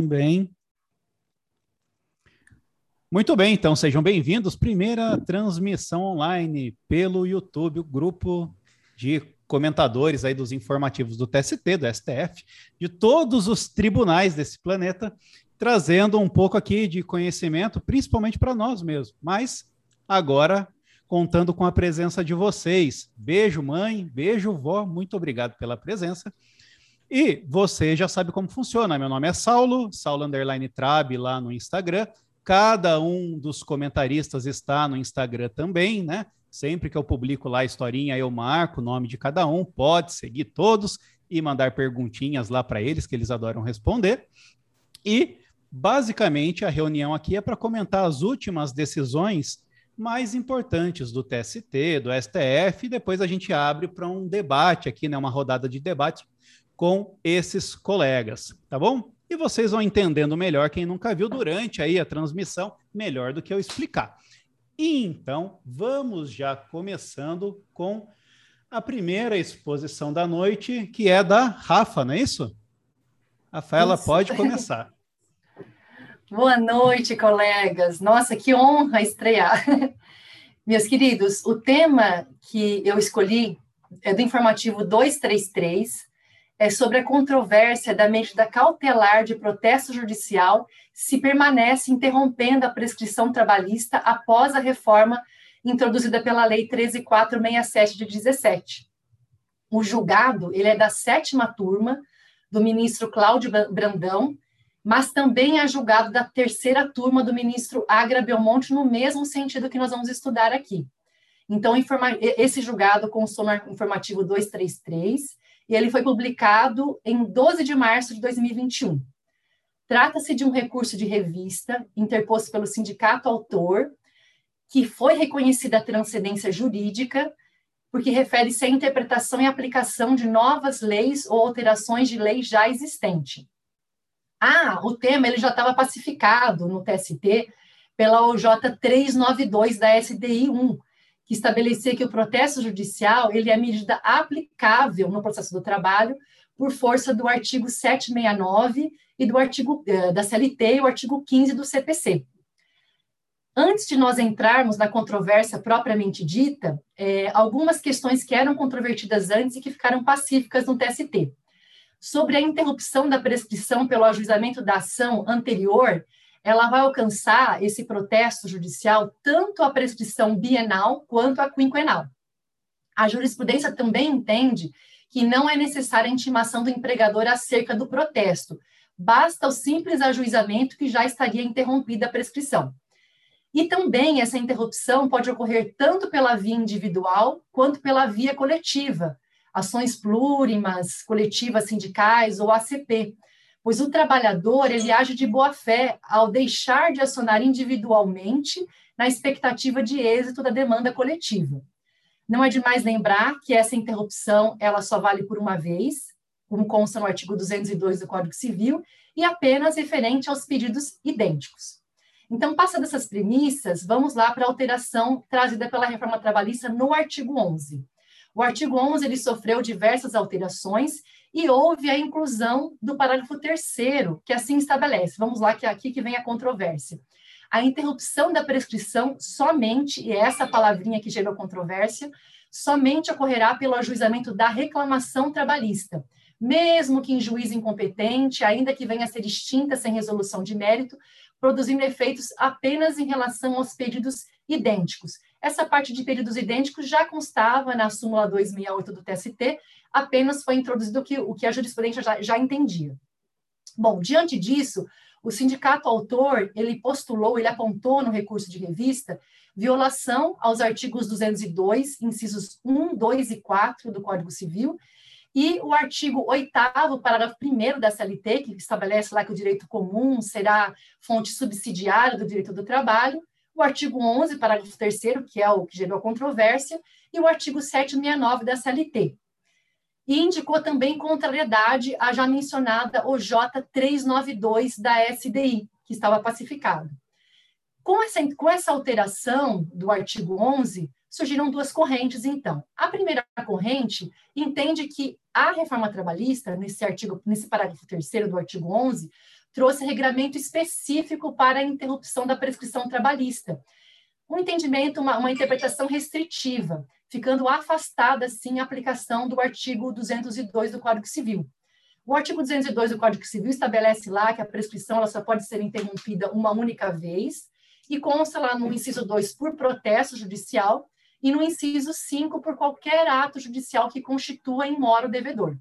Bem. Muito bem, então sejam bem-vindos. Primeira transmissão online pelo YouTube, o grupo de comentadores aí dos informativos do TST, do STF, de todos os tribunais desse planeta, trazendo um pouco aqui de conhecimento, principalmente para nós mesmos, mas agora contando com a presença de vocês. Beijo, mãe, beijo, vó, muito obrigado pela presença. E você já sabe como funciona. Meu nome é Saulo, Saulo Underline Trab lá no Instagram. Cada um dos comentaristas está no Instagram também, né? Sempre que eu publico lá a historinha, eu marco o nome de cada um. Pode seguir todos e mandar perguntinhas lá para eles, que eles adoram responder. E, basicamente, a reunião aqui é para comentar as últimas decisões mais importantes do TST, do STF, e depois a gente abre para um debate aqui, né? Uma rodada de debate com esses colegas, tá bom? E vocês vão entendendo melhor, quem nunca viu durante aí a transmissão, melhor do que eu explicar. E então, vamos já começando com a primeira exposição da noite, que é da Rafa, não é isso? Rafaela, isso. pode começar. Boa noite, colegas. Nossa, que honra estrear. Meus queridos, o tema que eu escolhi é do informativo 233, é sobre a controvérsia da medida cautelar de protesto judicial se permanece interrompendo a prescrição trabalhista após a reforma introduzida pela Lei 13467 de 17. O julgado ele é da sétima turma do ministro Cláudio Brandão, mas também é julgado da terceira turma do ministro Agra Belmonte, no mesmo sentido que nós vamos estudar aqui. Então, esse julgado constou no informativo 233 e ele foi publicado em 12 de março de 2021. Trata-se de um recurso de revista interposto pelo sindicato autor, que foi reconhecida a transcendência jurídica, porque refere-se à interpretação e aplicação de novas leis ou alterações de lei já existente. Ah, o tema ele já estava pacificado no TST pela OJ 392 da SDI 1, que estabelecia que o processo judicial ele é medida aplicável no processo do trabalho por força do artigo 769 e do artigo eh, da CLT e o artigo 15 do CPC. Antes de nós entrarmos na controvérsia propriamente dita, é, algumas questões que eram controvertidas antes e que ficaram pacíficas no TST. Sobre a interrupção da prescrição pelo ajuizamento da ação anterior, ela vai alcançar esse protesto judicial tanto a prescrição bienal quanto a quinquenal. A jurisprudência também entende que não é necessária a intimação do empregador acerca do protesto, basta o simples ajuizamento que já estaria interrompida a prescrição. E também essa interrupção pode ocorrer tanto pela via individual quanto pela via coletiva, ações plurimas, coletivas sindicais ou ACP, pois o trabalhador ele age de boa fé ao deixar de acionar individualmente na expectativa de êxito da demanda coletiva. Não é demais lembrar que essa interrupção ela só vale por uma vez, como consta no artigo 202 do Código Civil, e apenas referente aos pedidos idênticos. Então, passadas essas premissas, vamos lá para a alteração trazida pela reforma trabalhista no artigo 11. O artigo 11 ele sofreu diversas alterações e houve a inclusão do parágrafo terceiro, que assim estabelece. Vamos lá, que é aqui que vem a controvérsia. A interrupção da prescrição somente, e é essa palavrinha que gerou controvérsia, somente ocorrerá pelo ajuizamento da reclamação trabalhista, mesmo que em juiz incompetente, ainda que venha a ser extinta sem resolução de mérito, produzindo efeitos apenas em relação aos pedidos idênticos. Essa parte de períodos idênticos já constava na súmula 268 do TST, apenas foi introduzido o que, o que a jurisprudência já, já entendia. Bom, diante disso, o sindicato autor, ele postulou, ele apontou no recurso de revista violação aos artigos 202, incisos 1, 2 e 4 do Código Civil, e o artigo 8 parágrafo 1 da CLT, que estabelece lá que o direito comum será fonte subsidiária do direito do trabalho, o artigo 11, parágrafo 3 que é o que gerou a controvérsia, e o artigo 769 da CLT, e indicou também contrariedade à já mencionada OJ 392 da SDI, que estava pacificado. Com essa, com essa alteração do artigo 11, surgiram duas correntes, então. A primeira corrente entende que a reforma trabalhista, nesse artigo, nesse parágrafo terceiro do artigo 11, trouxe regramento específico para a interrupção da prescrição trabalhista. Um entendimento, uma, uma interpretação restritiva, ficando afastada, sim, a aplicação do artigo 202 do Código Civil. O artigo 202 do Código Civil estabelece lá que a prescrição ela só pode ser interrompida uma única vez, e consta lá no inciso 2 por protesto judicial, e no inciso 5 por qualquer ato judicial que constitua em mora o devedor.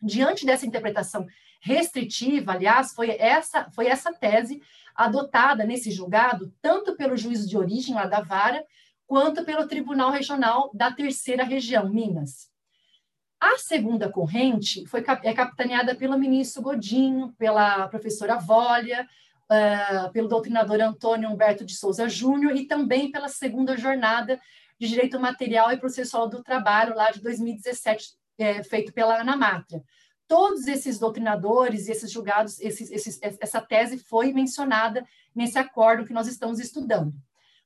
Diante dessa interpretação restritiva, aliás, foi essa, foi essa tese adotada nesse julgado, tanto pelo juízo de origem lá da vara, quanto pelo Tribunal Regional da Terceira Região, Minas. A segunda corrente foi é capitaneada pelo ministro Godinho, pela professora Vólia, uh, pelo doutrinador Antônio Humberto de Souza Júnior e também pela segunda jornada de Direito Material e Processual do Trabalho, lá de 2017, é, feito pela Ana Matra. Todos esses doutrinadores e esses julgados, esses, esses, essa tese foi mencionada nesse acordo que nós estamos estudando.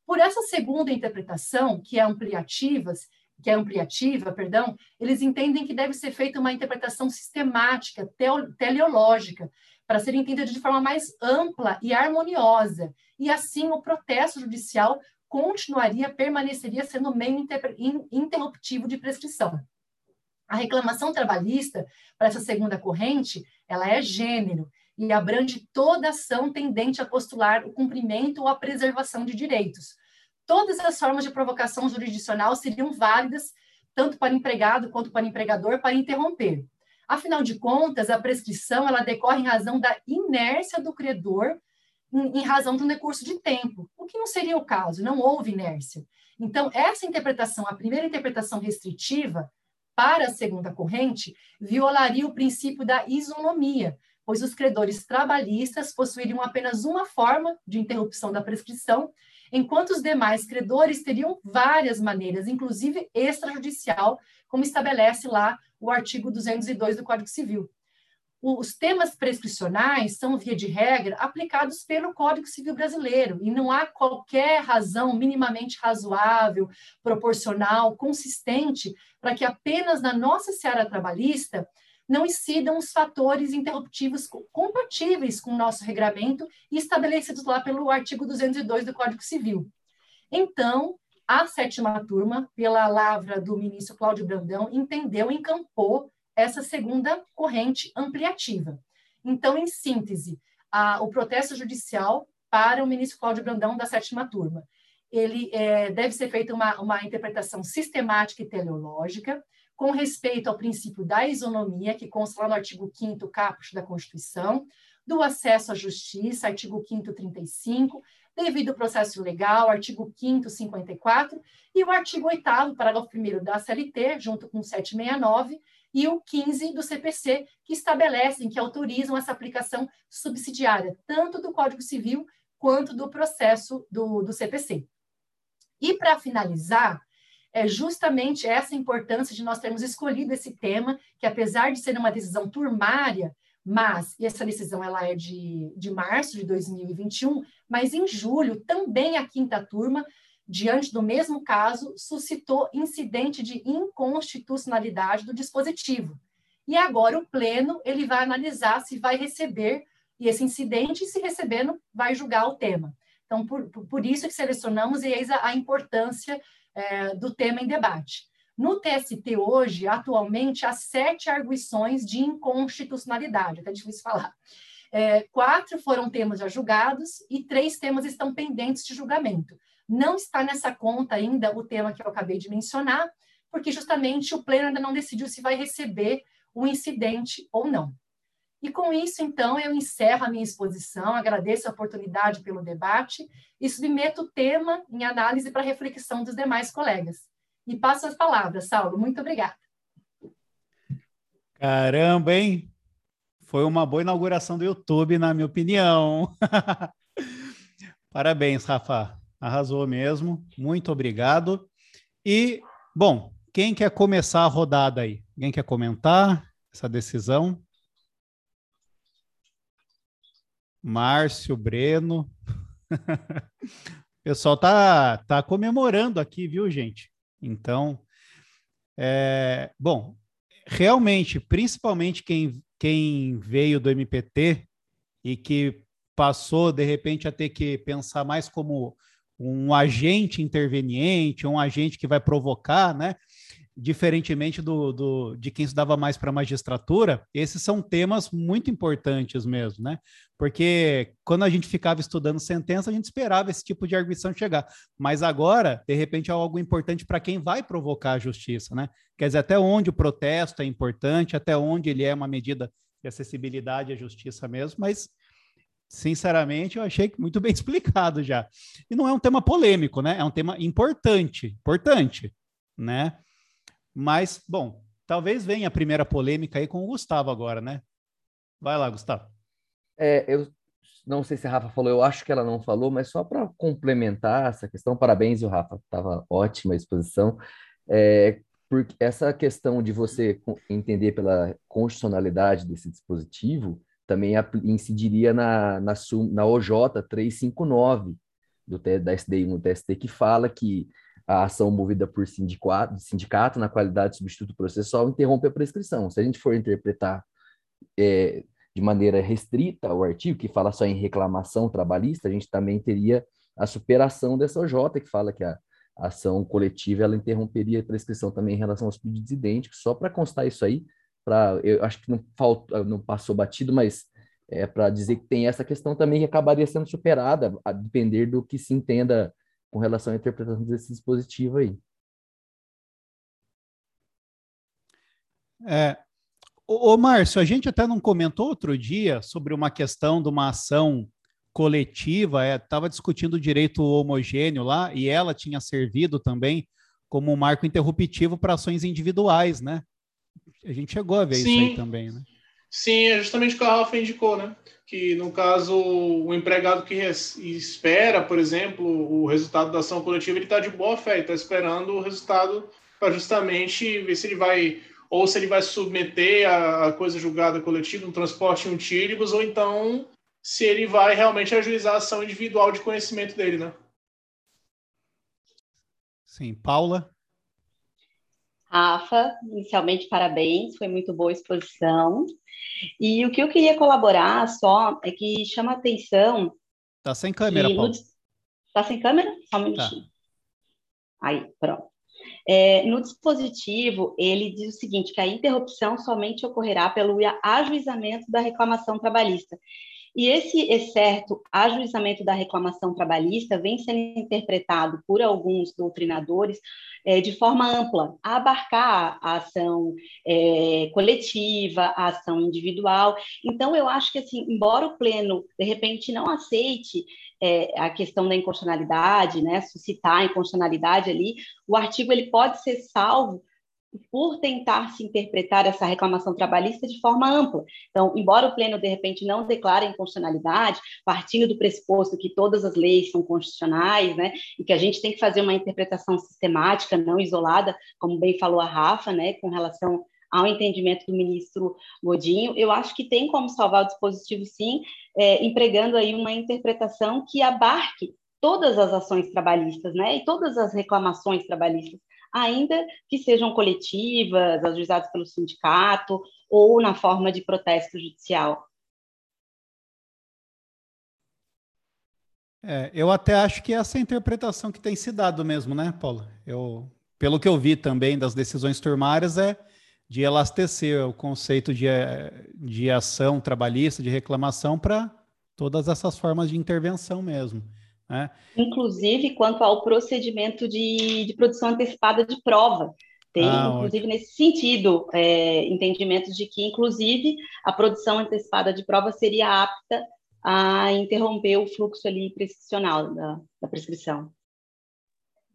Por essa segunda interpretação, que é ampliativas, que é ampliativa, perdão, eles entendem que deve ser feita uma interpretação sistemática, teleológica, para ser entendida de forma mais ampla e harmoniosa, e assim o processo judicial continuaria, permaneceria sendo meio interruptivo de prescrição. A reclamação trabalhista, para essa segunda corrente, ela é gênero e abrange toda ação tendente a postular o cumprimento ou a preservação de direitos. Todas as formas de provocação jurisdicional seriam válidas, tanto para empregado quanto para empregador, para interromper. Afinal de contas, a prescrição ela decorre em razão da inércia do credor, em, razão do decurso de tempo, o que não seria o caso, não houve inércia. Então, essa interpretação, a primeira interpretação restritiva, para a segunda corrente, violaria o princípio da isonomia, pois os credores trabalhistas possuiriam apenas uma forma de interrupção da prescrição, enquanto os demais credores teriam várias maneiras, inclusive extrajudicial, como estabelece lá o artigo 202 do Código Civil. Os temas prescricionais são, via de regra, aplicados pelo Código Civil brasileiro, e não há qualquer razão minimamente razoável, proporcional, consistente, para que apenas na nossa seara trabalhista não incidam os fatores interruptivos compatíveis com o nosso regramento e estabelecidos lá pelo artigo 202 do Código Civil. Então, a sétima turma, pela lavra do ministro Cláudio Brandão, entendeu encampou essa segunda corrente ampliativa. Então, em síntese, a, o protesto judicial para o ministro Cláudio Brandão da sétima turma. Ele é, deve ser feita uma, uma interpretação sistemática e teleológica, com respeito ao princípio da isonomia, que consta lá no artigo 5º caput da Constituição, do acesso à justiça, artigo 5º 35, devido processo legal, artigo 5º 54, e o artigo 8 parágrafo 1 da CLT, junto com o 769, e o 15 do CPC, que estabelecem, que autorizam essa aplicação subsidiária, tanto do Código Civil quanto do processo do, do CPC. E para finalizar, é justamente essa importância de nós termos escolhido esse tema, que apesar de ser uma decisão turmária, mas e essa decisão ela é de, de março de 2021, mas em julho também a quinta turma, diante do mesmo caso, suscitou incidente de inconstitucionalidade do dispositivo. E agora o pleno ele vai analisar se vai receber e esse incidente, se recebendo, vai julgar o tema. Então, por, por isso que selecionamos e eis a, a importância é, do tema em debate. No TST hoje, atualmente, há sete arguições de inconstitucionalidade, até difícil falar. É, quatro foram temas já julgados e três temas estão pendentes de julgamento. Não está nessa conta ainda o tema que eu acabei de mencionar, porque justamente o pleno ainda não decidiu se vai receber o incidente ou não. E com isso, então, eu encerro a minha exposição, agradeço a oportunidade pelo debate e submeto o tema em análise para reflexão dos demais colegas. E passo as palavras, Saulo. Muito obrigada. Caramba, hein? Foi uma boa inauguração do YouTube, na minha opinião. Parabéns, Rafa. Arrasou mesmo. Muito obrigado. E, bom, quem quer começar a rodada aí? Alguém quer comentar essa decisão? Márcio, Breno. o pessoal tá, tá comemorando aqui, viu, gente? Então, é, bom, realmente, principalmente quem, quem veio do MPT e que passou, de repente, a ter que pensar mais como um agente interveniente, um agente que vai provocar, né? diferentemente do, do, de quem estudava mais para a magistratura, esses são temas muito importantes mesmo, né? Porque quando a gente ficava estudando sentença, a gente esperava esse tipo de arguição chegar. Mas agora, de repente, é algo importante para quem vai provocar a justiça, né? Quer dizer, até onde o protesto é importante, até onde ele é uma medida de acessibilidade à justiça mesmo, mas sinceramente, eu achei muito bem explicado já. E não é um tema polêmico, né? É um tema importante, importante, né? Mas, bom, talvez venha a primeira polêmica aí com o Gustavo agora, né? Vai lá, Gustavo. É, eu não sei se a Rafa falou, eu acho que ela não falou, mas só para complementar essa questão, parabéns, o Rafa, estava ótima a exposição. É, porque essa questão de você entender pela constitucionalidade desse dispositivo também incidiria na, na, na OJ 359 do, da SDI1 do TST, que fala que a ação movida por sindicato, sindicato na qualidade de substituto processual interrompe a prescrição. Se a gente for interpretar é, de maneira restrita o artigo, que fala só em reclamação trabalhista, a gente também teria a superação dessa OJ, que fala que a, ação coletiva ela interromperia a prescrição também em relação aos pedidos idênticos. Só para constar isso aí, para eu acho que não, faltou, não passou batido, mas é para dizer que tem essa questão também que acabaria sendo superada, a depender do que se entenda com relação à interpretação desse dispositivo aí. É, ô, Márcio, a gente até não comentou outro dia sobre uma questão de uma ação coletiva, estava é, discutindo o direito homogêneo lá, e ela tinha servido também como um marco interruptivo para ações individuais, né? A gente chegou a ver Sim. isso aí também, né? Sim, é justamente o que a Rafa indicou, né? Que no caso, o empregado que espera, por exemplo, o resultado da ação coletiva, ele está de boa fé, está esperando o resultado para justamente ver se ele vai, ou se ele vai submeter a, coisa julgada coletiva, um transporte em um tíribus, ou então se ele vai realmente ajuizar a ação individual de conhecimento dele, né? Sim, Paula? Rafa, inicialmente parabéns, foi muito boa a exposição. E o que eu queria colaborar só é que chama atenção. Tá sem câmera, Paulo. No... Tá sem câmera? Só um tá. minutinho. Tá. Aí, pronto. É, no dispositivo, ele diz o seguinte, que a interrupção somente ocorrerá pelo ajuizamento da reclamação trabalhista. E esse excerto ajuizamento da reclamação trabalhista vem sendo interpretado por alguns doutrinadores é, de forma ampla, a abarcar a ação é, coletiva, a ação individual. Então, eu acho que, assim, embora o pleno, de repente, não aceite é, a questão da inconstitucionalidade, né, suscitar a inconstitucionalidade ali, o artigo ele pode ser salvo por tentar se interpretar essa reclamação trabalhista de forma ampla. Então, embora o Pleno, de repente, não declare inconstitucionalidade, partindo do pressuposto que todas as leis são constitucionais, né, e que a gente tem que fazer uma interpretação sistemática, não isolada, como bem falou a Rafa, né, com relação ao entendimento do ministro Godinho, eu acho que tem como salvar o dispositivo, sim, é, empregando aí uma interpretação que abarque todas as ações trabalhistas, né, e todas as reclamações trabalhistas, ainda que sejam coletivas, ajuizadas pelo sindicato ou na forma de protesto judicial. É, eu até acho que essa é a interpretação que tem se dado mesmo, né, Paulo? Eu, pelo que eu vi também das decisões turmárias, é de elastecer o conceito de, de ação trabalhista, de reclamação, para todas essas formas de intervenção mesmo. Né? Inclusive quanto ao procedimento de, de produção antecipada de prova. Tem, ah, inclusive, ótimo. nesse sentido, é, entendimentos de que, inclusive, a produção antecipada de prova seria apta a interromper o fluxo ali prescricional da, da prescrição.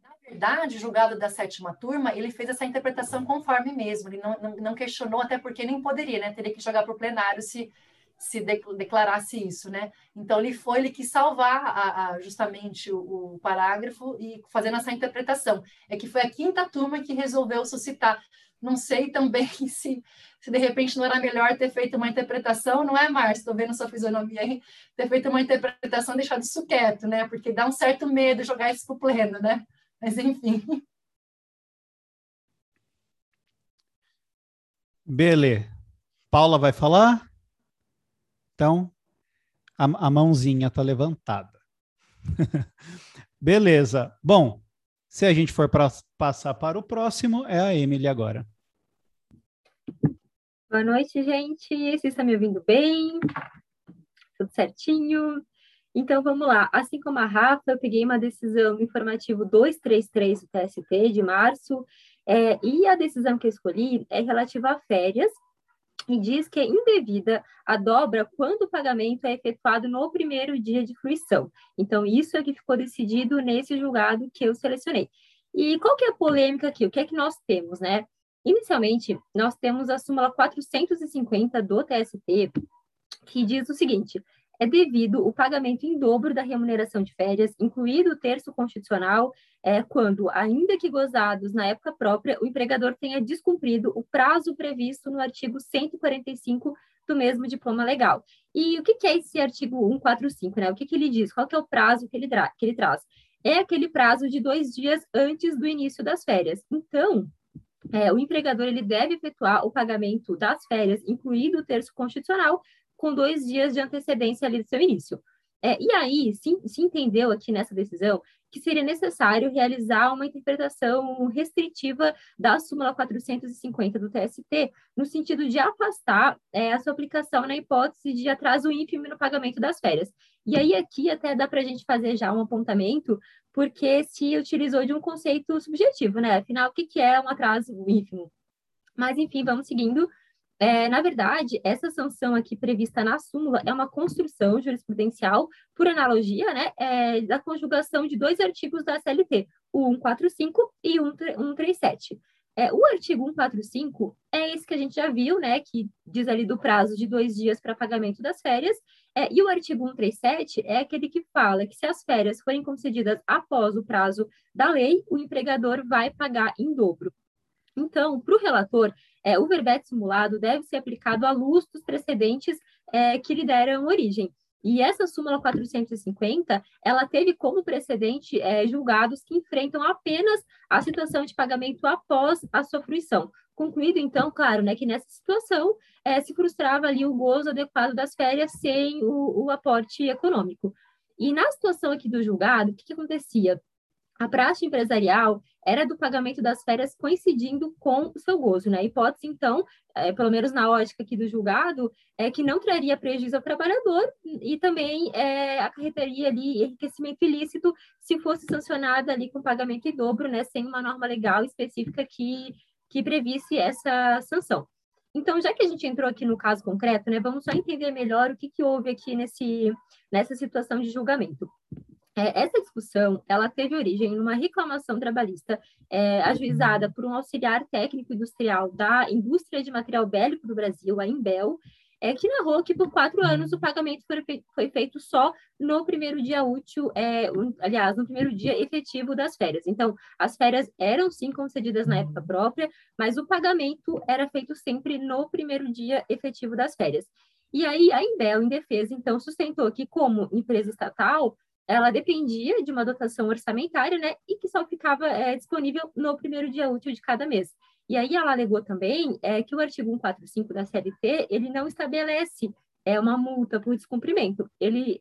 Na verdade, o julgado da sétima turma, ele fez essa interpretação conforme mesmo, ele não, não, não questionou, até porque nem poderia, né? Teria que jogar para o plenário se se de, declarasse isso, né? Então ele foi, ele quis salvar a, a, justamente o, o, parágrafo e fazendo essa interpretação. É que foi a quinta turma que resolveu suscitar. Não sei também se, se de repente não era melhor ter feito uma interpretação, não é, Márcio? Estou vendo sua fisionomia aí, ter feito uma interpretação deixado isso quieto, né? Porque dá um certo medo jogar isso para o pleno, né? Mas enfim. Beleza. Paula vai falar? Então, A, a mãozinha tá levantada. Beleza. Bom, se a gente for pra, passar para o próximo, é a Emily agora. Boa noite, gente. Vocês estão me ouvindo bem? Tudo certinho? Então, vamos lá. Assim como a Rafa, eu peguei uma decisão no informativo 233 do TST de março, é, e a decisão que eu escolhi é relativa a férias, e diz que é indevida a dobra quando o pagamento é efetuado no primeiro dia de fruição. Então, isso é que ficou decidido nesse julgado que eu selecionei. E qual que é a polêmica aqui? O que é que nós temos, né? Inicialmente, nós temos a súmula 450 do TST, que diz o seguinte: é devido o pagamento em dobro da remuneração de férias, incluído o terço constitucional, é, quando, ainda que gozados na época própria, o empregador tenha descumprido o prazo previsto no artigo 145 do mesmo diploma legal. E o que, que é esse artigo 145? Né? O que, que ele diz? Qual que é o prazo que ele, que ele traz? É aquele prazo de dois dias antes do início das férias. Então, é, o empregador ele deve efetuar o pagamento das férias, incluído o terço constitucional, com dois dias de antecedência ali do seu início. É, e aí, se, se entendeu aqui nessa decisão que seria necessário realizar uma interpretação restritiva da súmula 450 do TST, no sentido de afastar é, a sua aplicação na hipótese de atraso ínfimo no pagamento das férias. E aí, aqui até dá para a gente fazer já um apontamento, porque se utilizou de um conceito subjetivo, né? Afinal, o que, que é um atraso ínfimo? Mas, enfim, vamos seguindo. É, na verdade, essa sanção aqui prevista na súmula é uma construção jurisprudencial, por analogia, né, é, da conjugação de dois artigos da CLT, o 145 e o 137. É, o artigo 145 é esse que a gente já viu, né, que diz ali do prazo de dois dias para pagamento das férias, é, e o artigo 137 é aquele que fala que se as férias forem concedidas após o prazo da lei, o empregador vai pagar em dobro. Então, para o relator, é, o verbete simulado deve ser aplicado à luz dos precedentes é, que lhe deram origem. E essa súmula 450, ela teve como precedente é, julgados que enfrentam apenas a situação de pagamento após a sua fruição. Concluído, então, claro, né, que nessa situação é, se frustrava ali o gozo adequado das férias sem o, o aporte econômico. E na situação aqui do julgado, o que, que acontecia? A praxe empresarial era do pagamento das férias coincidindo com o seu gozo, né? A hipótese, então, é, pelo menos na ótica aqui do julgado, é que não traria prejuízo ao trabalhador e também é, acarretaria ali enriquecimento ilícito se fosse sancionada ali com pagamento em dobro, né? Sem uma norma legal específica que, que previsse essa sanção. Então, já que a gente entrou aqui no caso concreto, né, vamos só entender melhor o que, que houve aqui nesse, nessa situação de julgamento. É, essa discussão ela teve origem numa reclamação trabalhista é, ajuizada por um auxiliar técnico industrial da indústria de material bélico do Brasil, a Imbel, é, que narrou que por quatro anos o pagamento foi, feito, só no primeiro dia útil, é, um, aliás, no primeiro dia efetivo das férias. Então, as férias eram sim concedidas na época própria, mas o pagamento era feito sempre no primeiro dia efetivo das férias. E aí a Imbel, em defesa, então, sustentou que, como empresa estatal, ela dependia de uma dotação orçamentária, né, e que só ficava é, disponível no primeiro dia útil de cada mês. E aí ela alegou também é, que o artigo 145 da CLT, ele não estabelece é, uma multa por descumprimento. Ele,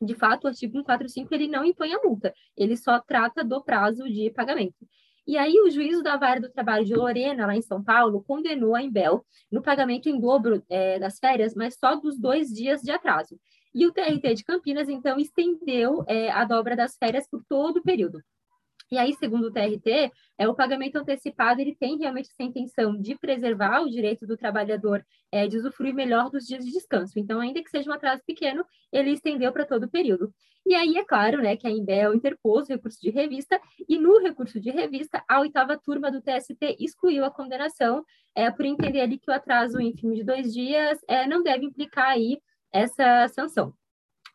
de fato, o artigo 145, ele não impõe a multa, ele só trata do prazo de pagamento. E aí o juízo da Vara do Trabalho de Lorena, lá em São Paulo, condenou a Embel no pagamento em dobro é, das férias, mas só dos dois dias de atraso. E o TRT de Campinas, então, estendeu é, a dobra das férias por todo o período. E aí, segundo o TRT, é, o pagamento antecipado ele tem realmente essa intenção de preservar o direito do trabalhador é, de usufruir melhor dos dias de descanso. Então, ainda que seja um atraso pequeno, ele estendeu para todo o período. E aí, é claro, né, que a Imbel interpôs o recurso de revista, e no recurso de revista, a oitava turma do TST excluiu a condenação, é, por entender ali que o atraso ínfimo de dois dias é, não deve implicar aí essa sanção.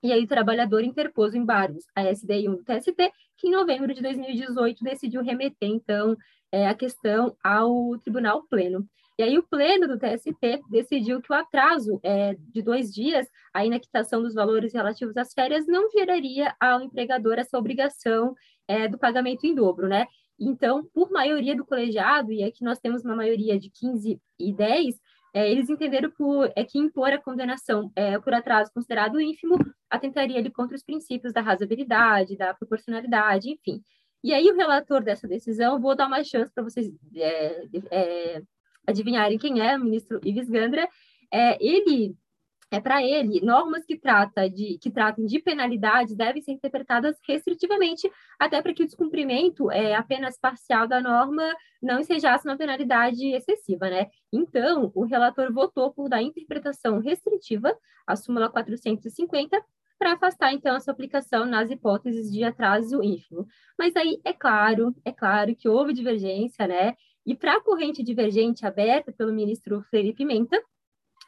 E aí o trabalhador interpôs embargos a SDI 1 do TST, que em novembro de 2018 decidiu remeter, então, é, a questão ao Tribunal Pleno. E aí o Pleno do TST decidiu que o atraso é, de dois dias aí na quitação dos valores relativos às férias não geraria ao empregador essa obrigação é, do pagamento em dobro, né? Então, por maioria do colegiado, e aqui nós temos uma maioria de 15 e 10, é, eles entenderam por, é, que impor a condenação é, por atraso considerado ínfimo atentaria ele contra os princípios da razoabilidade, da proporcionalidade, enfim. E aí o relator dessa decisão, vou dar uma chance para vocês é, é, adivinharem quem é, o ministro Ives Gandra, é, ele é para ele, normas que, trata de, que tratam de penalidades devem ser interpretadas restritivamente, até para que o descumprimento é, apenas parcial da norma não ensejasse uma penalidade excessiva, né? Então, o relator votou por dar interpretação restritiva à súmula 450 para afastar, então, a sua aplicação nas hipóteses de atraso ínfimo. Mas aí, é claro, é claro que houve divergência, né? E para a corrente divergente aberta pelo ministro Freire Pimenta,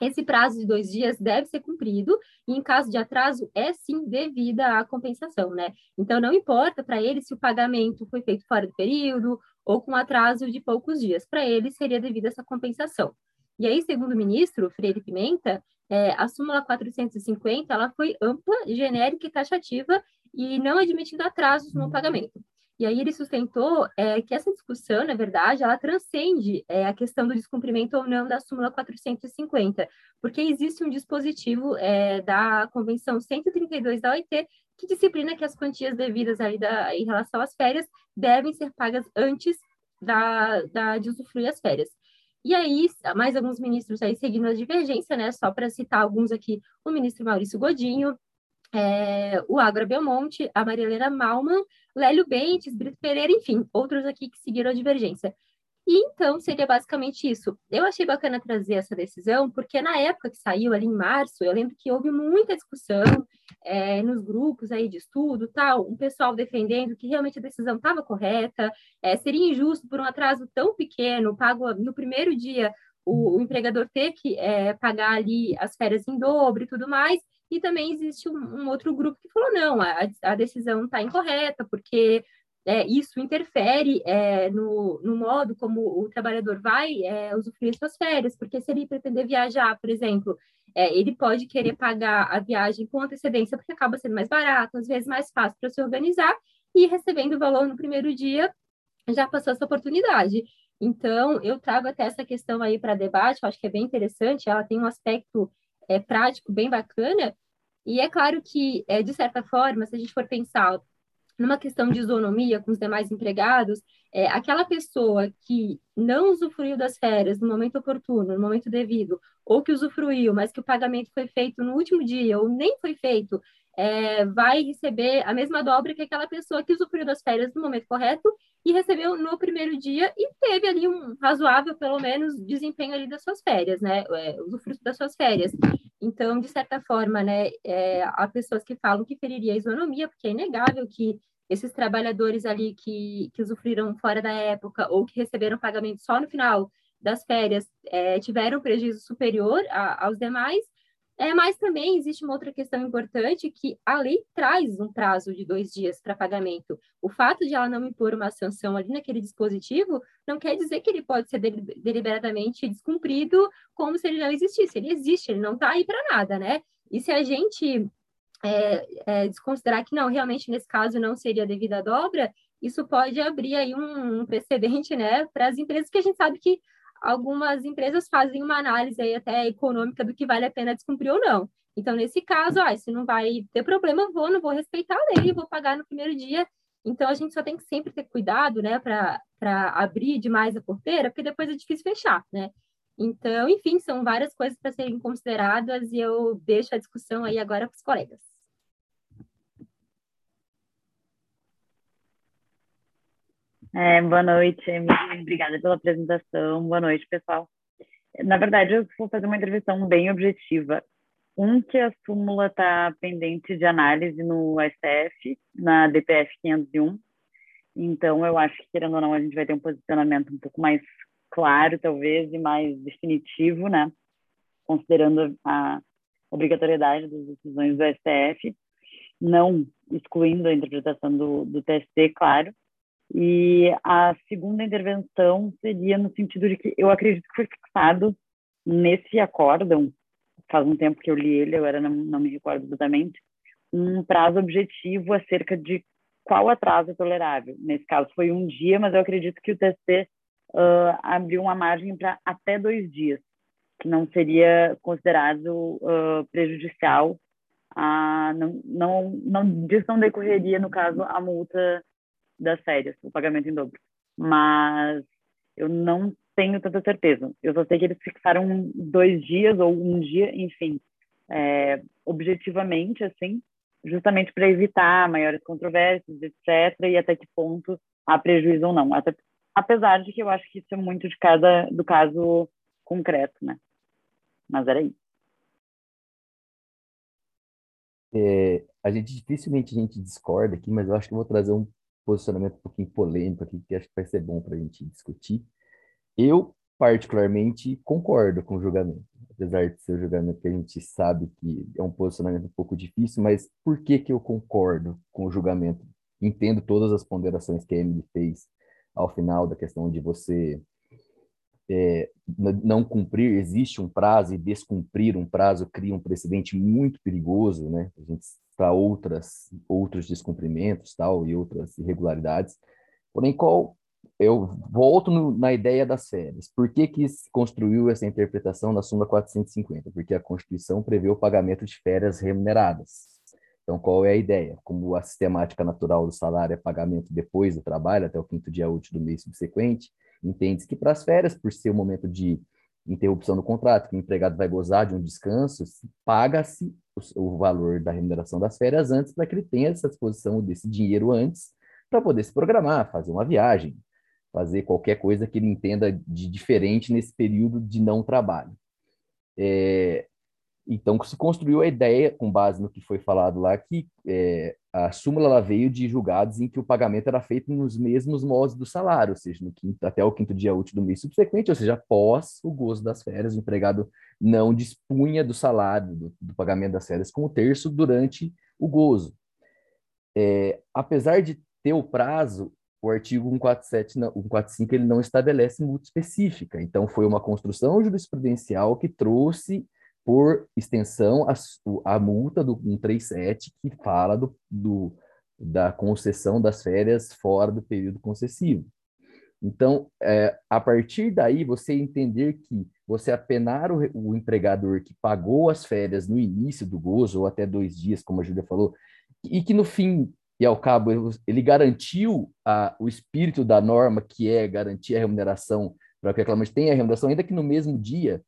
esse prazo de dois dias deve ser cumprido e, em caso de atraso, é sim devida à compensação, né? Então, não importa para ele se o pagamento foi feito fora do período ou com atraso de poucos dias, para ele seria devida essa compensação. E aí, segundo o ministro Freire Pimenta, é, a súmula 450 ela foi ampla, genérica e taxativa e não admitindo atrasos no pagamento. E aí ele sustentou é, que essa discussão, na verdade, ela transcende é, a questão do descumprimento ou não da súmula 450, porque existe um dispositivo é, da Convenção 132 da OIT que disciplina que as quantias devidas ali da, em relação às férias devem ser pagas antes da, da, de usufruir as férias. E aí, mais alguns ministros aí seguindo a divergência, né? Só para citar alguns aqui, o ministro Maurício Godinho, é, o Agra Belmonte, a Maria Helena Malman, Lélio Bentes, Brito Pereira, enfim, outros aqui que seguiram a divergência. E então seria basicamente isso. Eu achei bacana trazer essa decisão, porque na época que saiu, ali em março, eu lembro que houve muita discussão é, nos grupos aí de estudo, tal, um pessoal defendendo que realmente a decisão estava correta, é, seria injusto por um atraso tão pequeno, pago no primeiro dia, o, o empregador ter que é, pagar ali as férias em dobro e tudo mais, e também existe um, um outro grupo que falou: não, a, a decisão está incorreta, porque é, isso interfere é, no, no, modo como o trabalhador vai é, usufruir suas férias, porque se ele pretender viajar, por exemplo, é, ele pode querer pagar a viagem com antecedência, porque acaba sendo mais barato, às vezes mais fácil para se organizar, e recebendo o valor no primeiro dia, já passou essa oportunidade. Então, eu trago até essa questão aí para debate, eu acho que é bem interessante, ela tem um aspecto é, prático bem bacana. E é claro que, é, de certa forma, se a gente for pensar numa questão de isonomia com os demais empregados, é, aquela pessoa que não usufruiu das férias no momento oportuno, no momento devido, ou que usufruiu, mas que o pagamento foi feito no último dia, ou nem foi feito, é, vai receber a mesma dobra que aquela pessoa que usufruiu das férias no momento correto e recebeu no primeiro dia e teve ali um razoável, pelo menos, desempenho ali das suas férias, né? É, usufruto das suas férias. Então, de certa forma, né, é, há pessoas que falam que feriria a isonomia, porque é inegável que esses trabalhadores ali que, que usufruíram fora da época ou que receberam pagamento só no final das férias é, tiveram prejuízo superior a, aos demais, é, mas também existe uma outra questão importante que a lei traz um prazo de dois dias para pagamento. O fato de ela não impor uma sanção ali naquele dispositivo não quer dizer que ele pode ser deliberadamente descumprido como se ele não existisse. Ele existe, ele não está aí para nada, né? E se a gente é, é, desconsiderar que não, realmente nesse caso não seria devida dobra, isso pode abrir aí um, um precedente, né, para as empresas que a gente sabe que algumas empresas fazem uma análise aí até econômica do que vale a pena descumprir ou não. Então, nesse caso, ah, se não vai ter problema, vou, não vou respeitar a lei, vou pagar no primeiro dia. Então, a gente só tem que sempre ter cuidado, né, para abrir demais a porteira, porque depois é difícil fechar, né? Então, enfim, são várias coisas para serem consideradas e eu deixo a discussão aí agora para os colegas. É, boa noite, Emily. Obrigada pela apresentação. Boa noite, pessoal. Na verdade, eu vou fazer uma intervenção bem objetiva. Um, que a súmula está pendente de análise no STF, na DPF 501. Então, eu acho que, querendo ou não, a gente vai ter um posicionamento um pouco mais claro, talvez, e mais definitivo, né? Considerando a obrigatoriedade das decisões do STF, não excluindo a interpretação do, do TST, claro, e a segunda intervenção seria no sentido de que eu acredito que foi fixado nesse acórdão, faz um tempo que eu li ele, era não, não me recordo exatamente, um prazo objetivo acerca de qual atraso é tolerável. Nesse caso foi um dia, mas eu acredito que o TST uh, abriu uma margem para até dois dias. que não seria considerado uh, prejudicial a não, não, não disso não decorreria no caso a multa das férias, o pagamento em dobro. Mas eu não tenho tanta certeza. Eu só sei que eles fixaram dois dias ou um dia, enfim, é, objetivamente, assim, justamente para evitar maiores controvérsias, etc., e até que ponto há prejuízo ou não. Até, apesar de que eu acho que isso é muito de cada do caso concreto, né? Mas era isso. É, a gente dificilmente a gente discorda aqui, mas eu acho que eu vou trazer um posicionamento um pouquinho polêmico aqui, que acho que vai ser bom para a gente discutir. Eu, particularmente, concordo com o julgamento, apesar de ser o julgamento que a gente sabe que é um posicionamento um pouco difícil, mas por que, que eu concordo com o julgamento? Entendo todas as ponderações que a Emily fez ao final da questão de você é, não cumprir, existe um prazo e descumprir um prazo cria um precedente muito perigoso, né? A gente para outras outros descumprimentos, tal e outras irregularidades. Porém, qual eu volto no, na ideia das férias. Por que que se construiu essa interpretação na súmula 450? Porque a Constituição prevê o pagamento de férias remuneradas. Então, qual é a ideia? Como a sistemática natural do salário é pagamento depois do trabalho, até o quinto dia útil do mês subsequente, entende-se que para as férias, por ser o momento de interrupção do contrato, que o empregado vai gozar de um descanso, paga-se o, valor da remuneração das férias antes para que ele tenha essa disposição desse dinheiro antes para poder se programar, fazer uma viagem, fazer qualquer coisa que ele entenda de diferente nesse período de não trabalho. É, então, se construiu a ideia, com base no que foi falado lá, que é, a súmula veio de julgados em que o pagamento era feito nos mesmos modos do salário, ou seja, quinto, até o quinto dia útil do mês subsequente, ou seja, após o gozo das férias, o empregado não dispunha do salário, do, do pagamento das férias, com o terço durante o gozo. É, apesar de ter o prazo, o artigo 147, 145 ele não estabelece multa específica. Então, foi uma construção jurisprudencial que trouxe por extensão, a, a multa do 137, que fala do, do, da concessão das férias fora do período concessivo. Então, é, a partir daí, você entender que você apenar o, o, empregador que pagou as férias no início do gozo, ou até dois dias, como a Júlia falou, e que no fim e ao cabo ele garantiu a, o espírito da norma, que é garantir a remuneração para que o reclamante tenha a remuneração, ainda que no mesmo dia,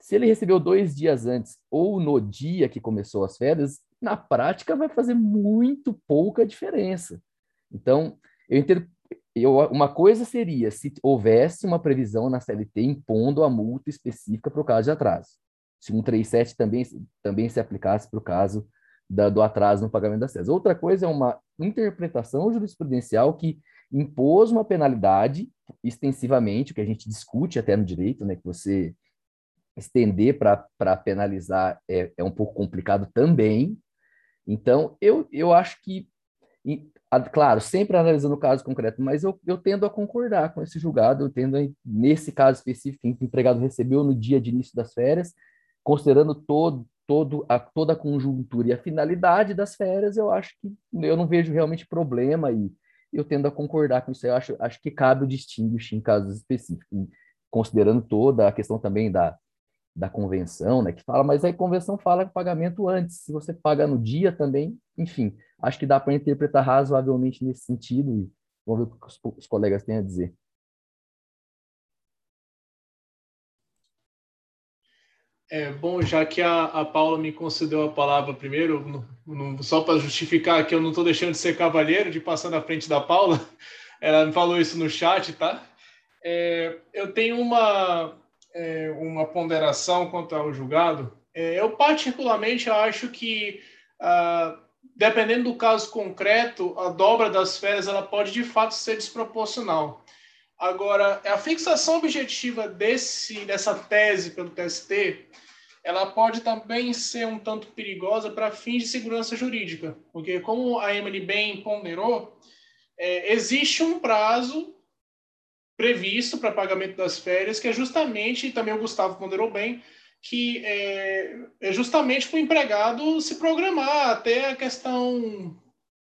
se ele recebeu dois dias antes ou no dia que começou as férias, na prática vai fazer muito pouca diferença. Então, eu entendo. Eu, uma coisa seria se houvesse uma previsão na CLT impondo a multa específica para o caso de atraso. Se 137 também, também se aplicasse para o caso da, do atraso no pagamento das férias. Outra coisa é uma interpretação jurisprudencial que impôs uma penalidade extensivamente, o que a gente discute até no direito, né, que você estender para penalizar é, é um pouco complicado também. Então, eu, eu acho que, claro, sempre analisando o caso concreto, mas eu, eu tendo a concordar com esse julgado, eu tendo, a, nesse caso específico, o empregado recebeu no dia de início das férias, considerando todo, todo a, toda a conjuntura e a finalidade das férias, eu acho que eu não vejo realmente problema e eu tendo a concordar com isso. Eu acho, acho que cabe o distinguish em casos específicos, considerando toda a questão também da da convenção, né, que fala, mas aí convenção fala pagamento antes, se você paga no dia também, enfim, acho que dá para interpretar razoavelmente nesse sentido e vamos ver o que os, os colegas têm a dizer. É bom, já que a, a Paula me concedeu a palavra primeiro, no, no, só para justificar que eu não estou deixando de ser cavalheiro, de passar na frente da Paula, ela me falou isso no chat, tá? É, eu tenho uma, é, uma ponderação quanto ao julgado. É, eu, particularmente, acho que, ah, dependendo do caso concreto, a dobra das férias ela pode, de fato, ser desproporcional. Agora, a fixação objetiva desse, dessa tese pelo TST, ela pode também ser um tanto perigosa para fins de segurança jurídica, porque, como a Emily bem ponderou, é, existe um prazo previsto para pagamento das férias, que é justamente, e também o Gustavo ponderou bem, que é, é justamente para o empregado se programar até a questão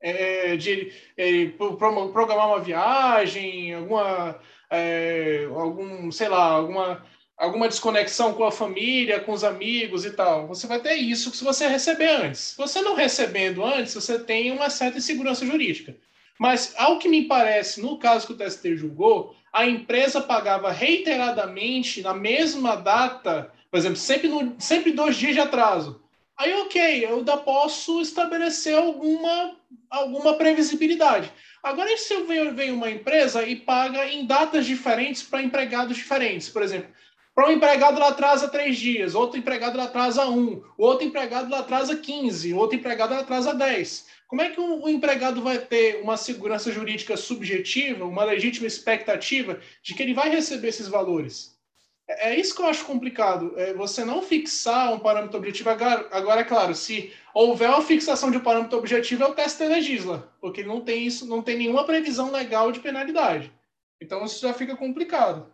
é, de é, programar uma viagem, alguma, é, algum, sei lá, alguma alguma desconexão com a família, com os amigos e tal. Você vai ter isso se você receber antes. Você não recebendo antes, você tem uma certa insegurança jurídica. Mas, ao que me parece, no caso que o TST julgou, a empresa pagava reiteradamente, na mesma data, por exemplo, sempre, no, sempre dois dias de atraso. Aí, ok, eu ainda posso estabelecer alguma, alguma previsibilidade. Agora, e se eu venho, venho uma empresa e paga em datas diferentes para empregados diferentes? Por exemplo, para um empregado lá atrasa três dias, outro empregado lá atrasa um, outro empregado lá atrasa 15, outro empregado lá atrasa 10. Como é que o, empregado vai ter uma segurança jurídica subjetiva, uma legítima expectativa de que ele vai receber esses valores? É, é isso que eu acho complicado. É você não fixar um parâmetro objetivo. Agora, agora, é claro, se houver uma fixação de um parâmetro objetivo, é o teste legisla, porque não tem isso, não tem nenhuma previsão legal de penalidade. Então isso já fica complicado.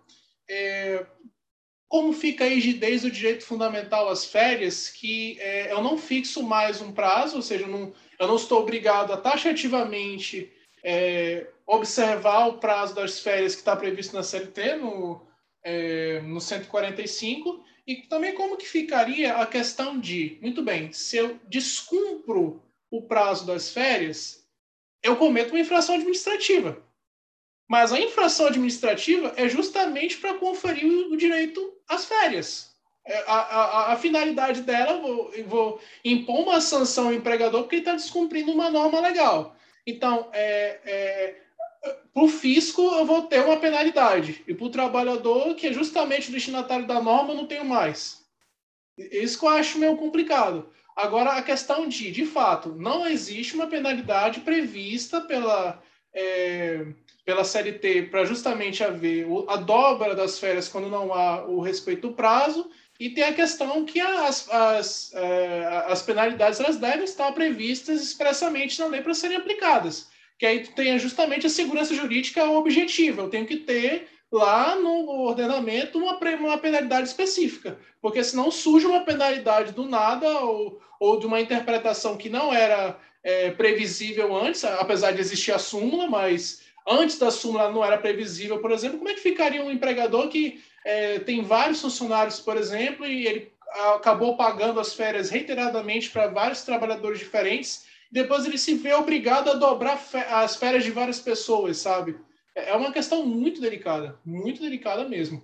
É, como fica a rigidez do direito fundamental às férias, que é, eu não fixo mais um prazo, ou seja, não, eu não estou obrigado a taxativamente é, observar o prazo das férias que está previsto na CLT, no, é, no 145, e também como que ficaria a questão de, muito bem, se eu descumpro o prazo das férias, eu cometo uma infração administrativa. Mas a infração administrativa é justamente para conferir o direito às férias. É, a, a, a finalidade dela, vou, vou impor uma sanção ao empregador porque ele está descumprindo uma norma legal. Então, é, é, para o fisco, eu vou ter uma penalidade. E para o trabalhador, que é justamente o destinatário da norma, eu não tenho mais. Isso que eu acho meio complicado. Agora, a questão de, de fato, não existe uma penalidade prevista pela, é, pela CLT para justamente haver a dobra das férias quando não há o respeito do prazo, e tem a questão que as, as, é, as penalidades elas devem estar previstas expressamente na lei para serem aplicadas. Que aí tenha justamente a segurança jurídica objetiva. Eu tenho que ter lá no ordenamento uma, uma penalidade específica, porque senão surge uma penalidade do nada ou, ou de uma interpretação que não era é, previsível antes, apesar de existir a súmula, mas antes da súmula não era previsível, por exemplo, como é que ficaria um empregador que é, tem vários funcionários, por exemplo, e ele acabou pagando as férias reiteradamente para vários trabalhadores diferentes, depois ele se vê obrigado a dobrar as férias de várias pessoas, sabe? É, é uma questão muito delicada, muito delicada mesmo.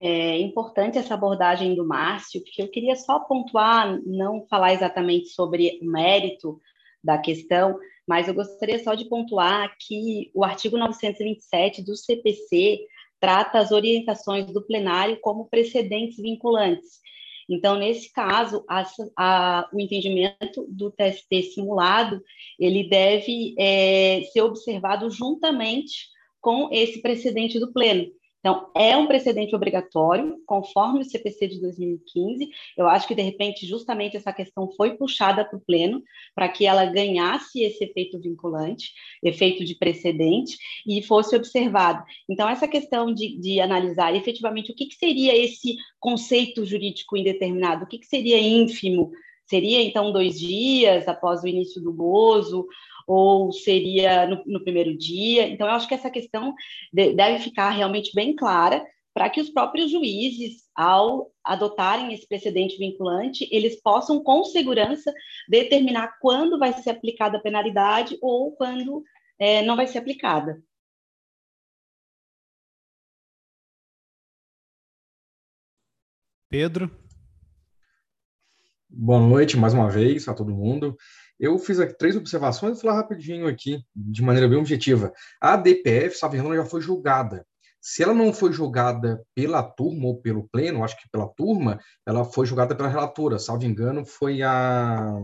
É importante essa abordagem do Márcio, porque eu queria só pontuar, não falar exatamente sobre o mérito da questão, mas eu gostaria só de pontuar que o artigo 927 do CPC trata as orientações do plenário como precedentes vinculantes. Então, nesse caso, a, a, o entendimento do TST simulado ele deve é, ser observado juntamente com esse precedente do pleno. Então, é um precedente obrigatório, conforme o CPC de 2015. Eu acho que, de repente, justamente essa questão foi puxada para o Pleno, para que ela ganhasse esse efeito vinculante, efeito de precedente, e fosse observado. Então, essa questão de, de analisar efetivamente o que, que seria esse conceito jurídico indeterminado, o que, que seria ínfimo, Seria, então, dois dias após o início do gozo, ou seria no, no primeiro dia? Então, eu acho que essa questão de, deve ficar realmente bem clara para que os próprios juízes, ao adotarem esse precedente vinculante, eles possam, com segurança, determinar quando vai ser aplicada a penalidade ou quando é, não vai ser aplicada. Pedro? Boa noite mais uma vez a todo mundo. Eu fiz aqui três observações, vou falar rapidinho aqui, de maneira bem objetiva. A DPF, salvo engano, já foi julgada. Se ela não foi julgada pela turma ou pelo pleno, acho que pela turma, ela foi julgada pela relatora, salvo engano, foi a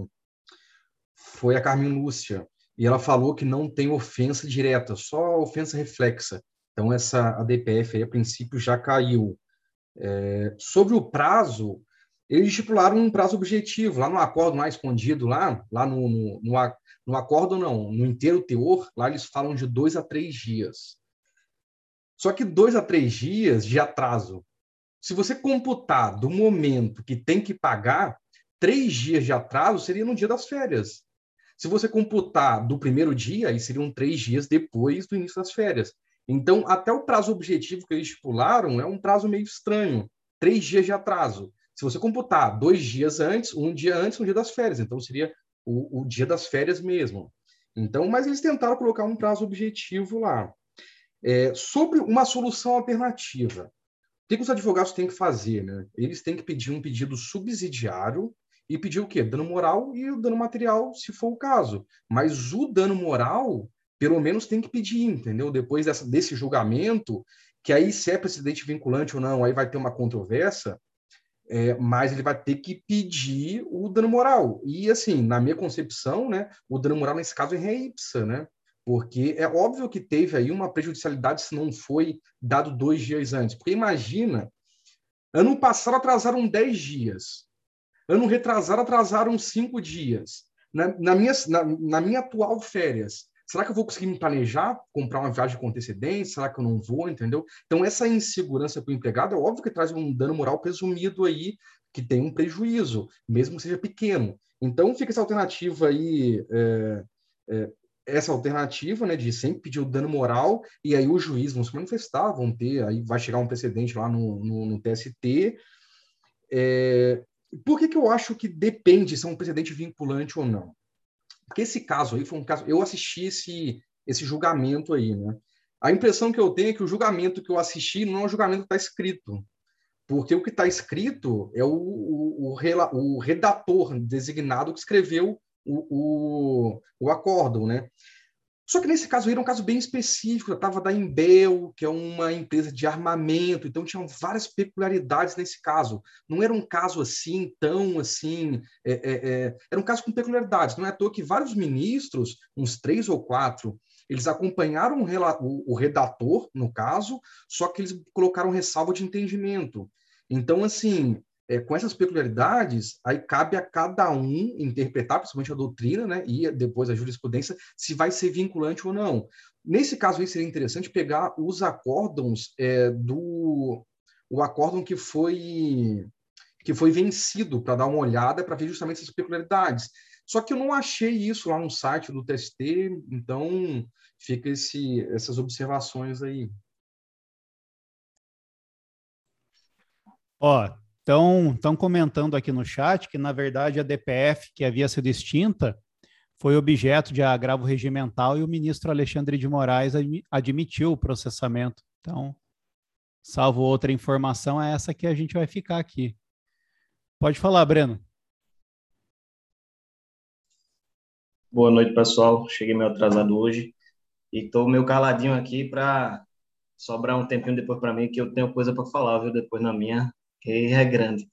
foi a Carmen Lúcia. E ela falou que não tem ofensa direta, só ofensa reflexa. Então, essa a DPF aí, a princípio, já caiu. É, sobre o prazo, eles estipularam um prazo objetivo, lá no acordo mais escondido, lá, lá no, no, no, no acordo não, no inteiro teor, lá eles falam de dois a três dias. Só que dois a três dias de atraso, se você computar do momento que tem que pagar, três dias de atraso seria no dia das férias. Se você computar do primeiro dia, aí seriam três dias depois do início das férias. Então, até o prazo objetivo que eles estipularam é um prazo meio estranho, três dias de atraso. Se você computar dois dias antes, um dia antes, um dia das férias, então seria o, o dia das férias mesmo. Então, mas eles tentaram colocar um prazo objetivo lá. É, sobre uma solução alternativa, o que, os advogados têm que fazer? Né? Eles têm que pedir um pedido subsidiário e pedir o quê? Dano moral e o dano material, se for o caso. Mas o dano moral, pelo menos tem que pedir, entendeu? Depois dessa, desse julgamento, que aí se é precedente vinculante ou não, aí vai ter uma controvérsia, é, mas ele vai ter que pedir o dano moral. E, assim, na minha concepção, né, o dano moral nesse caso é rei ipsa, né? Porque é óbvio que teve aí uma prejudicialidade se não foi dado dois dias antes. Porque imagina, ano passado atrasaram dez dias. Ano retrasado atrasaram cinco dias. Na, na, minha, na, na minha atual férias, será que eu vou conseguir me planejar, comprar uma viagem com antecedência? Será que eu não vou, entendeu? Então, essa insegurança para o empregado é óbvio que traz um dano moral presumido aí, que tem um prejuízo, mesmo que seja pequeno. Então, fica essa alternativa aí, é, é, essa alternativa, né, de sempre pedir o dano moral, e aí os juízes vão se manifestar, vão ter, aí vai chegar um precedente lá no, no, no TST, é, por que, que eu acho que depende se é um precedente vinculante ou não? Porque esse caso aí foi um caso. Eu assisti esse, esse julgamento aí, né? A impressão que eu tenho é que o julgamento que eu assisti não é o julgamento que está escrito. Porque o que está escrito é o, o, o, o, redator designado que escreveu o, o, o acórdão, né? Só que nesse caso era um caso bem específico, estava da Imbel, que é uma empresa de armamento, então tinham várias peculiaridades nesse caso. Não era um caso assim, tão assim. É, é, é, era um caso com peculiaridades. Não é à toa que vários ministros, uns três ou quatro, eles acompanharam o, o redator, no caso, só que eles colocaram ressalva de entendimento. Então, assim, é, com essas peculiaridades, aí cabe a cada um interpretar, principalmente a doutrina, né, e depois a jurisprudência, se vai ser vinculante ou não. Nesse caso aí seria interessante pegar os acórdons é, do o acórdão que foi que foi vencido para dar uma olhada para ver justamente essas peculiaridades. Só que eu não achei isso lá no site do TST, então fica esse, essas observações aí. Ó, estão comentando aqui no chat que, na verdade, a DPF, que havia sido extinta, foi objeto de agravo regimental e o ministro Alexandre de Moraes admitiu o processamento. Então, salvo outra informação, é essa que a gente vai ficar aqui. Pode falar, Breno. Boa noite, pessoal. Cheguei meio atrasado hoje e estou meio caladinho aqui para sobrar um tempinho depois para mim, que eu tenho coisa para falar, viu? Depois na minha que é grande.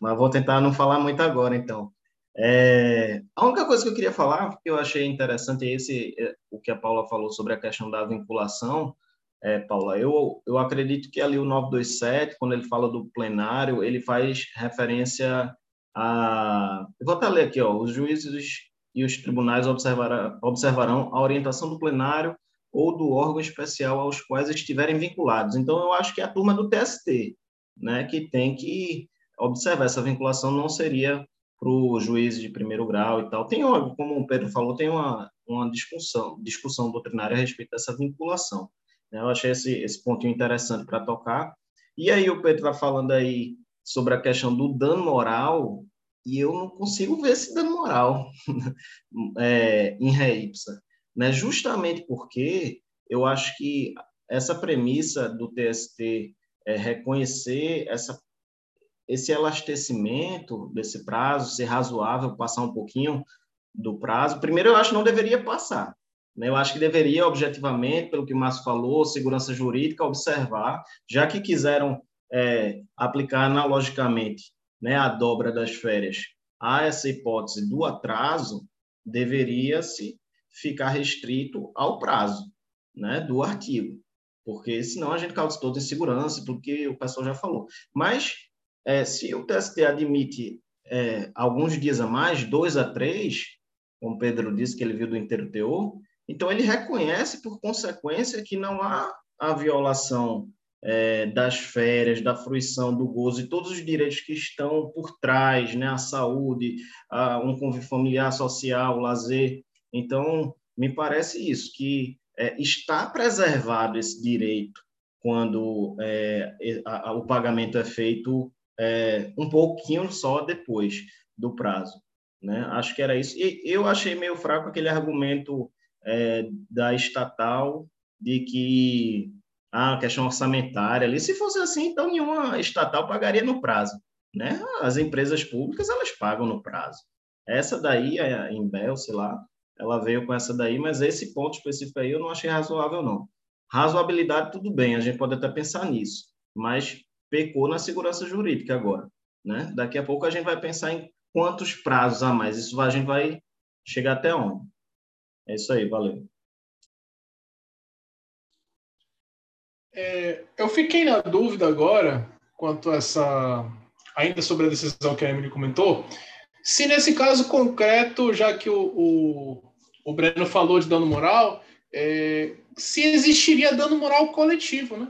Mas vou tentar não falar muito agora, então. É, a única coisa que eu queria falar, que eu achei interessante, é esse, é, o que a Paula falou sobre a questão da vinculação. É, Paula, eu, eu acredito que ali o 927, quando ele fala do plenário, ele faz referência a. Eu vou até ler aqui, ó, os juízes e os tribunais observarão, observarão a orientação do plenário ou do órgão especial aos quais estiverem vinculados. Então, eu acho que é a turma do TST né, que tem que observar essa vinculação não seria para o juiz de primeiro grau e tal. Tem, como o Pedro falou, tem uma, uma discussão, discussão doutrinária a respeito dessa vinculação. Né? Eu achei esse, esse pontinho interessante para tocar. E aí o Pedro está falando aí sobre a questão do dano moral, e eu não consigo ver esse dano moral é, em ré né? justamente porque eu acho que essa premissa do TST é, reconhecer essa, esse elastecimento desse prazo, ser razoável, passar um pouquinho do prazo. Primeiro, eu acho que não deveria passar. Né? Eu acho que deveria, objetivamente, pelo que o Márcio falou, segurança jurídica, observar, já que quiseram é, aplicar analogicamente né, a dobra das férias a essa hipótese do atraso, deveria-se ficar restrito ao prazo né, do artigo porque senão a gente causa toda insegurança, porque o pessoal já falou. Mas é, se o TST admite é, alguns dias a mais, dois a três, como Pedro disse que ele viu do inteiro teor, então ele reconhece, por consequência, que não há a violação é, das férias, da fruição do gozo e todos os direitos que estão por trás, né? A saúde, a, um convívio familiar, social, lazer. Então, me parece isso, que é, está preservado esse direito quando é, a, a, o pagamento é feito é, um pouquinho só depois do prazo. Né? Acho que era isso. E eu achei meio fraco aquele argumento é, da estatal de que a ah, questão orçamentária ali, se fosse assim, então nenhuma estatal pagaria no prazo. Né? As empresas públicas, elas pagam no prazo. Essa daí, a Embel, sei lá, ela veio com essa daí, mas esse ponto específico aí eu não achei razoável, não. Razoabilidade, tudo bem, a gente pode até pensar nisso, mas pecou na segurança jurídica agora. Né? Daqui a pouco a gente vai pensar em quantos prazos a mais. Isso a gente vai chegar até onde. É isso aí, valeu. É, eu fiquei na dúvida agora quanto a essa ainda sobre a decisão que a Emily comentou, se nesse caso concreto, já que o, o, o Breno falou de dano moral, é, se existiria dano moral coletivo, né?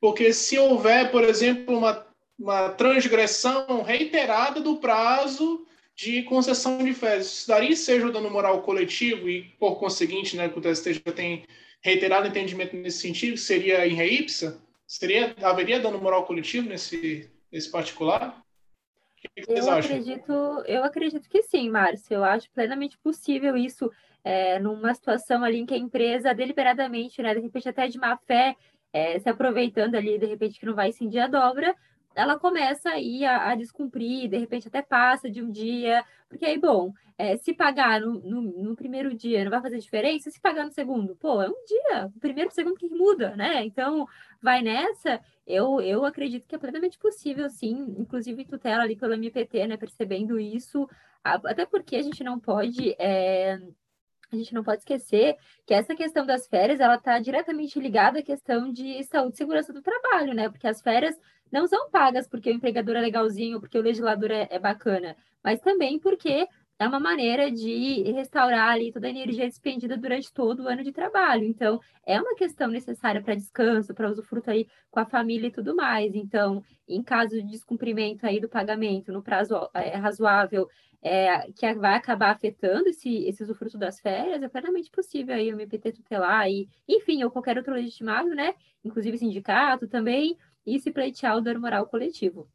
Porque se houver, por exemplo, uma, uma transgressão reiterada do prazo de concessão de férias, isso daria seja o dano moral coletivo e, por conseguinte, né, que o TST já tem reiterado entendimento nesse sentido, seria em reipsa? Seria, haveria dano moral coletivo nesse, nesse particular? Eu acredito, eu acredito que sim, Márcio. Eu acho plenamente possível isso é, numa situação ali em que a empresa deliberadamente, né, de repente até de má fé, é, se aproveitando ali, de repente que não vai cindir a dobra, ela começa aí a, a, descumprir, de repente até passa de um dia, porque aí, bom, é, se pagar no, no, no, primeiro dia não vai fazer diferença, se pagar no segundo, pô, é um dia, o primeiro e o segundo que muda, né? Então, vai nessa, eu, eu acredito que é plenamente possível, sim, inclusive tutela ali pelo MPT, né, percebendo isso, até porque a gente não pode é, a gente não pode esquecer que essa questão das férias, ela está diretamente ligada à questão de saúde e segurança do trabalho, né? Porque as férias não são pagas porque o empregador é legalzinho, porque o legislador é, é bacana, mas também porque é uma maneira de restaurar ali toda a energia despendida durante todo o ano de trabalho. Então, é uma questão necessária para descanso, para usufruto aí com a família e tudo mais. Então, em caso de descumprimento aí do pagamento no prazo é, razoável, é, que vai acabar afetando esse, esse usufruto das férias, é plenamente possível aí o MPT tutelar e, enfim, ou qualquer outro legitimado, né? Inclusive sindicato também, e se pleitear o dano moral coletivo.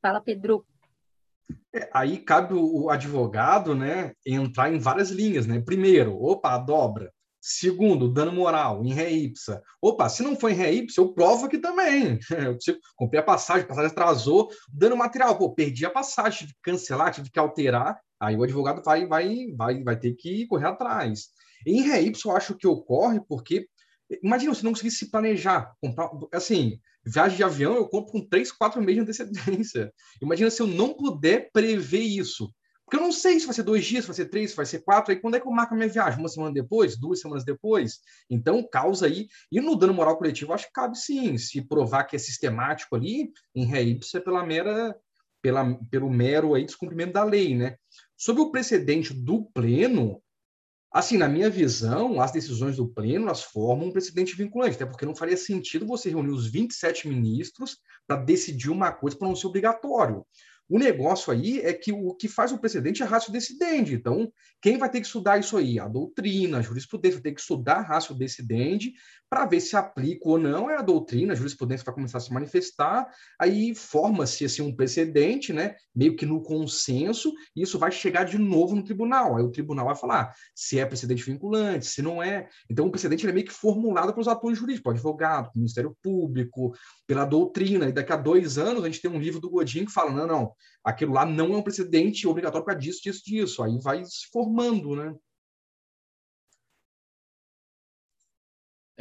Fala, Pedro. É, aí cabe o, advogado, né, entrar em várias linhas, né? Primeiro, opa, dobra. Segundo, dano moral, em ré ipsa. Opa, se não for em ré ipsa, eu provo aqui também. Eu comprei a passagem, a passagem atrasou, dano material. Pô, perdi a passagem, tive que cancelar, tive que alterar. Aí o advogado vai, vai, vai, vai ter que correr atrás. Em ré ipsa, eu acho que ocorre porque Imagina se não conseguisse se planejar, comprar, assim, viagem de avião eu compro com três, quatro meses de antecedência. Imagina se eu não puder prever isso. Porque eu não sei se vai ser dois dias, se vai ser três, se vai ser quatro. Aí quando é que eu marco a minha viagem? Uma semana depois? Duas semanas depois? Então, causa aí. E no dano moral coletivo, acho que cabe sim. Se provar que é sistemático ali, em ré ipsa, é pela mera, pela, pelo mero aí descumprimento da lei, né? Sobre o precedente do pleno, Assim, na minha visão, as decisões do Pleno elas formam um precedente vinculante, até porque não faria sentido você reunir os 27 ministros para decidir uma coisa para não ser obrigatório. O negócio aí é que o que faz o precedente é ratio decidente. Então, quem vai ter que estudar isso aí? A doutrina, a jurisprudência, vai ter que estudar ratio decidente para ver se aplica ou não. É a doutrina, a jurisprudência vai começar a se manifestar, aí forma-se assim, um precedente, né? meio que no consenso, e isso vai chegar de novo no tribunal. Aí o tribunal vai falar se é precedente vinculante, se não é. Então, o precedente é meio que formulado pelos atores jurídicos, o advogado, o Ministério Público, pela doutrina. E daqui a dois anos, a gente tem um livro do Godinho que fala: não, não aquilo lá não é um precedente obrigatório para disso, disso, disso. Aí vai se formando, né?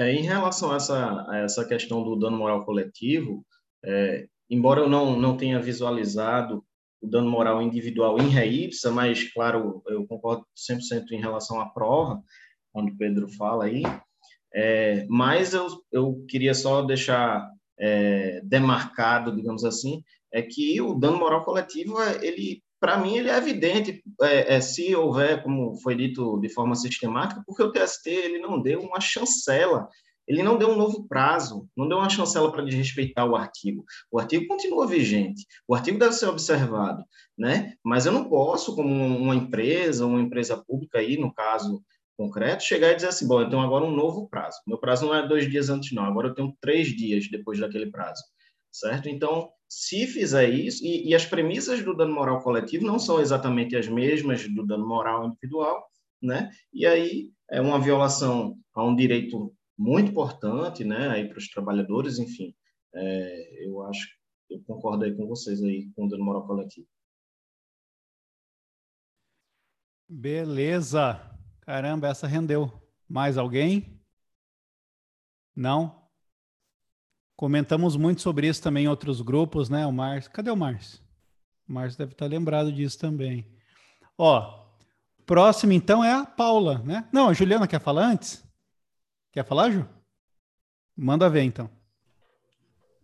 É, em relação a essa, a essa questão do dano moral coletivo, é, embora eu não, não tenha visualizado o dano moral individual em reipsa, mas, claro, eu concordo 100% em relação à prova, quando o Pedro fala aí, é, mas eu, eu queria só deixar é, demarcado, digamos assim, é que o dano moral coletivo, é, ele, para mim, ele é evidente é, é, se houver, como foi dito de forma sistemática, porque o TST ele não deu uma chancela, Ele não deu um novo prazo, não deu uma chancela para desrespeitar o artigo. O artigo continua vigente, o artigo deve ser observado, né? Mas eu não posso, como uma empresa, uma empresa pública aí, no caso concreto, chegar e dizer assim, bom, eu tenho agora um novo prazo. Meu prazo não é dois dias antes, não. Agora eu tenho três dias depois daquele prazo, certo? Então, se fizer isso, e, e, as premissas do dano moral coletivo não são exatamente as mesmas do dano moral individual, né? E aí é uma violação a um direito muito importante, né? Aí para os trabalhadores, enfim, é, eu acho, eu concordo aí com vocês aí com o dano moral coletivo. Beleza. Caramba, essa rendeu. Mais alguém? Não? Comentamos muito sobre isso também em outros grupos, né? O Márcio. Cadê o Márcio? O Márcio deve estar lembrado disso também. Ó, próximo então é a Paula, né? Não, a Juliana quer falar antes? Quer falar, Ju? Manda ver então.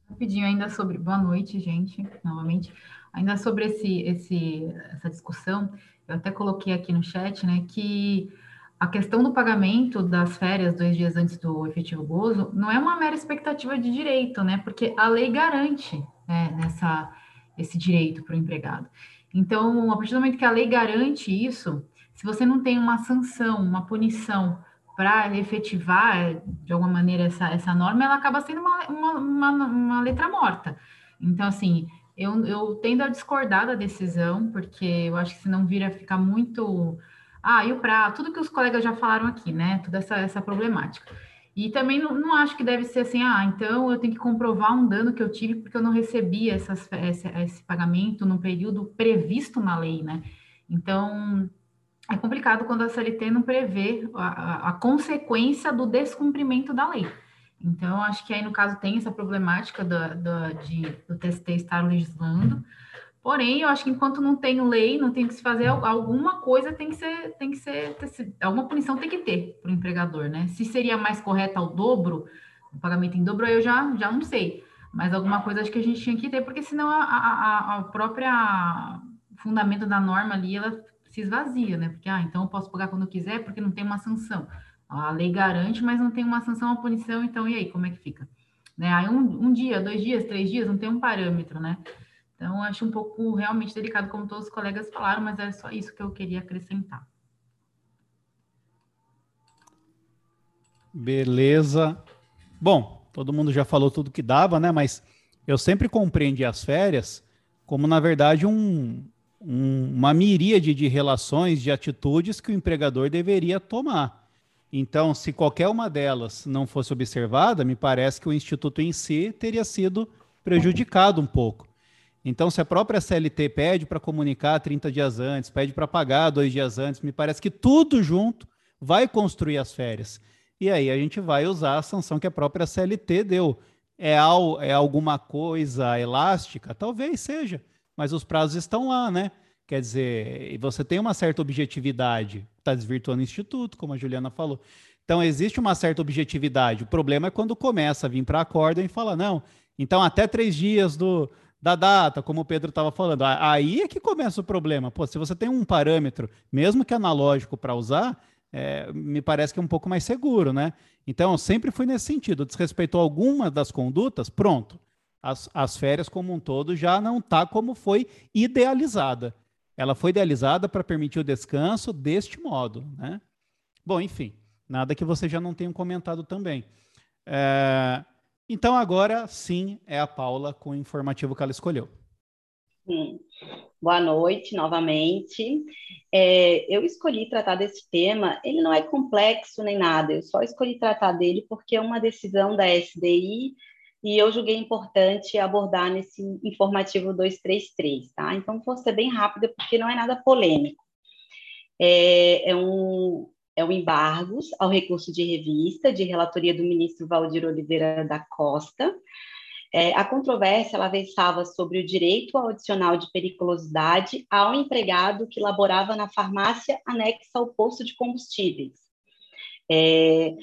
Rapidinho ainda sobre. Boa noite, gente, novamente. Ainda sobre esse, esse, essa discussão, eu até coloquei aqui no chat, né, que a questão do pagamento das férias dois dias antes do efetivo gozo não é uma mera expectativa de direito, né? Porque a lei garante né, nessa, esse direito para o empregado. Então, a partir do momento que a lei garante isso, se você não tem uma sanção, uma punição para efetivar de alguma maneira essa, essa norma, ela acaba sendo uma, uma, uma, uma letra morta. Então, assim, eu, eu tendo a discordar da decisão, porque eu acho que senão vira ficar muito ah, e o prazo, tudo que os colegas já falaram aqui, né? Toda essa, essa problemática. E também não, não, acho que deve ser assim, ah, então eu tenho que comprovar um dano que eu tive porque eu não recebi essas, esse, esse pagamento no período previsto na lei, né? Então, é complicado quando a CLT não prevê a, a, a consequência do descumprimento da lei. Então, acho que aí, no caso, tem essa problemática do, do, de, do TST estar legislando, Porém, eu acho que enquanto não tem lei, não tem que se fazer alguma coisa, tem que ser, tem que ser, alguma punição tem que ter para o empregador, né? Se seria mais correto ao dobro, o pagamento em dobro, eu já, já não sei. Mas alguma coisa acho que a gente tinha que ter, porque senão a, a, a própria fundamento da norma ali, ela se esvazia, né? Porque, ah, então eu posso pagar quando eu quiser, porque não tem uma sanção. A lei garante, mas não tem uma sanção, uma punição, então e aí, como é que fica? Né? Aí um, um dia, dois dias, três dias, não tem um parâmetro, né? Então, acho um pouco realmente delicado, como todos os colegas falaram, mas é só isso que eu queria acrescentar. Beleza. Bom, todo mundo já falou tudo que dava, né? Mas eu sempre compreendi as férias como, na verdade, um, um, uma miríade de relações, de atitudes que o empregador deveria tomar. Então, se qualquer uma delas não fosse observada, me parece que o Instituto em si teria sido prejudicado um pouco. Então, se a própria CLT pede para comunicar 30 dias antes, pede para pagar dois dias antes, me parece que tudo junto vai construir as férias. E aí a gente vai usar a sanção que a própria CLT deu. É, é alguma coisa elástica? Talvez seja, mas os prazos estão lá, né? Quer dizer, você tem uma certa objetividade, está desvirtuando o instituto, como a Juliana falou. Então, existe uma certa objetividade. O problema é quando começa a vir para a corda e fala, não, então até três dias do, da data, como o Pedro estava falando. Aí é que começa o problema. Pô, se você tem um parâmetro, mesmo que analógico para usar, é, me parece que é um pouco mais seguro, né? Então, sempre fui nesse sentido. Desrespeitou alguma das condutas, pronto. As, as férias como um todo já não está como foi idealizada. Ela foi idealizada para permitir o descanso deste modo, né? Bom, enfim, nada que você já não tenha comentado também. É, então agora sim é a Paula com o informativo que ela escolheu. Boa noite novamente. É, eu escolhi tratar desse tema, ele não é complexo nem nada, eu só escolhi tratar dele porque é uma decisão da SDI e eu julguei importante abordar nesse informativo 233, tá? Então vou ser bem rápida porque não é nada polêmico. É, é um, é o embargos ao recurso de revista, de relatoria do ministro Valdir Oliveira da Costa. É, a controvérsia ela versava sobre o direito ao adicional de periculosidade ao empregado que laborava na farmácia anexa ao posto de combustíveis. É,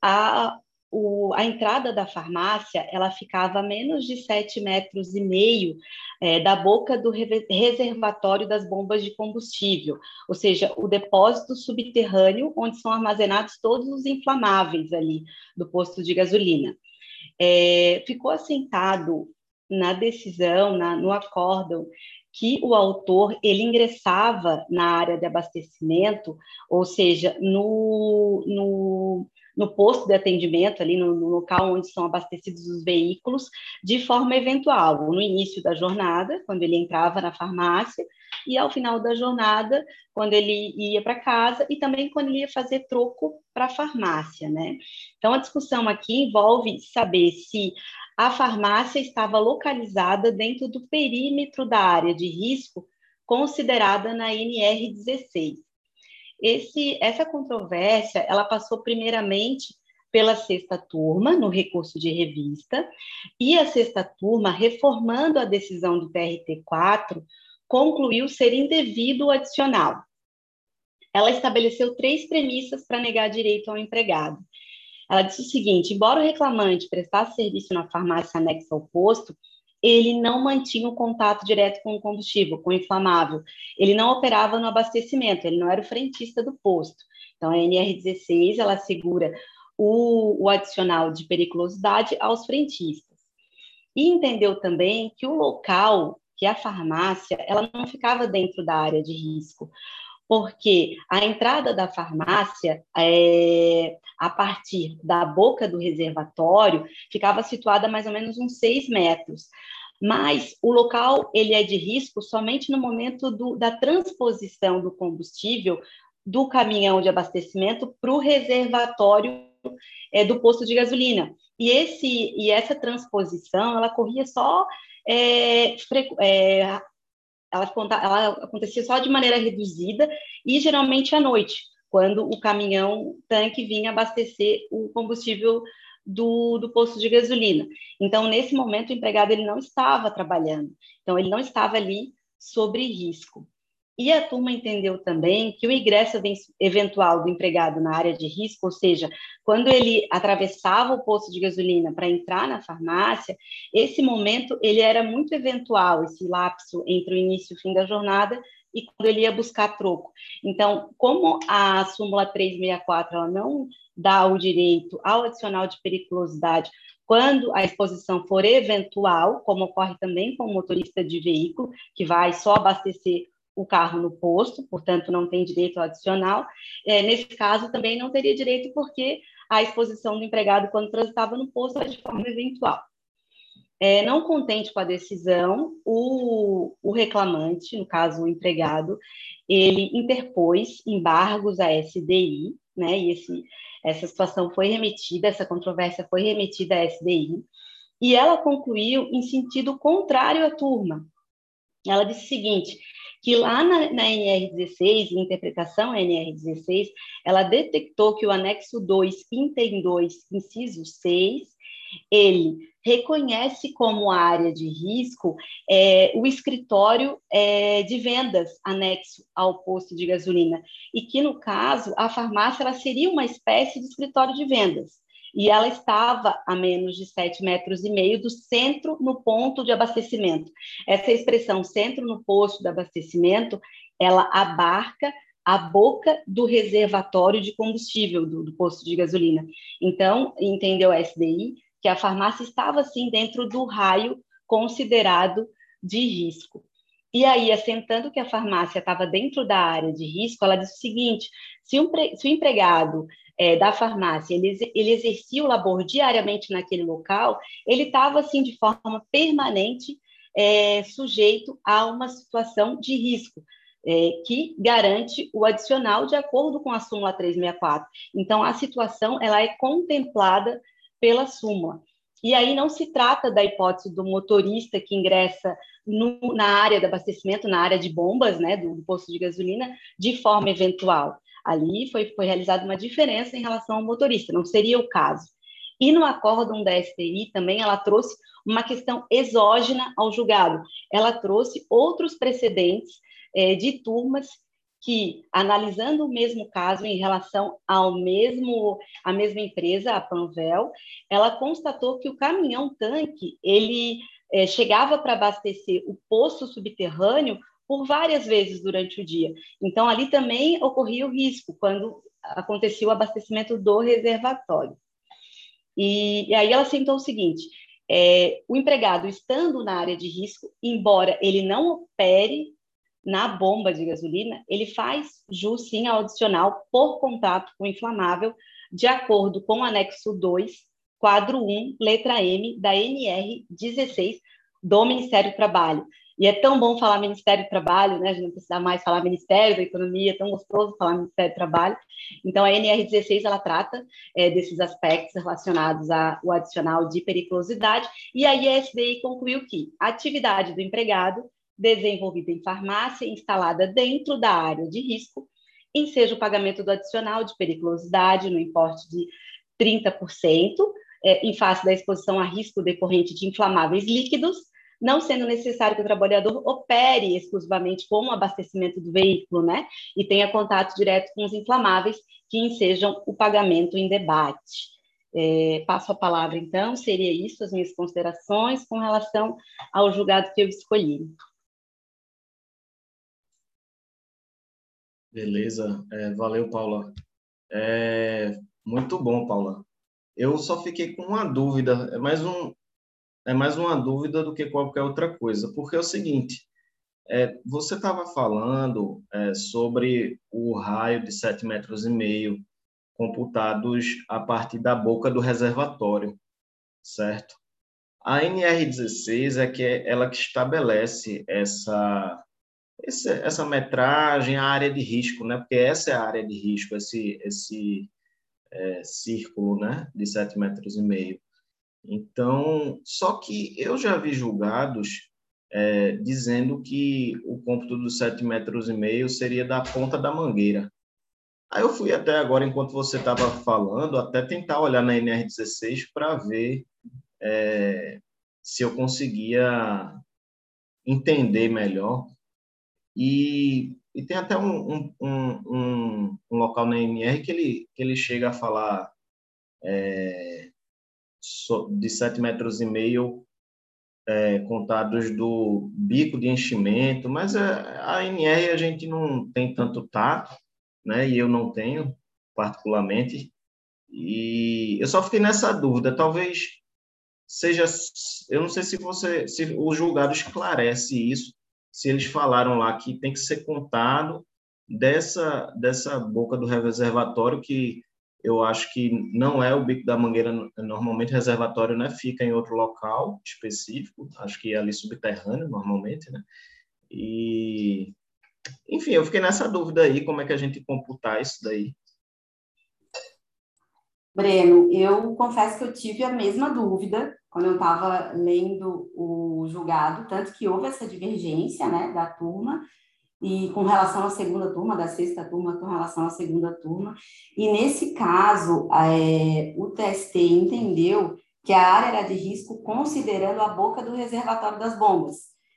a, o, a entrada da farmácia ela ficava a menos de 7 metros e meio é, da boca do reservatório das bombas de combustível, ou seja, o depósito subterrâneo onde são armazenados todos os inflamáveis ali do posto de gasolina. É, ficou assentado na decisão, na, no acórdão, que o autor ele ingressava na área de abastecimento, ou seja, no, no no posto de atendimento, ali no, no, local onde são abastecidos os veículos, de forma eventual, no início da jornada, quando ele entrava na farmácia, e ao final da jornada, quando ele ia para casa, e também quando ele ia fazer troco para a farmácia, né? Então, a discussão aqui envolve saber se a farmácia estava localizada dentro do perímetro da área de risco considerada na NR16. Esse, essa controvérsia, ela passou primeiramente pela sexta turma, no recurso de revista, e a sexta turma, reformando a decisão do TRT4, concluiu ser indevido o adicional. Ela estabeleceu três premissas para negar direito ao empregado. Ela disse o seguinte: embora o reclamante prestasse serviço na farmácia anexa ao posto, ele não mantinha o contato direto com o combustível, com o inflamável. Ele não operava no abastecimento, ele não era o frentista do posto. Então, a NR16, ela assegura o, o adicional de periculosidade aos frentistas. E entendeu também que o local, que a farmácia, ela não ficava dentro da área de risco, porque a entrada da farmácia, é, a partir da boca do reservatório, ficava situada a mais ou menos uns seis metros. Mas o local ele é de risco somente no momento do, da transposição do combustível do caminhão de abastecimento para o reservatório é, do posto de gasolina. E, esse, e essa transposição, ela corria só é, é, ela, ela acontecia só de maneira reduzida e geralmente à noite, quando o caminhão tanque vinha abastecer o combustível do, do posto de gasolina. Então, nesse momento, o empregado ele não estava trabalhando, então ele não estava ali sobre risco. E a turma entendeu também que o ingresso eventual do empregado na área de risco, ou seja, quando ele atravessava o posto de gasolina para entrar na farmácia, esse momento ele era muito eventual, esse lapso entre o início e o fim da jornada e quando ele ia buscar troco. Então, como a súmula 364 ela não dá o direito ao adicional de periculosidade quando a exposição for eventual, como ocorre também com o motorista de veículo, que vai só abastecer o carro no posto, portanto, não tem direito adicional. É, nesse caso, também não teria direito, porque a exposição do empregado quando transitava no posto é de forma eventual. É, não contente com a decisão, o, o, reclamante, no caso o empregado, ele interpôs embargos à SDI, né, e esse, essa situação foi remetida, essa controvérsia foi remetida à SDI, e ela concluiu em sentido contrário à turma. Ela disse o seguinte, que lá na, na NR16, em interpretação NR16, ela detectou que o anexo 2, item 2, inciso 6, ele reconhece como área de risco é, o escritório é, de vendas anexo ao posto de gasolina, e que, no caso, a farmácia ela seria uma espécie de escritório de vendas e ela estava a menos de 7 metros e meio do centro no ponto de abastecimento. Essa expressão centro no posto de abastecimento, ela abarca a boca do reservatório de combustível do, do posto de gasolina. Então, entendeu a SDI que a farmácia estava, sim, dentro do raio considerado de risco. E aí, assentando que a farmácia estava dentro da área de risco, ela disse o seguinte: se, um, se o empregado é, da farmácia, ele, ele exercia o labor diariamente naquele local, ele estava, assim, de forma permanente é, sujeito a uma situação de risco, é, que garante o adicional de acordo com a súmula 364. Então, a situação ela é contemplada pela súmula. E aí não se trata da hipótese do motorista que ingressa no, na área de abastecimento, na área de bombas, né, do, do posto de gasolina, de forma eventual. Ali foi, foi realizada uma diferença em relação ao motorista, não seria o caso. E no acórdão da STI também ela trouxe uma questão exógena ao julgado. Ela trouxe outros precedentes é, de turmas que, analisando o mesmo caso em relação ao mesmo, à mesma empresa, a Panvel, ela constatou que o caminhão-tanque, ele é, chegava para abastecer o poço subterrâneo por várias vezes durante o dia. Então, ali também ocorria o risco, quando acontecia o abastecimento do reservatório. E, e aí ela sentou o seguinte, é, o empregado estando na área de risco, embora ele não opere na bomba de gasolina, ele faz jus sim ao adicional por contato com inflamável, de acordo com o anexo 2, quadro 1, letra M da NR 16 do Ministério do Trabalho. E é tão bom falar Ministério do Trabalho, né? A gente não precisa mais falar Ministério da Economia, é tão gostoso falar Ministério do Trabalho. Então, a NR16, ela trata é, desses aspectos relacionados ao adicional de periculosidade, e a ISDI concluiu que a atividade do empregado desenvolvida em farmácia instalada dentro da área de risco, enseja o pagamento do adicional de periculosidade no importe de 30%, é, em face da exposição a risco decorrente de inflamáveis líquidos, não sendo necessário que o trabalhador opere exclusivamente com o abastecimento do veículo, né? E tenha contato direto com os inflamáveis que ensejam o pagamento em debate. É, passo a palavra, então, seria isso as minhas considerações com relação ao julgado que eu escolhi. Beleza, é, valeu, Paula. É, muito bom, Paula. Eu só fiquei com uma dúvida, é mais, um, é mais uma dúvida do que qualquer outra coisa, porque é o seguinte, é, você estava falando é, sobre o raio de 7 metros e meio computados a partir da boca do reservatório, certo? A NR16 é que é ela que estabelece essa essa metragem, a área de risco, né? Porque essa é a área de risco, esse, esse é, círculo, né? De sete metros e meio. Então, só que eu já vi julgados é, dizendo que o cômputo dos sete metros e meio seria da ponta da mangueira. Aí eu fui até agora, enquanto você estava falando, até tentar olhar na NR16 para ver é, se eu conseguia entender melhor e, e tem até um, um, um, um, local na MR que ele, que ele chega a falar é, de 7 metros e meio é, contados do bico de enchimento, mas a, a NR a gente não tem tanto tato, né? E eu não tenho, particularmente. E eu só fiquei nessa dúvida. Talvez seja, eu não sei se você, se o julgado esclarece isso, se eles falaram lá que tem que ser contado dessa, dessa boca do reservatório, que eu acho que não é o bico da mangueira, normalmente reservatório né, fica em outro local específico, acho que é ali subterrâneo, normalmente, né? E, enfim, eu fiquei nessa dúvida aí, como é que a gente computar isso daí. Breno, eu confesso que eu tive a mesma dúvida quando eu estava lendo o julgado, tanto que houve essa divergência né, da turma, e com relação à segunda turma, da sexta turma com relação à segunda turma, e nesse caso, é, o TST entendeu que a área era de risco considerando a boca do reservatório das bombas,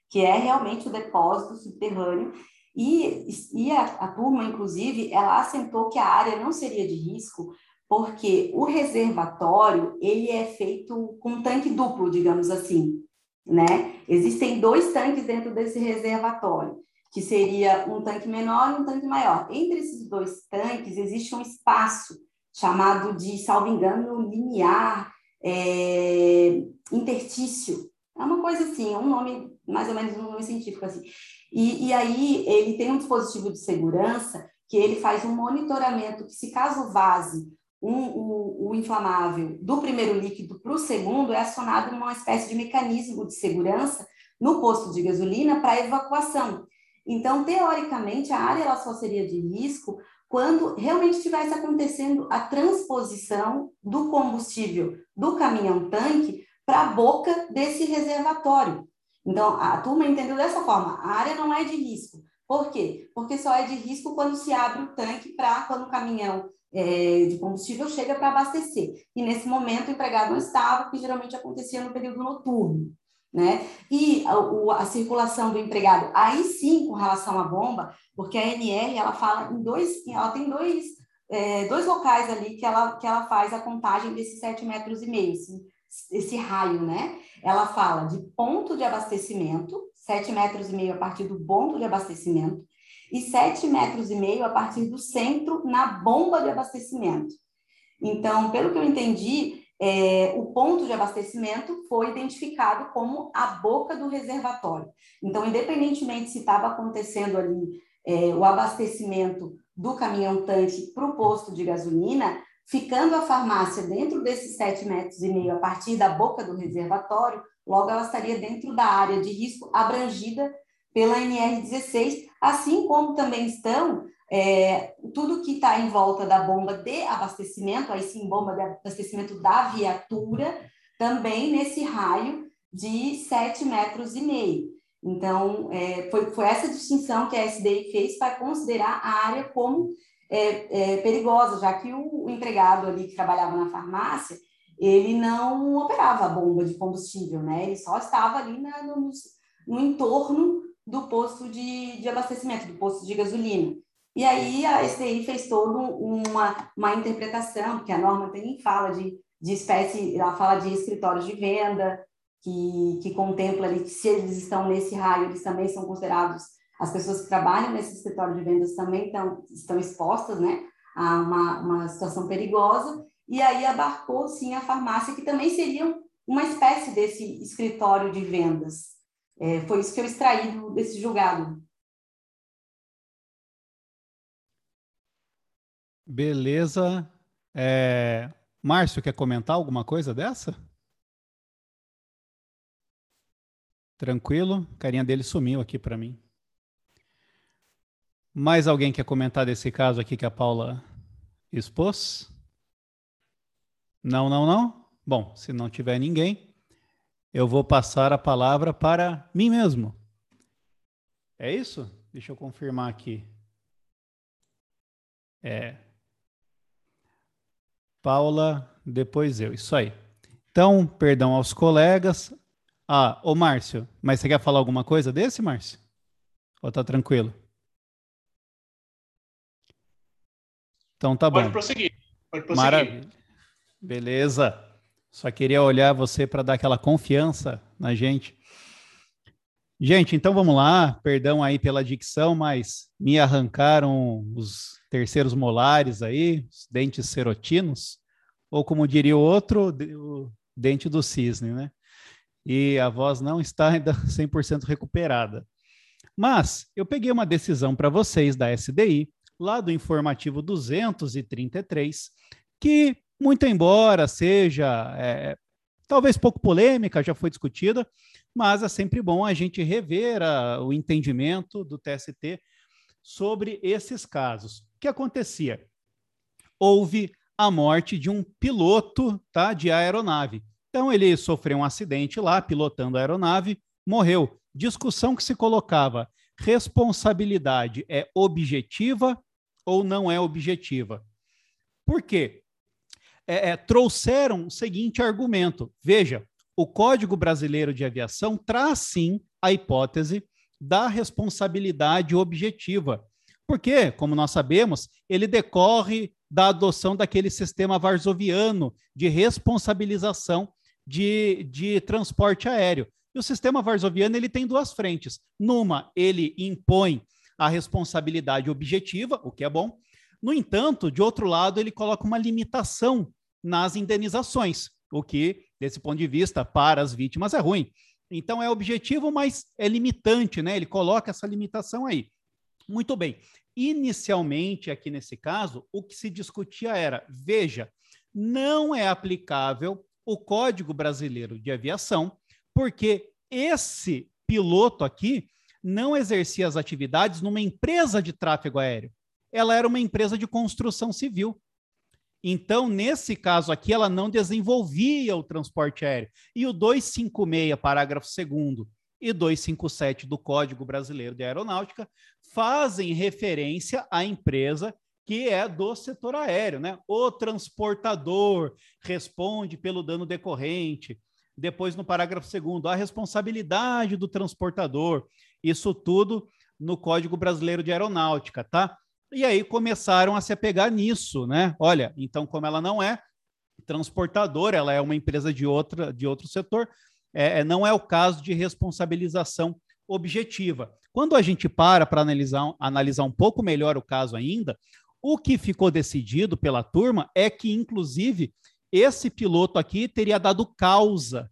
que é realmente o depósito subterrâneo, e, e a, a turma, inclusive, ela assentou que a área não seria de risco porque o reservatório ele é feito com tanque duplo, digamos assim, né? Existem dois tanques dentro desse reservatório, que seria um tanque menor e um tanque maior. Entre esses dois tanques existe um espaço chamado de, salvo engano, limiar é, interstício. É uma coisa assim, um nome mais ou menos um nome científico assim. E, e aí ele tem um dispositivo de segurança que ele faz um monitoramento que se caso vaze um, o, o inflamável do primeiro líquido para o segundo é acionado numa espécie de mecanismo de segurança no posto de gasolina para evacuação. Então, teoricamente, a área ela só seria de risco quando realmente estivesse acontecendo a transposição do combustível do caminhão-tanque para a boca desse reservatório. Então, a turma entendeu dessa forma: a área não é de risco. Por quê? Porque só é de risco quando se abre o tanque para quando o caminhão é, de combustível chega para abastecer. E nesse momento o empregado não estava, que geralmente acontecia no período noturno. né? E a, a, circulação do empregado, aí sim, com relação à bomba, porque a NR, ela fala em dois, ela tem dois, é, dois locais ali que ela, que ela faz a contagem desses sete metros e meio, esse, esse raio, né? Ela fala de ponto de abastecimento, sete metros e meio a partir do ponto de abastecimento, e sete metros e meio a partir do centro na bomba de abastecimento. Então, pelo que eu entendi, é, o ponto de abastecimento foi identificado como a boca do reservatório. Então, independentemente se estava acontecendo ali é, o abastecimento do caminhão-tanque para o posto de gasolina, ficando a farmácia dentro desses sete metros e meio a partir da boca do reservatório, logo ela estaria dentro da área de risco abrangida pela NR16, assim como também estão é, tudo que está em volta da bomba de abastecimento, aí sim, bomba de abastecimento da viatura, também nesse raio de 7 metros e meio. Então, é, foi, foi essa distinção que a SDI fez para considerar a área como é, é, perigosa, já que o, o, empregado ali que trabalhava na farmácia, ele não operava a bomba de combustível, né? Ele só estava ali na, no, no entorno do posto de, de abastecimento, do posto de gasolina. E aí a STI fez toda uma, uma interpretação, porque a norma também fala de, de espécie, ela fala de escritórios de venda, que, que contempla ali que se eles estão nesse raio, eles também são considerados, as pessoas que trabalham nesse escritório de vendas também estão, estão expostas né, a uma, uma situação perigosa, e aí abarcou sim a farmácia, que também seria uma espécie desse escritório de vendas. É, foi isso que eu extraí desse julgado. Beleza. É... Márcio, quer comentar alguma coisa dessa? Tranquilo? A carinha dele sumiu aqui para mim. Mais alguém quer comentar desse caso aqui que a Paula expôs? Não, não, não? Bom, se não tiver ninguém, eu vou passar a palavra para mim mesmo. É isso? Deixa eu confirmar aqui. É. Paula, depois eu. Isso aí. Então, perdão aos colegas. Ah, ô Márcio, mas você quer falar alguma coisa desse, Márcio? Ou tá tranquilo? Então tá Pode bom. Prosseguir. Pode prosseguir. Maravilha. Beleza. Só queria olhar você para dar aquela confiança na gente. Gente, então vamos lá. Perdão aí pela dicção, mas me arrancaram os terceiros molares aí, os dentes serotinos, ou como diria o outro, o dente do cisne, né? E a voz não está ainda 100% recuperada. Mas eu peguei uma decisão para vocês da SDI, lá do informativo 233, que, muito embora seja é, talvez pouco polêmica, já foi discutida, mas é sempre bom a gente rever a, o entendimento do TST sobre esses casos. O que acontecia? Houve a morte de um piloto tá, de aeronave. Então, ele sofreu um acidente lá, pilotando a aeronave, morreu. Discussão que se colocava: responsabilidade é objetiva ou não é objetiva? Por quê? É, é, trouxeram o seguinte argumento: veja, o Código Brasileiro de Aviação traz sim a hipótese da responsabilidade objetiva. Porque, como nós sabemos, ele decorre da adoção daquele sistema varsoviano de responsabilização de, de transporte aéreo. E o sistema varsoviano ele tem duas frentes. Numa, ele impõe a responsabilidade objetiva, o que é bom. No entanto, de outro lado, ele coloca uma limitação nas indenizações, o que, desse ponto de vista, para as vítimas é ruim. Então é objetivo, mas é limitante, né? Ele coloca essa limitação aí. Muito bem. Inicialmente, aqui nesse caso, o que se discutia era: veja, não é aplicável o Código Brasileiro de Aviação, porque esse piloto aqui não exercia as atividades numa empresa de tráfego aéreo. Ela era uma empresa de construção civil. Então, nesse caso aqui, ela não desenvolvia o transporte aéreo. E o 256, parágrafo 2 e 257 do Código Brasileiro de Aeronáutica fazem referência à empresa que é do setor aéreo, né? O transportador responde pelo dano decorrente. depois no parágrafo segundo, a responsabilidade do transportador, isso tudo no Código Brasileiro de Aeronáutica, tá? E aí começaram a se apegar nisso, né? Olha, então como ela não é transportadora, ela é uma empresa de outra de outro setor, é, é não é o caso de responsabilização objetiva. Quando a gente para para analisar, analisar um pouco melhor o caso ainda, o que ficou decidido pela turma é que, inclusive, esse piloto aqui teria dado causa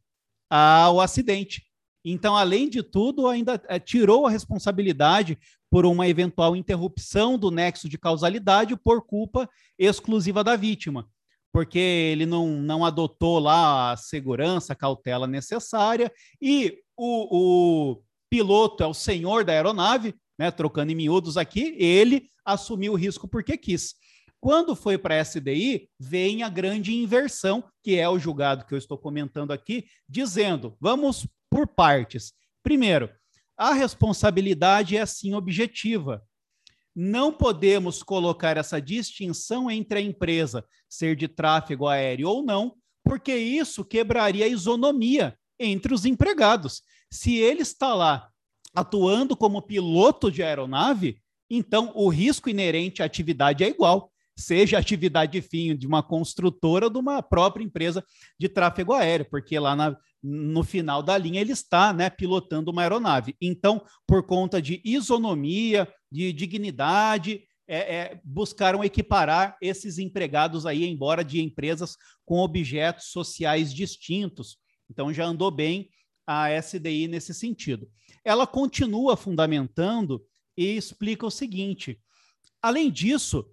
ao acidente. Então, além de tudo, ainda é, tirou a responsabilidade por uma eventual interrupção do nexo de causalidade por culpa exclusiva da vítima, porque ele não, não adotou lá a segurança, a cautela necessária, e o, o piloto é o senhor da aeronave, né, trocando em miúdos aqui, ele assumiu o risco porque quis. Quando foi para a SDI, vem a grande inversão, que é o julgado que eu estou comentando aqui, dizendo: vamos por partes. Primeiro, a responsabilidade é sim objetiva. Não podemos colocar essa distinção entre a empresa ser de tráfego aéreo ou não, porque isso quebraria a isonomia entre os empregados. Se ele está lá atuando como piloto de aeronave, então o risco inerente à atividade é igual seja atividade fim de uma construtora ou de uma própria empresa de tráfego aéreo, porque lá na, no final da linha ele está né, pilotando uma aeronave. Então, por conta de isonomia, de dignidade, é, é, buscaram equiparar esses empregados aí, embora de empresas com objetos sociais distintos. Então, já andou bem a SDI nesse sentido. Ela continua fundamentando e explica o seguinte: além disso,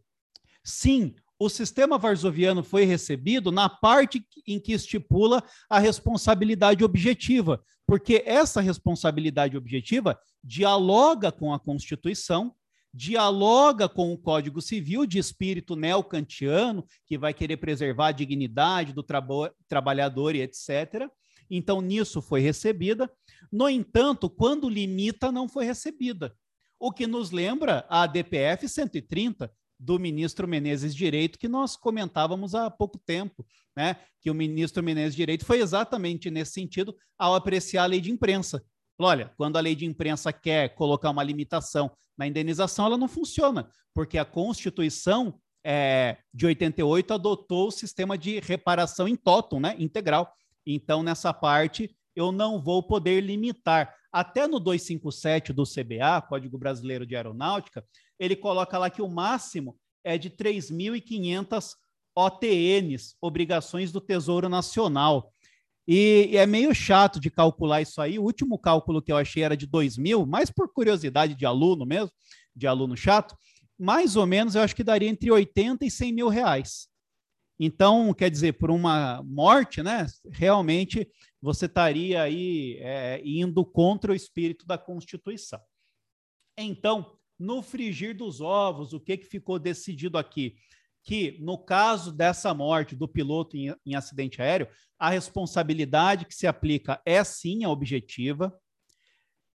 Sim, o sistema varsoviano foi recebido na parte em que estipula a responsabilidade objetiva, porque essa responsabilidade objetiva dialoga com a Constituição, dialoga com o Código Civil de espírito neocantiano, que vai querer preservar a dignidade do traba trabalhador e etc. Então, nisso foi recebida. No entanto, quando limita, não foi recebida. O que nos lembra a DPF 130, do ministro Menezes Direito, que nós comentávamos há pouco tempo, né? Que o ministro Menezes Direito foi exatamente nesse sentido ao apreciar a lei de imprensa. Olha, quando a lei de imprensa quer colocar uma limitação na indenização, ela não funciona, porque a Constituição é, de 88 adotou o sistema de reparação em totum, né? Integral. Então, nessa parte, eu não vou poder limitar. Até no 257 do CBA, Código Brasileiro de Aeronáutica, ele coloca lá que o máximo é de 3.500 OTNs, obrigações do Tesouro Nacional. E, e, é meio chato de calcular isso aí. O último cálculo que eu achei era de 2 mil, mais por curiosidade de aluno mesmo, de aluno chato. Mais ou menos, eu acho que daria entre 80 e 100 mil reais. Então, quer dizer, por uma morte, né? Realmente você estaria aí é, indo contra o espírito da Constituição. Então, no frigir dos ovos, o que, que ficou decidido aqui? Que, no caso dessa morte do piloto em, em acidente aéreo, a responsabilidade que se aplica é sim a objetiva,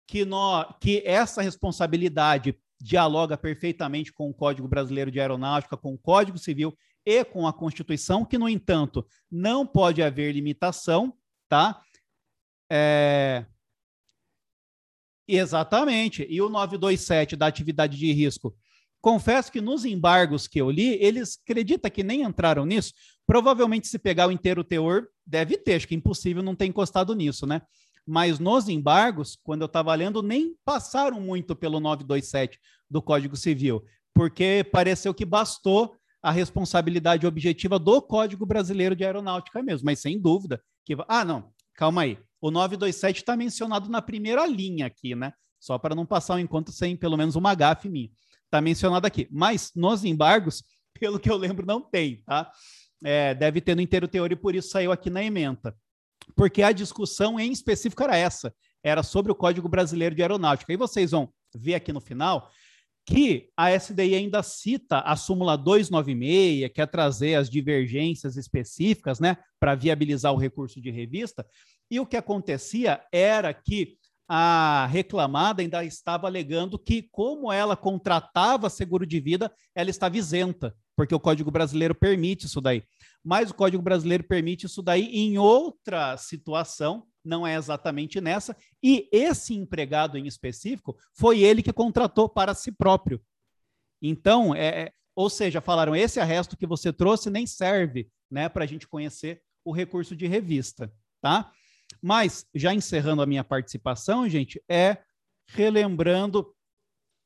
que, no, que essa responsabilidade dialoga perfeitamente com o Código Brasileiro de Aeronáutica, com o Código Civil e com a Constituição, que, no entanto, não pode haver limitação, tá? É, Exatamente. E o 927 da atividade de risco. Confesso que nos embargos que eu li, eles acredita que nem entraram nisso. Provavelmente, se pegar o inteiro teor, deve ter, acho que é impossível não ter encostado nisso, né? Mas nos embargos, quando eu estava lendo, nem passaram muito pelo 927 do Código Civil, porque pareceu que bastou a responsabilidade objetiva do Código Brasileiro de Aeronáutica mesmo, mas sem dúvida que. Ah, não, calma aí. O 927 está mencionado na primeira linha aqui, né? Só para não passar o encontro sem pelo menos uma gafe minha. Está mencionado aqui. Mas nos embargos, pelo que eu lembro, não tem, tá? É, deve ter no inteiro teor e por isso saiu aqui na ementa. Porque a discussão em específico era essa. Era sobre o Código Brasileiro de Aeronáutica. E vocês vão ver aqui no final que a SDI ainda cita a súmula 296, quer trazer as divergências específicas, né, para viabilizar o recurso de revista, e o que acontecia era que a reclamada ainda estava alegando que, como ela contratava seguro de vida, ela estava isenta. porque o Código Brasileiro permite isso daí. Mas o Código Brasileiro permite isso daí em outra situação, não é exatamente nessa, e esse empregado em específico foi ele que contratou para si próprio. Então, é, é ou seja, falaram, esse arresto que você trouxe nem serve né, para a gente conhecer o recurso de revista, tá? Mas, já encerrando a minha participação, gente, é relembrando,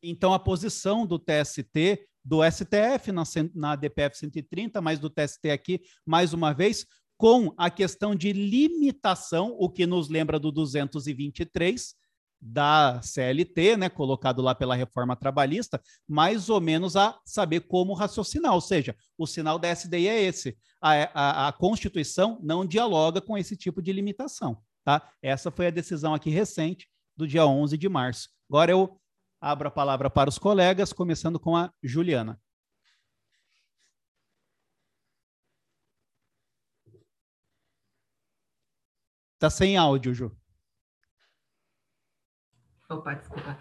então, a posição do TST, do STF na, na DPF 130, mas do TST aqui, mais uma vez, com a questão de limitação, o que nos lembra do 223, da CLT, né, colocado lá pela reforma trabalhista, mais ou menos a saber como raciocinar. Ou seja, o sinal da SDI é esse. A, a, a Constituição não dialoga com esse tipo de limitação. Tá? Essa foi a decisão aqui recente do dia 11 de março. Agora eu abro a palavra para os colegas, começando com a Juliana. Tá sem áudio, Ju. Opa, desculpa.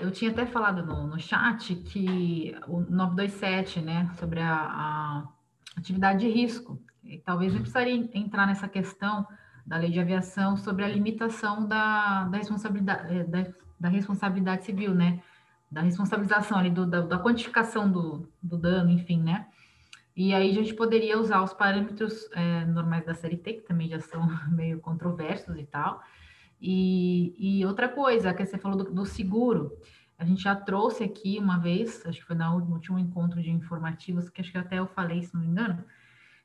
Eu tinha até falado no, no chat que o 927, né, sobre a, a atividade de risco, e talvez eu precisaria entrar nessa questão da lei de aviação sobre a limitação da, da responsabilidade eh, da, da, responsabilidade civil, né, da responsabilização ali do, da, da quantificação do, do dano, enfim, né, e aí a gente poderia usar os parâmetros é, normais da CLT, que também já são meio controversos e tal, e, e outra coisa, que você falou do, do, seguro, a gente já trouxe aqui uma vez, acho que foi no último encontro de informativos, que acho que até eu falei, se não me engano,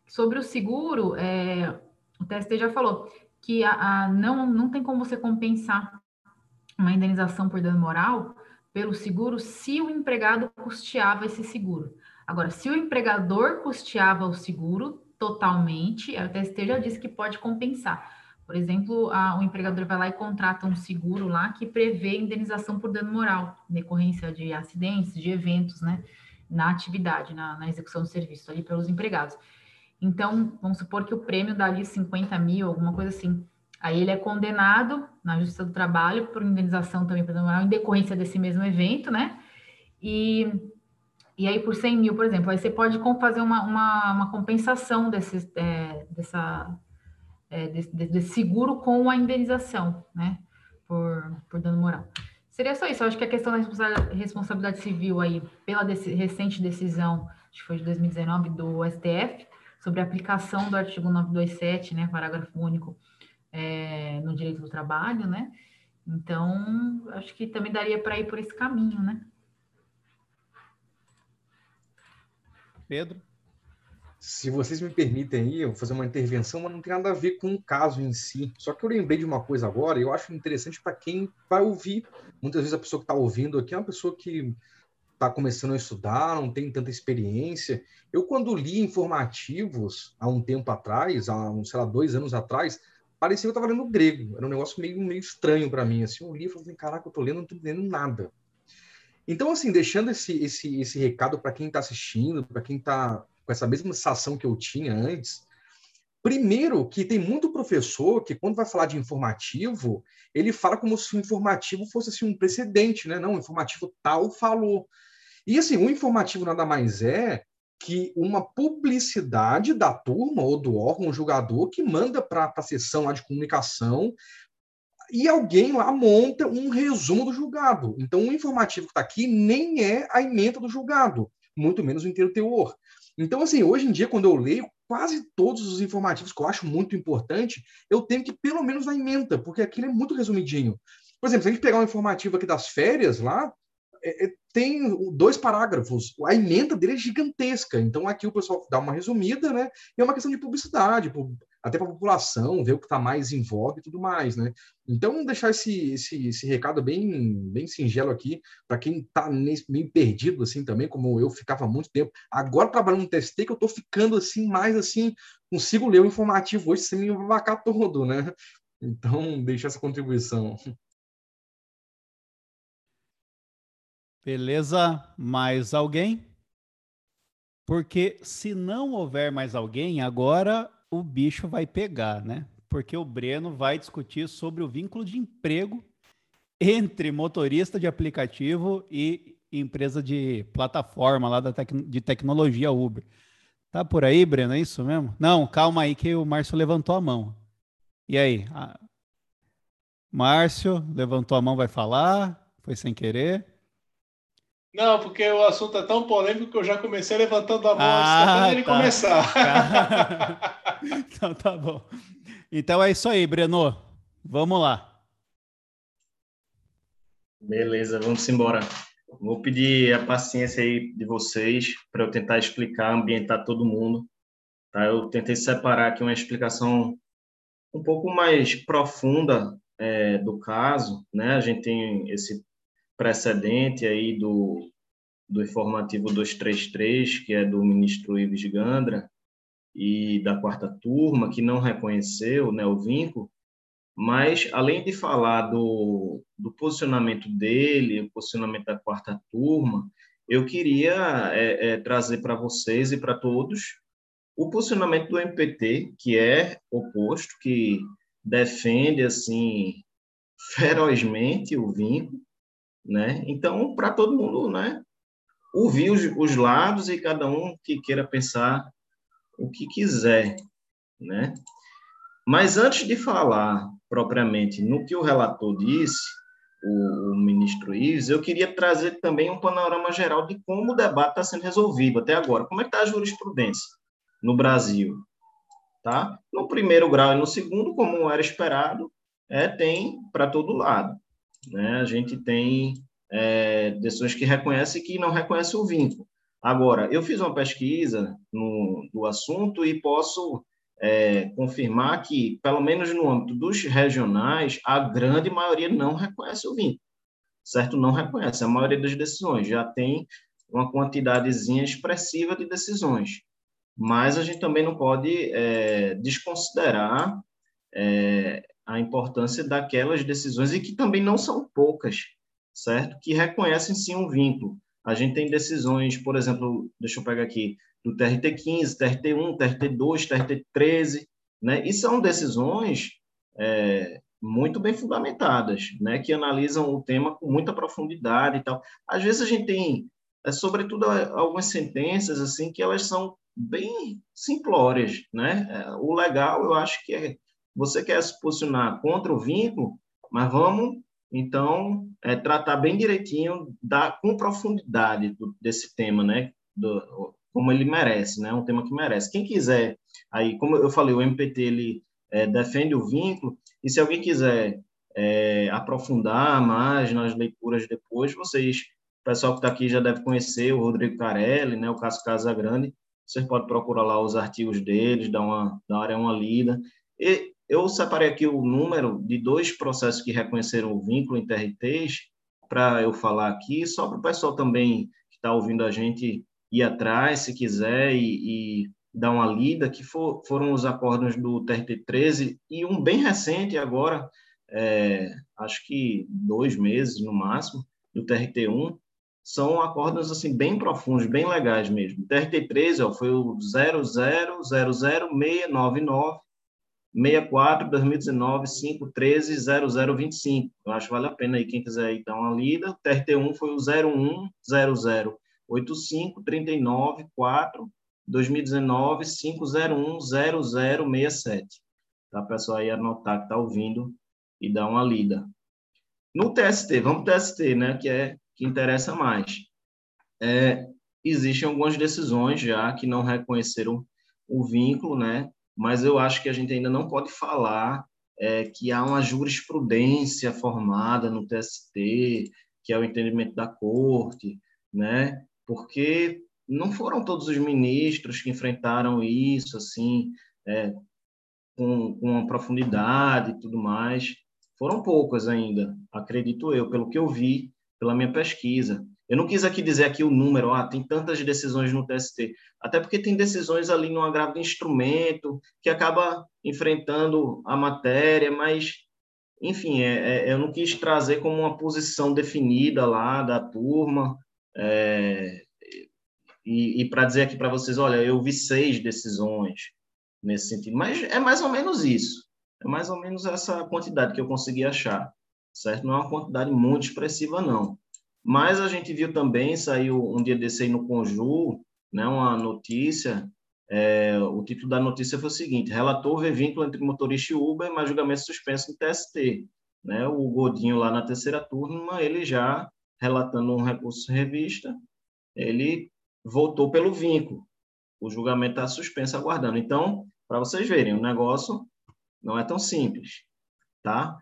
sobre o seguro, é, o TST já falou que a, a, não, não tem como você compensar uma indenização por dano moral pelo seguro se o empregado custeava esse seguro. Agora, se o empregador custeava o seguro totalmente, a TST já disse que pode compensar. Por exemplo, a, o empregador vai lá e contrata um seguro lá que prevê indenização por dano moral, decorrência de acidentes, de eventos, né, na atividade, na, na execução do serviço ali pelos empregados. Então, vamos supor que o prêmio dá ali 50 mil, alguma coisa assim. Aí ele é condenado na Justiça do Trabalho por indenização também por dano moral em decorrência desse mesmo evento, né? E, e aí por 100 mil, por exemplo, aí você pode fazer uma, uma, uma compensação desse, é, dessa é, desse, seguro com a indenização, né, por, por dano moral. Seria só isso. Eu acho que a questão da responsabilidade civil aí, pela recente decisão, acho que foi de 2019, do STF, sobre a aplicação do artigo 927, né, parágrafo único, é, no direito do trabalho, né? Então, acho que também daria para ir por esse caminho, né? Pedro? Se vocês me permitem aí, eu vou fazer uma intervenção, mas não tem nada a ver com o caso em si. Só que eu lembrei de uma coisa agora, eu acho interessante para quem vai ouvir. Muitas vezes a pessoa que está ouvindo aqui é uma pessoa que está começando a estudar, não tem tanta experiência. Eu, quando li informativos há um tempo atrás, há, sei lá, dois anos atrás, parecia que eu estava lendo grego. Era um negócio meio, meio estranho para mim. Assim, eu li e falei, caraca, eu estou lendo, não estou entendendo nada. Então, assim, deixando esse, esse, esse recado para quem está assistindo, para quem está com essa mesma sensação que eu tinha antes. Primeiro, que tem muito professor que, quando vai falar de informativo, ele fala como se o informativo fosse assim, um precedente, né? Não, o informativo tal falou. E assim, o informativo nada mais é que uma publicidade da turma ou do órgão julgador que manda para a sessão lá de comunicação e alguém lá monta um resumo do julgado. Então, o informativo que está aqui nem é a emenda do julgado, muito menos o inteiro teor. Então, assim, hoje em dia, quando eu leio quase todos os informativos que eu acho muito importante, eu tenho que pelo menos na emenda, porque aquilo é muito resumidinho. Por exemplo, se a gente pegar um informativo aqui das férias lá, é, é, tem dois parágrafos. A emenda dele é gigantesca. Então, aqui o pessoal dá uma resumida, né? E é uma questão de publicidade até para a população, ver o que está mais em voga e tudo mais, né? Então, deixar esse, esse, esse recado bem, bem singelo aqui, para quem está meio perdido, assim, também, como eu ficava há muito tempo. Agora, trabalhando no TST, que eu estou ficando, assim, mais, assim, consigo ler o informativo hoje sem me vacar todo, né? Então, deixar essa contribuição. Beleza? Mais alguém? Porque se não houver mais alguém, agora o bicho vai pegar, né? Porque o Breno vai discutir sobre o vínculo de emprego entre motorista de aplicativo e empresa de plataforma lá da tec de tecnologia Uber. Tá por aí, Breno? É isso mesmo? Não, calma aí que o Márcio levantou a mão. E aí? A... Márcio levantou a mão, vai falar? Foi sem querer? Não, porque o assunto é tão polêmico que eu já comecei levantando a mão ah, antes ele tá. começar. então tá bom. Então é isso aí, Breno. Vamos lá. Beleza, vamos embora. Vou pedir a paciência aí de vocês para eu tentar explicar, ambientar todo mundo. Tá? Eu tentei separar aqui uma explicação um pouco mais profunda é, do caso, né? A gente tem esse precedente aí do, do informativo 233, que é do ministro Ives Gandra, e da quarta turma, que não reconheceu né, o vínculo, mas, além de falar do, do posicionamento dele, o posicionamento da quarta turma, eu queria é, é, trazer para vocês e para todos o posicionamento do MPT, que é oposto, que defende assim ferozmente o vínculo, né? Então, para todo mundo, né? Ouvir os, os lados e cada um que queira pensar o que quiser, né? Mas antes de falar propriamente no que o relator disse, o, o ministro Ives, eu queria trazer também um panorama geral de como o debate está sendo resolvido até agora. Como é que está a jurisprudência no Brasil? Tá? No primeiro grau e no segundo, como era esperado, é, tem para todo lado. Né? A gente tem é, decisões que reconhecem e que não reconhecem o vínculo. Agora, eu fiz uma pesquisa no, do assunto e posso é, confirmar que, pelo menos no âmbito dos regionais, a grande maioria não reconhece o vínculo, certo? Não reconhece. A maioria das decisões já tem uma quantidadezinha expressiva de decisões. Mas a gente também não pode é, desconsiderar é, a importância daquelas decisões, e que também não são poucas, certo? Que reconhecem sim um vínculo. A gente tem decisões, por exemplo, deixa eu pegar aqui, do TRT15, TRT1, TRT2, TRT13, né? E são decisões é, muito bem fundamentadas, né? Que analisam o tema com muita profundidade e tal. Às vezes a gente tem, é, sobretudo, algumas sentenças assim que elas são bem simplórias, né? É, o legal, eu acho que é você quer se posicionar contra o vínculo, mas vamos então é, tratar bem direitinho da com profundidade do, desse tema, né? Do, como ele merece, né? Um tema que merece. Quem quiser, aí, como eu falei, o MPT ele é, defende o vínculo, e se alguém quiser é, aprofundar mais nas leituras depois, vocês, o pessoal que está aqui já deve conhecer o Rodrigo Carelli, né? O Cássio Casagrande, vocês podem procurar lá os artigos deles, dar uma, dar uma lida. E eu separei aqui o número de dois processos que reconheceram o vínculo em TRTs, para eu falar aqui, só para o pessoal também que está ouvindo a gente ir atrás, se quiser, e, e dar uma lida, que for, foram os acordos do TRT-13 e um bem recente agora, é, acho que dois meses no máximo, do TRT-1, são acordos assim bem profundos, bem legais mesmo. O TRT-13 ó, foi o 0000699 64 2019 513 0025. Eu acho que vale a pena aí quem quiser aí dar uma lida. O TRT1 foi o 0100 85 39 4 2019 501 0067. Tá, pessoal aí anotar que tá ouvindo e dar uma lida. No TST, vamos para o TST, né, que é que interessa mais. É, existem algumas decisões já que não reconheceram o vínculo, né, mas eu acho que a gente ainda não pode falar é, que há uma jurisprudência formada no TST, que é o entendimento da corte, né? porque não foram todos os ministros que enfrentaram isso assim é, com, com profundidade e tudo mais. Foram poucos ainda, acredito eu, pelo que eu vi, pela minha pesquisa. Eu não quis aqui dizer aqui o número, ah, tem tantas decisões no TST, até porque tem decisões ali no agravo de instrumento que acaba enfrentando a matéria, mas, enfim, é, é, eu não quis trazer como uma posição definida lá da turma, é, e, e para dizer aqui para vocês, olha, eu vi seis decisões nesse sentido, mas é mais ou menos isso. É mais ou menos essa quantidade que eu consegui achar, certo? Não é uma quantidade muito expressiva, não. Mas a gente viu também, saiu um dia desse aí no Conjur, né, uma notícia, é, o título da notícia foi o seguinte, relator vê vínculo entre motorista e Uber, mas julgamento suspenso no TST. Né, o Godinho lá na terceira turma, ele já relatando um recurso revista, ele voltou pelo vínculo. O julgamento está suspenso aguardando. Então, para vocês verem, o negócio não é tão simples, tá?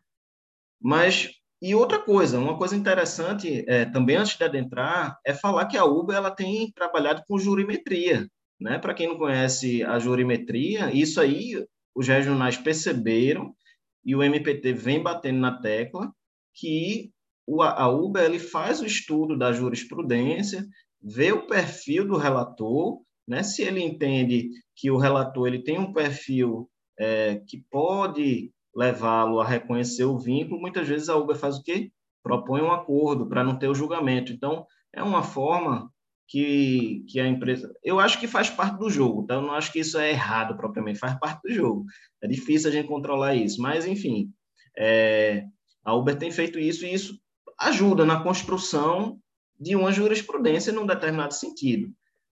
Mas e outra coisa, uma coisa interessante é, também antes de adentrar é falar que a Uber ela tem trabalhado com jurimetria, né? Para quem não conhece a jurimetria, isso aí os regionais perceberam e o MPT vem batendo na tecla que a Uber ele faz o estudo da jurisprudência, vê o perfil do relator, né? Se ele entende que o relator ele tem um perfil é, que pode levá-lo a reconhecer o vínculo, muitas vezes a Uber faz o quê? Propõe um acordo para não ter o julgamento. Então, é uma forma que, que a empresa. Eu acho que faz parte do jogo, então não acho que isso é errado propriamente, faz parte do jogo. É difícil a gente controlar isso, mas, enfim, é, a Uber tem feito isso e isso ajuda na construção de uma jurisprudência num determinado sentido,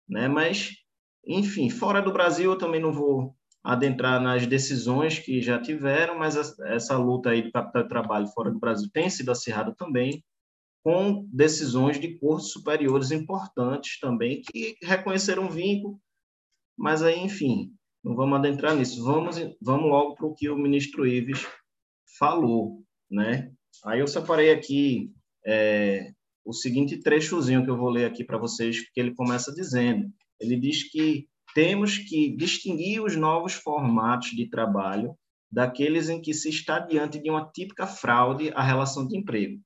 né? Mas, enfim, fora do Brasil eu também não vou adentrar nas decisões que já tiveram, mas essa luta aí do capital de trabalho fora do Brasil tem sido acirrada também, com decisões de cortes superiores importantes também que reconheceram vínculo, mas aí, enfim, não vamos adentrar nisso. Vamos, vamos logo para o que o ministro Ives falou, né? Aí eu separei aqui é, o seguinte trechozinho que eu vou ler aqui para vocês, que ele começa dizendo. Ele diz que temos que distinguir os novos formatos de trabalho daqueles em que se está diante de uma típica fraude à relação de emprego,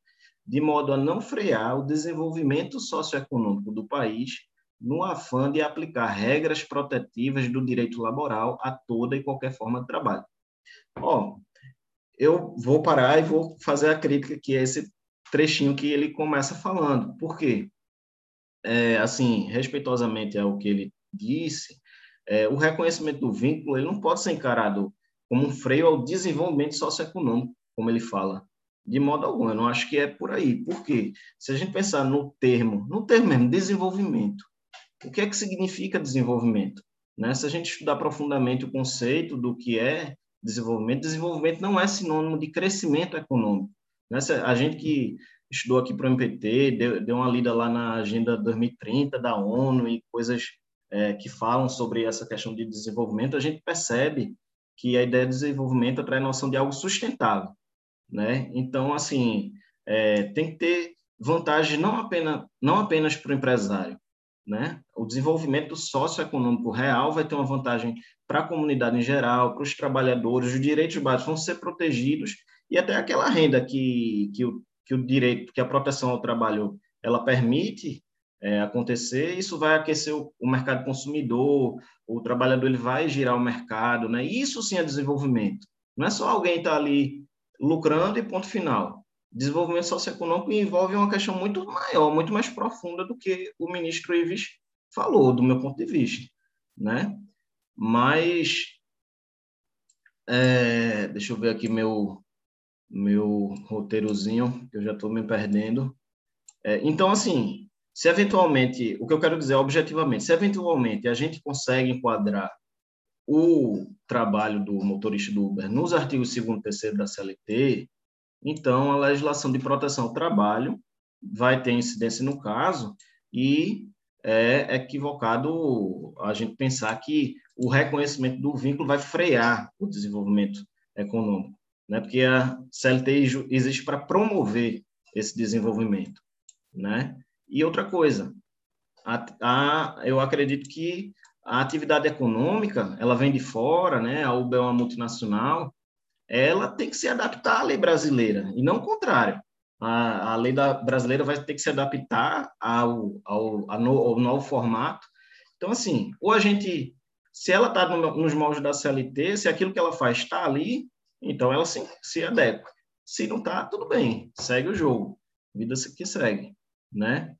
de modo a não frear o desenvolvimento socioeconômico do país no afã de aplicar regras protetivas do direito laboral a toda e qualquer forma de trabalho. Ó, eu vou parar e vou fazer a crítica que é esse trechinho que ele começa falando. Por quê? É, assim, respeitosamente ao que ele disse, é, o reconhecimento do vínculo ele não pode ser encarado como um freio ao desenvolvimento socioeconômico, como ele fala, de modo algum. Eu não acho que é por aí. Por quê? Se a gente pensar no termo, no termo mesmo, desenvolvimento, o que é que significa desenvolvimento? Né? Se a gente estudar profundamente o conceito do que é desenvolvimento, desenvolvimento não é sinônimo de crescimento econômico. Né? A gente que estudou aqui para o MPT, deu, deu uma lida lá na Agenda 2030 da ONU e coisas é, que falam sobre essa questão de desenvolvimento, a gente percebe que a ideia de desenvolvimento traz a noção de algo sustentável, né? Então, assim, é, tem que ter vantagem não apenas não apenas para o empresário, né? O desenvolvimento socioeconômico real vai ter uma vantagem para a comunidade em geral, para os trabalhadores, os direitos básicos vão ser protegidos e até aquela renda que, que, o, que o direito, que a proteção ao trabalho ela permite é, acontecer, isso vai aquecer o, o, mercado consumidor, o trabalhador ele vai girar o mercado, né? Isso sim é desenvolvimento. Não é só alguém estar tá ali lucrando e ponto final. Desenvolvimento socioeconômico envolve uma questão muito maior, muito mais profunda do que o ministro Ives falou, do meu ponto de vista, né? Mas é, deixa eu ver aqui meu meu roteirozinho, que eu já estou me perdendo. É, então, assim, se eventualmente, o que eu quero dizer objetivamente, se eventualmente a gente consegue enquadrar o trabalho do motorista do Uber nos artigos 2 e 3 da CLT, então a legislação de proteção ao trabalho vai ter incidência no caso e é equivocado a gente pensar que o reconhecimento do vínculo vai frear o desenvolvimento econômico né? Porque a CLT existe para promover esse desenvolvimento, né? E outra coisa, a, a, eu acredito que a atividade econômica, ela vem de fora, né? A Uber é uma multinacional, ela tem que se adaptar à lei brasileira e não o contrário. A, a lei da, brasileira vai ter que se adaptar ao, ao, ao, ao novo formato. Então, assim, ou a gente, se ela está no, nos moldes da CLT, se aquilo que ela faz está ali, então ela se, se adequa. Se não está, tudo bem, segue o jogo, vida que segue, né?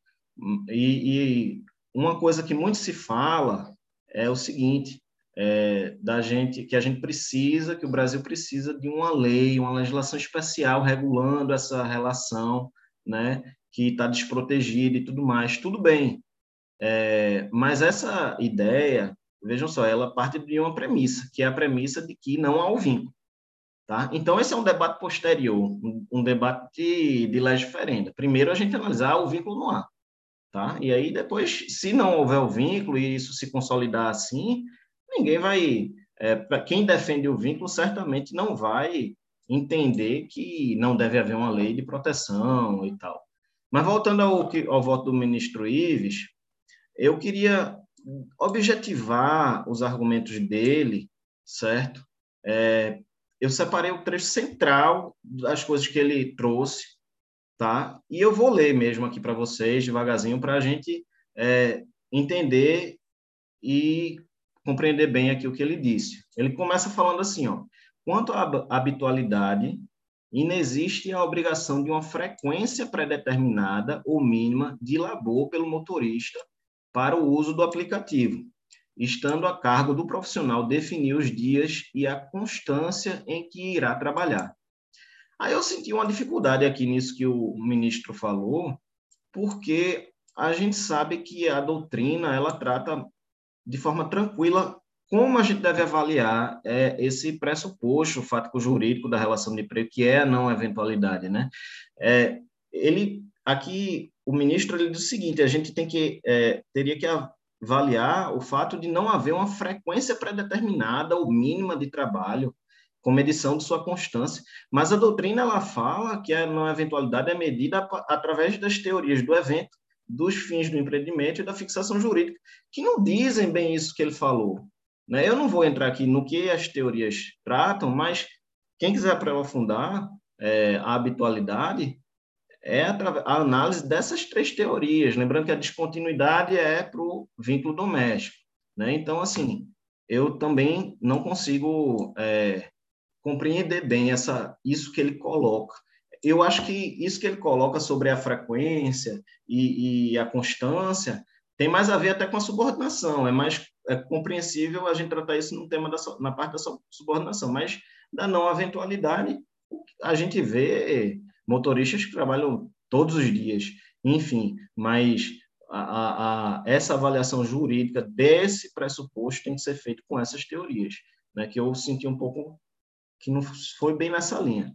E, e uma coisa que muito se fala é o seguinte, é, da gente que a gente precisa, que o Brasil precisa de uma lei, uma legislação especial regulando essa relação, né? que está desprotegido e tudo mais. Tudo bem. É, mas essa ideia, vejam só, ela parte de uma premissa, que é a premissa de que não há o vínculo. Tá? Então, esse é um debate posterior, um, um debate de, de legiférenda. Primeiro, a gente analisar o vínculo no ar. Tá? E aí, depois, se não houver o vínculo e isso se consolidar assim, ninguém vai. É, para quem defende o vínculo, certamente não vai entender que não deve haver uma lei de proteção e tal. Mas voltando ao, ao voto do ministro Ives, eu queria objetivar os argumentos dele, certo? É, eu separei o trecho central das coisas que ele trouxe, tá? E eu vou ler mesmo aqui para vocês, devagarzinho, para a gente é, entender e compreender bem aqui o que ele disse. Ele começa falando assim, ó, quanto à habitualidade, inexiste a obrigação de uma frequência predeterminada ou mínima de labor pelo motorista para o uso do aplicativo, estando a cargo do profissional definir os dias e a constância em que irá trabalhar. Aí eu senti uma dificuldade aqui nisso que o ministro falou, porque a gente sabe que a doutrina ela trata de forma tranquila como a gente deve avaliar é, esse pressuposto fático jurídico da relação de emprego, que é a não eventualidade, né? É, ele aqui o ministro ele diz o seguinte: a gente tem que é, teria que avaliar o fato de não haver uma frequência pré-determinada ou mínima de trabalho com medição de sua constância, mas a doutrina ela fala que a não eventualidade é medida através das teorias do evento, dos fins do empreendimento e da fixação jurídica, que não dizem bem isso que ele falou. Né? Eu não vou entrar aqui no que as teorias tratam, mas quem quiser aprofundar é, a habitualidade, é a análise dessas três teorias. Lembrando que a descontinuidade é para o vínculo doméstico. Né? Então, assim, eu também não consigo é, compreender bem essa, isso que ele coloca. Eu acho que isso que ele coloca sobre a frequência e, e a constância tem mais a ver até com a subordinação. É mais é compreensível a gente tratar isso no tema da, na parte da subordinação, mas da não eventualidade, a gente vê motoristas que trabalham todos os dias, enfim, mas a, a, essa avaliação jurídica desse pressuposto tem que ser feita com essas teorias, né, que eu senti um pouco que não foi bem nessa linha.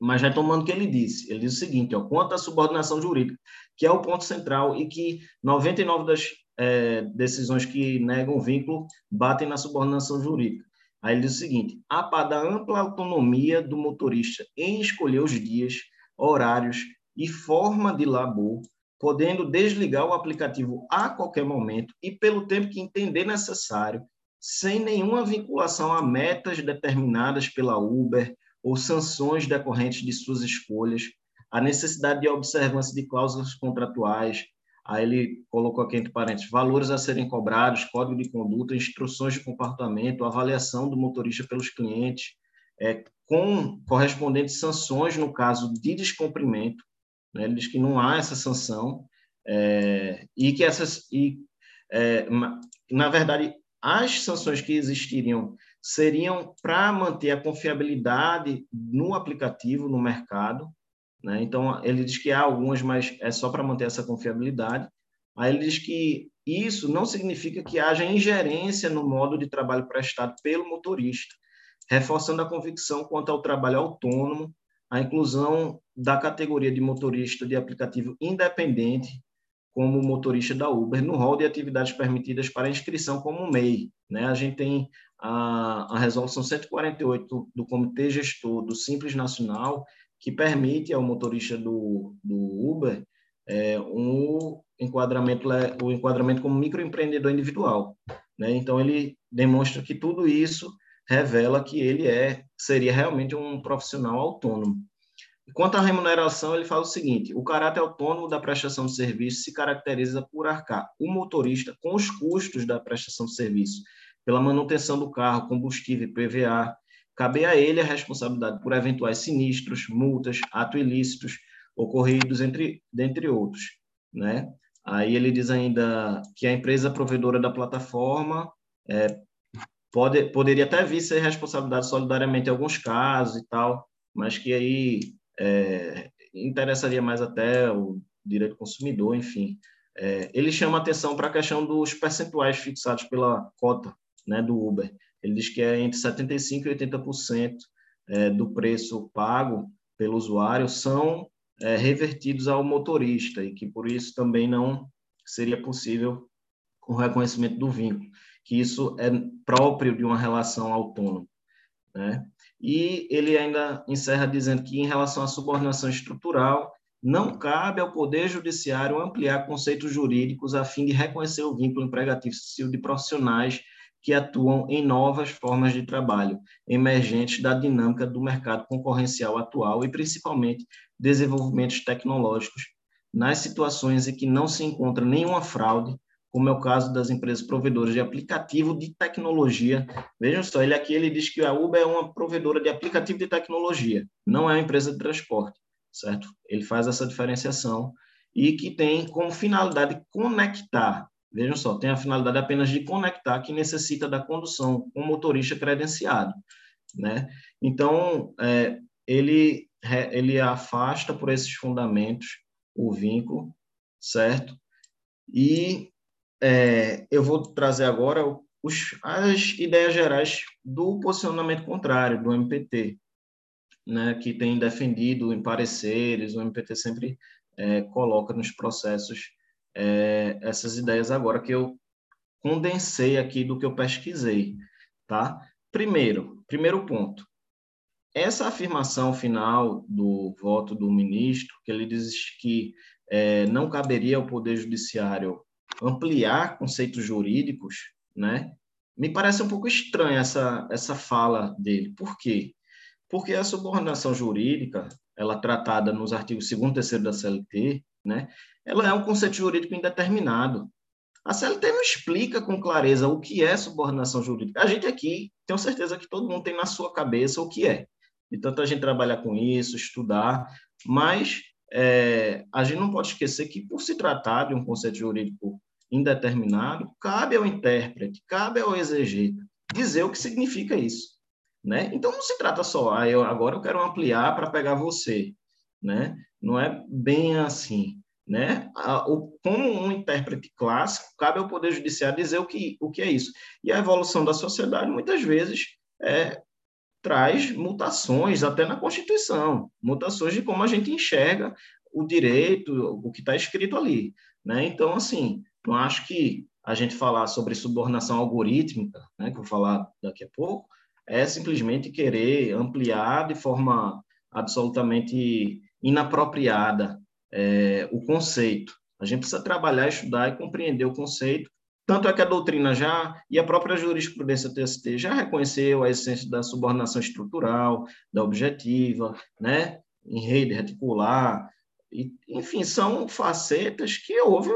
Mas retomando o que ele disse, ele diz o seguinte, ó, quanto à subordinação jurídica, que é o ponto central e que 99 das é, decisões que negam vínculo batem na subordinação jurídica. Aí ele diz o seguinte: a par da ampla autonomia do motorista em escolher os dias, horários e forma de labor, podendo desligar o aplicativo a qualquer momento e pelo tempo que entender necessário, sem nenhuma vinculação a metas determinadas pela Uber ou sanções decorrentes de suas escolhas, a necessidade de observância de cláusulas contratuais, Aí ele colocou aqui entre parênteses, valores a serem cobrados, código de conduta, instruções de comportamento, avaliação do motorista pelos clientes, é, com correspondentes sanções no caso de descumprimento. Né? Ele diz que não há essa sanção é, e que essas... E, é, na verdade, as sanções que existiriam seriam para manter a confiabilidade no aplicativo, no mercado, né? Então, ele diz que há algumas, mas é só para manter essa confiabilidade. Aí ele diz que isso não significa que haja ingerência no modo de trabalho prestado pelo motorista, reforçando a convicção quanto ao trabalho autônomo, a inclusão da categoria de motorista de aplicativo independente como motorista da Uber no rol de atividades permitidas para inscrição como MEI. Né? A gente tem a, a resolução 148 do Comitê Gestor do Simples Nacional, que permite ao motorista do, do Uber é, um enquadramento, o enquadramento como microempreendedor individual. Né? Então, ele demonstra que tudo isso revela que ele é seria realmente um profissional autônomo. Quanto à remuneração, ele fala o seguinte: o caráter autônomo da prestação de serviço se caracteriza por arcar o motorista com os custos da prestação de serviço, pela manutenção do carro, combustível, PVA, cabe a ele a responsabilidade por eventuais sinistros, multas, atos ilícitos ocorridos, entre, dentre outros. Né? Aí ele diz ainda que a empresa provedora da plataforma é, pode, poderia até vir ser responsabilidade solidariamente em alguns casos e tal, mas que aí é, interessaria mais até o direito do consumidor, enfim. É, ele chama atenção para a questão dos percentuais fixados pela cota né, do Uber. Ele diz que é entre 75% e 80% é, do preço pago pelo usuário são é, revertidos ao motorista e que por isso também não seria possível o reconhecimento do vínculo, que isso é próprio de uma relação autônoma. Né? E ele ainda encerra dizendo que, em relação à subordinação estrutural, não cabe ao Poder Judiciário ampliar conceitos jurídicos a fim de reconhecer o vínculo empregatício de profissionais que atuam em novas formas de trabalho, emergentes da dinâmica do mercado concorrencial atual e, principalmente, desenvolvimentos tecnológicos, nas situações em que não se encontra nenhuma fraude, como é o caso das empresas provedoras de aplicativo de tecnologia. Vejam só, ele aqui ele diz que a Uber é uma provedora de aplicativo de tecnologia, não é uma empresa de transporte, certo? Ele faz essa diferenciação e que tem como finalidade conectar. Vejam só, tem a finalidade apenas de conectar, que necessita da condução com motorista credenciado, né? Então, é, ele ele afasta por esses fundamentos o vínculo, certo? E é, eu vou trazer agora os, as ideias gerais do posicionamento contrário, do MPT, né, que tem defendido em pareceres, o MPT sempre é, coloca nos processos é, essas ideias agora que eu condensei aqui do que eu pesquisei, tá? Primeiro, primeiro ponto, essa afirmação final do voto do ministro, que ele diz que é, não caberia ao Poder Judiciário ampliar conceitos jurídicos, né? Me parece um pouco estranha essa, essa fala dele. Por quê? Porque a subordinação jurídica, ela tratada nos artigos 2 e 3 da CLT, né? Ela é um conceito jurídico indeterminado. A CLT não explica com clareza o que é subordinação jurídica. A gente aqui, tenho certeza que todo mundo tem na sua cabeça o que é. De tanta gente trabalhar com isso, estudar, mas é, a gente não pode esquecer que, por se tratar de um conceito jurídico indeterminado, cabe ao intérprete, cabe ao exegeta dizer o que significa isso. Né? Então, não se trata só, ah, eu, agora eu quero ampliar para pegar você. Né? Não é bem assim. Né? Como um intérprete clássico, cabe ao Poder Judiciário dizer o que, o que é isso. E a evolução da sociedade, muitas vezes, é, traz mutações até na Constituição, mutações de como a gente enxerga o direito, o que está escrito ali. Né? Então, assim, não acho que a gente falar sobre subordinação algorítmica, né, que eu vou falar daqui a pouco, é simplesmente querer ampliar de forma absolutamente inapropriada é, o conceito. A gente precisa trabalhar, estudar e compreender o conceito tanto é que a doutrina já, e a própria jurisprudência TST já reconheceu a essência da subordinação estrutural, da objetiva, né, em rede reticular, e, enfim, são facetas que houve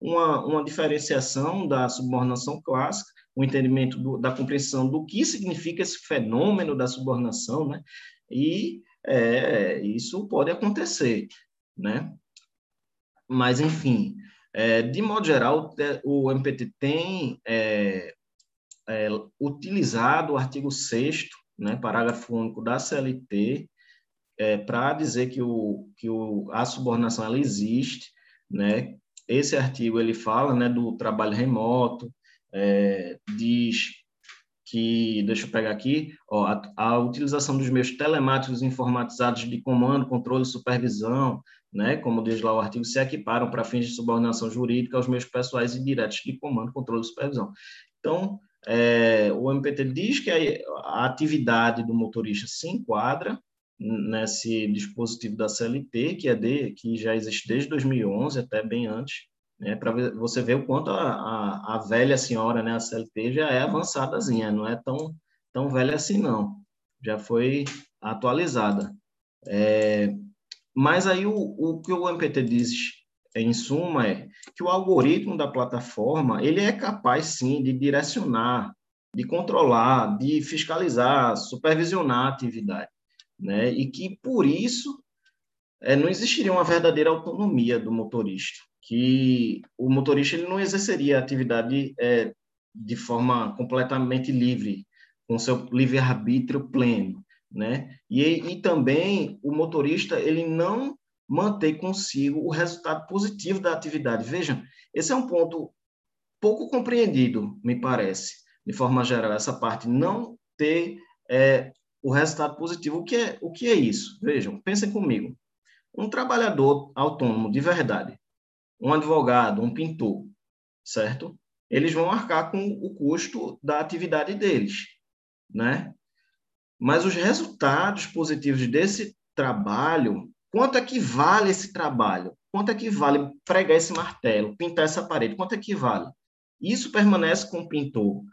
uma, uma diferenciação da subordinação clássica, o entendimento do, da compreensão do que significa esse fenômeno da subordinação, né, e é, isso pode acontecer, né, mas, enfim, é, de modo geral, o MPT tem é, é, utilizado o artigo 6 né, parágrafo único da CLT, é, para dizer que, o, que o, a subornação ela existe. Né? Esse artigo ele fala né, do trabalho remoto, é, diz que, deixa eu pegar aqui, ó, a, a, utilização dos meios telemáticos informatizados de comando, controle e supervisão, né, como diz lá o artigo, se equiparam para fins de subordinação jurídica aos meios pessoais e diretos de comando, controle e supervisão. Então, é, o MPT diz que a, a, atividade do motorista se enquadra nesse dispositivo da CLT, que, é de, que já existe desde 2011, até bem antes, né, para você ver o quanto a, a, a, velha senhora, né, a CLT, já é avançadazinha, não é tão, tão velha assim, não. Já foi atualizada. É, mas aí o, o que o MPT diz, em suma, é que o algoritmo da plataforma ele é capaz, sim, de direcionar, de controlar, de fiscalizar, supervisionar a atividade. Né? E que, por isso, é, não existiria uma verdadeira autonomia do motorista, que o motorista ele não exerceria a atividade é, de forma completamente livre, com seu livre-arbítrio pleno né? E, e também o motorista ele não manter consigo o resultado positivo da atividade. Vejam, esse é um ponto pouco compreendido, me parece, de forma geral, essa parte, não ter é, o resultado positivo. O que, é, o que é isso? Vejam, pensem comigo. Um trabalhador autônomo de verdade, um advogado, um pintor, certo? Eles vão arcar com o custo da atividade deles, né? Mas os resultados positivos desse trabalho Quanto é que vale esse trabalho? Quanto é que vale pregar esse martelo, pintar essa parede? Quanto é que vale? Isso permanece com o pintor.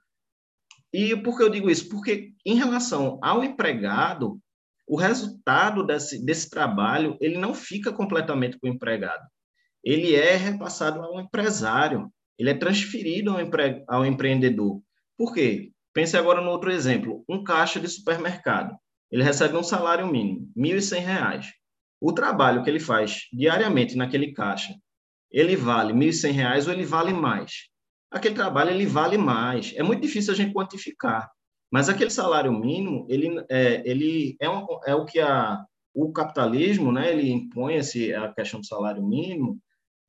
E por que eu digo isso? Porque em relação ao empregado, o resultado desse, desse trabalho ele não fica completamente com o empregado. Ele é repassado ao empresário, ele é transferido ao, empre, ao empreendedor. Por quê? Pense agora no outro exemplo. Um caixa de supermercado. Ele recebe um salário mínimo, R$ 1.100 o trabalho que ele faz diariamente naquele caixa, ele vale R$ 1.100 ou ele vale mais? Aquele trabalho ele vale mais. É muito difícil a gente quantificar, mas aquele salário mínimo ele é, ele é, um, é o que a, o capitalismo, né? Ele impõe esse a questão do salário mínimo,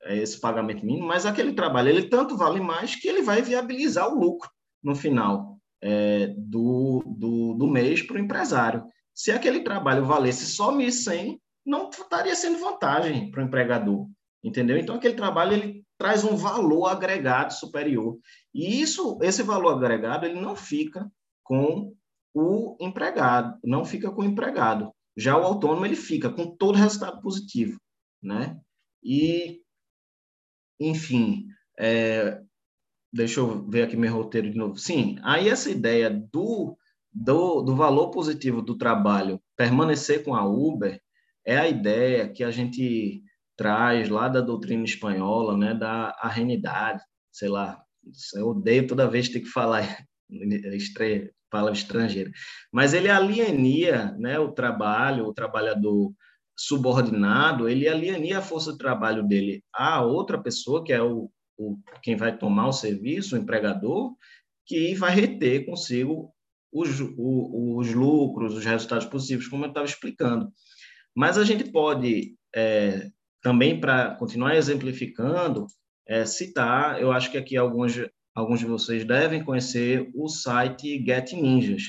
é, esse pagamento mínimo, mas aquele trabalho ele tanto vale mais que ele vai viabilizar o lucro no final é, do, do, do mês para o empresário. Se aquele trabalho valesse só 1.100, não estaria sendo vantagem para o empregador, entendeu? Então aquele trabalho ele traz um valor agregado superior e isso, esse valor agregado, ele não fica com o empregado, não fica com o empregado. Já o autônomo ele fica com todo resultado positivo, né? E enfim, é, deixa eu ver aqui meu roteiro de novo. Sim, aí essa ideia do, do, do valor positivo do trabalho permanecer com a Uber, é a ideia que a gente traz lá da doutrina espanhola, né, da arrenidade, sei lá, eu odeio toda vez ter que falar estre... palavra estrangeira, mas ele alienia, né, o trabalho, o trabalhador subordinado, ele alienia a força de trabalho dele a outra pessoa, que é o, o quem vai tomar o serviço, o empregador, que vai reter consigo os, os, os lucros, os resultados possíveis, como eu estava explicando. Mas a gente pode, é, também para continuar exemplificando, é, citar, eu acho que aqui alguns, alguns de vocês devem conhecer o site Get Ninjas.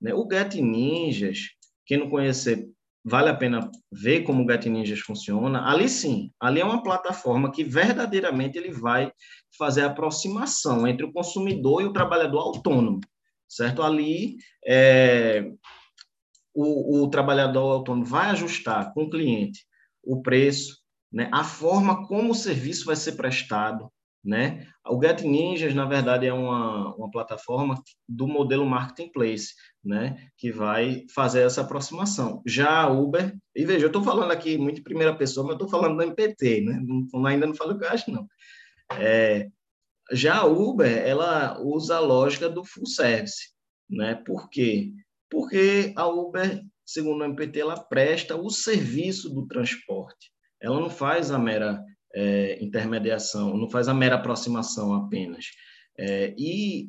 Né? O Get Ninjas, quem não conhecer, vale a pena ver como o Get Ninjas funciona. Ali sim, ali é uma plataforma que verdadeiramente ele vai fazer a aproximação entre o consumidor e o trabalhador autônomo, certo? Ali é, o, o trabalhador autônomo vai ajustar com o cliente o preço, né, a forma como o serviço vai ser prestado, né? O Get Ninjas, na verdade, é uma, uma plataforma do modelo Marketplace, né? Que vai fazer essa aproximação. Já a Uber, e veja, eu estou falando aqui muito em primeira pessoa, mas estou falando do MPT, né? Não, ainda não falo o que eu acho, não. É, já a Uber, ela usa a lógica do full service, né? Por quê? porque a Uber, segundo o MPT, ela presta o serviço do transporte. Ela não faz a mera é, intermediação, não faz a mera aproximação apenas. É, e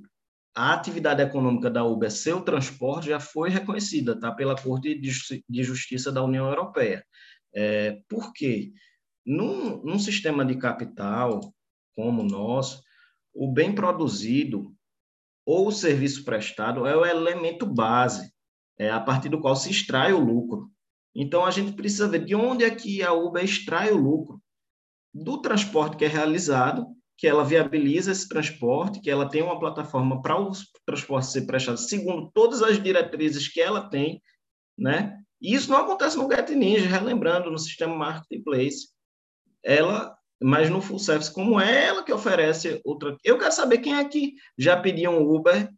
a atividade econômica da Uber, seu transporte, já foi reconhecida tá, pela Corte de Justiça da União Europeia. É, por quê? Num, num sistema de capital como o nosso, o bem produzido ou o serviço prestado é o elemento base, é a partir do qual se extrai o lucro. Então, a gente precisa ver de onde é que a Uber extrai o lucro. Do transporte que é realizado, que ela viabiliza esse transporte, que ela tem uma plataforma para o transporte ser prestado segundo todas as diretrizes que ela tem, né? E isso não acontece no Get Ninja, relembrando, no sistema Marketplace. Ela mas no full service, como é ela que oferece outra. Eu quero saber quem é que já pediu um Uber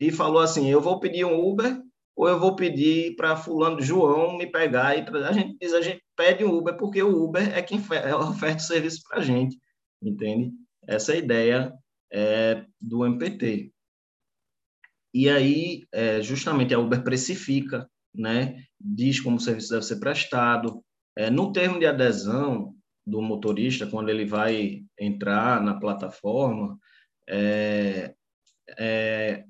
e falou assim: eu vou pedir um Uber ou eu vou pedir para fulano João me pegar e a gente diz a gente pede um Uber porque o Uber é quem oferta o serviço para a gente, entende? Essa é a ideia é, do MPT. E aí, é, justamente, a Uber precifica, né? diz como o serviço deve ser prestado. É, no termo de adesão, do motorista quando ele vai entrar na plataforma, é, é,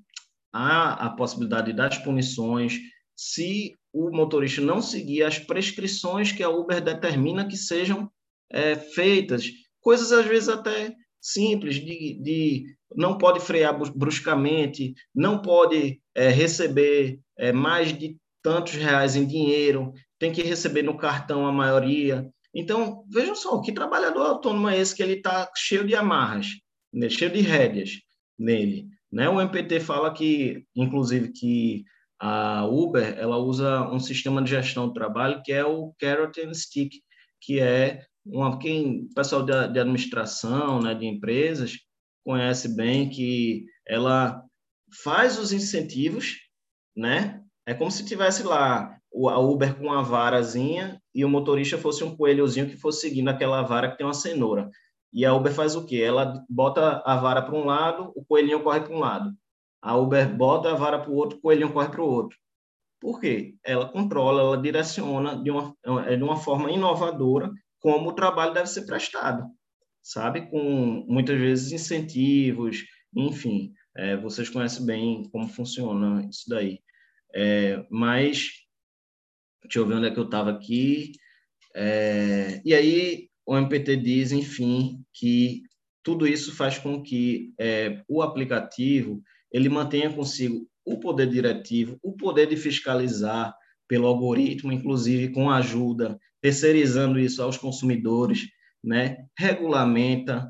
há a possibilidade das punições se o motorista não seguir as prescrições que a Uber determina que sejam é, feitas, coisas às vezes até simples, de, de não pode frear bruscamente, não pode é, receber é, mais de tantos reais em dinheiro, tem que receber no cartão a maioria. Então, vejam só, que trabalhador autônomo é esse que ele está cheio de amarras, né, cheio de rédeas nele. Né? O MPT fala que, inclusive, que a Uber ela usa um sistema de gestão do trabalho que é o Carrot and Stick, que é uma, quem pessoal de, de administração, né, de empresas conhece bem que ela faz os incentivos, né? É como se tivesse lá a Uber com uma varazinha e o motorista fosse um coelhozinho que fosse seguindo aquela vara que tem uma cenoura. E a Uber faz o quê? Ela bota a vara para um lado, o coelhinho corre para um lado. A Uber bota a vara para o outro, o coelhinho corre para o outro. Por quê? Ela controla, ela direciona de uma, é de uma forma inovadora como o trabalho deve ser prestado, sabe? Com muitas vezes incentivos, enfim, é, vocês conhecem bem como funciona isso daí. É, mas, deixa eu ver onde é que eu estava aqui. É, e aí, o MPT diz, enfim, que tudo isso faz com que é, o aplicativo ele mantenha consigo o poder diretivo, o poder de fiscalizar pelo algoritmo, inclusive com ajuda, terceirizando isso aos consumidores, né? regulamenta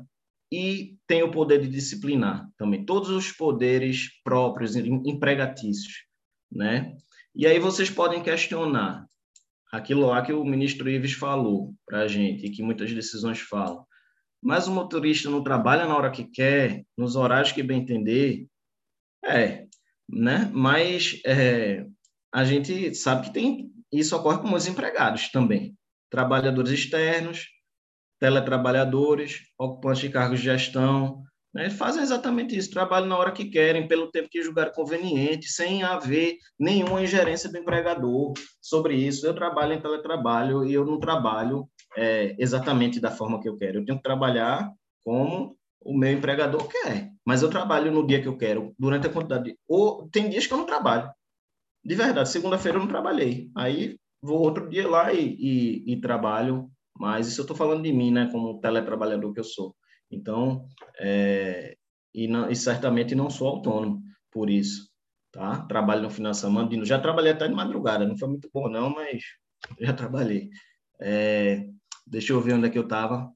e tem o poder de disciplinar também, todos os poderes próprios, empregatícios. Né? E aí vocês podem questionar aquilo lá que o ministro Ives falou para a gente, e que muitas decisões falam. Mas o motorista não trabalha na hora que quer, nos horários que bem entender, é, né? Mas é, a gente sabe que tem isso ocorre com os empregados também, trabalhadores externos, teletrabalhadores, ocupantes de cargos de gestão, né? fazem exatamente isso, trabalham na hora que querem, pelo tempo que julgar conveniente, sem haver nenhuma ingerência do empregador sobre isso. Eu trabalho em teletrabalho e eu não trabalho é, exatamente da forma que eu quero. Eu tenho que trabalhar como o meu empregador quer, mas eu trabalho no dia que eu quero, durante a quantidade de... Ou tem dias que eu não trabalho. De verdade, segunda-feira eu não trabalhei. Aí vou outro dia lá e, e, e trabalho, mas isso eu estou falando de mim, né, como teletrabalhador que eu sou. Então, é, e, não, e certamente não sou autônomo por isso, tá? Trabalho no final de semana, já trabalhei até de madrugada, não foi muito bom não, mas já trabalhei. É, deixa eu ver onde é que eu estava.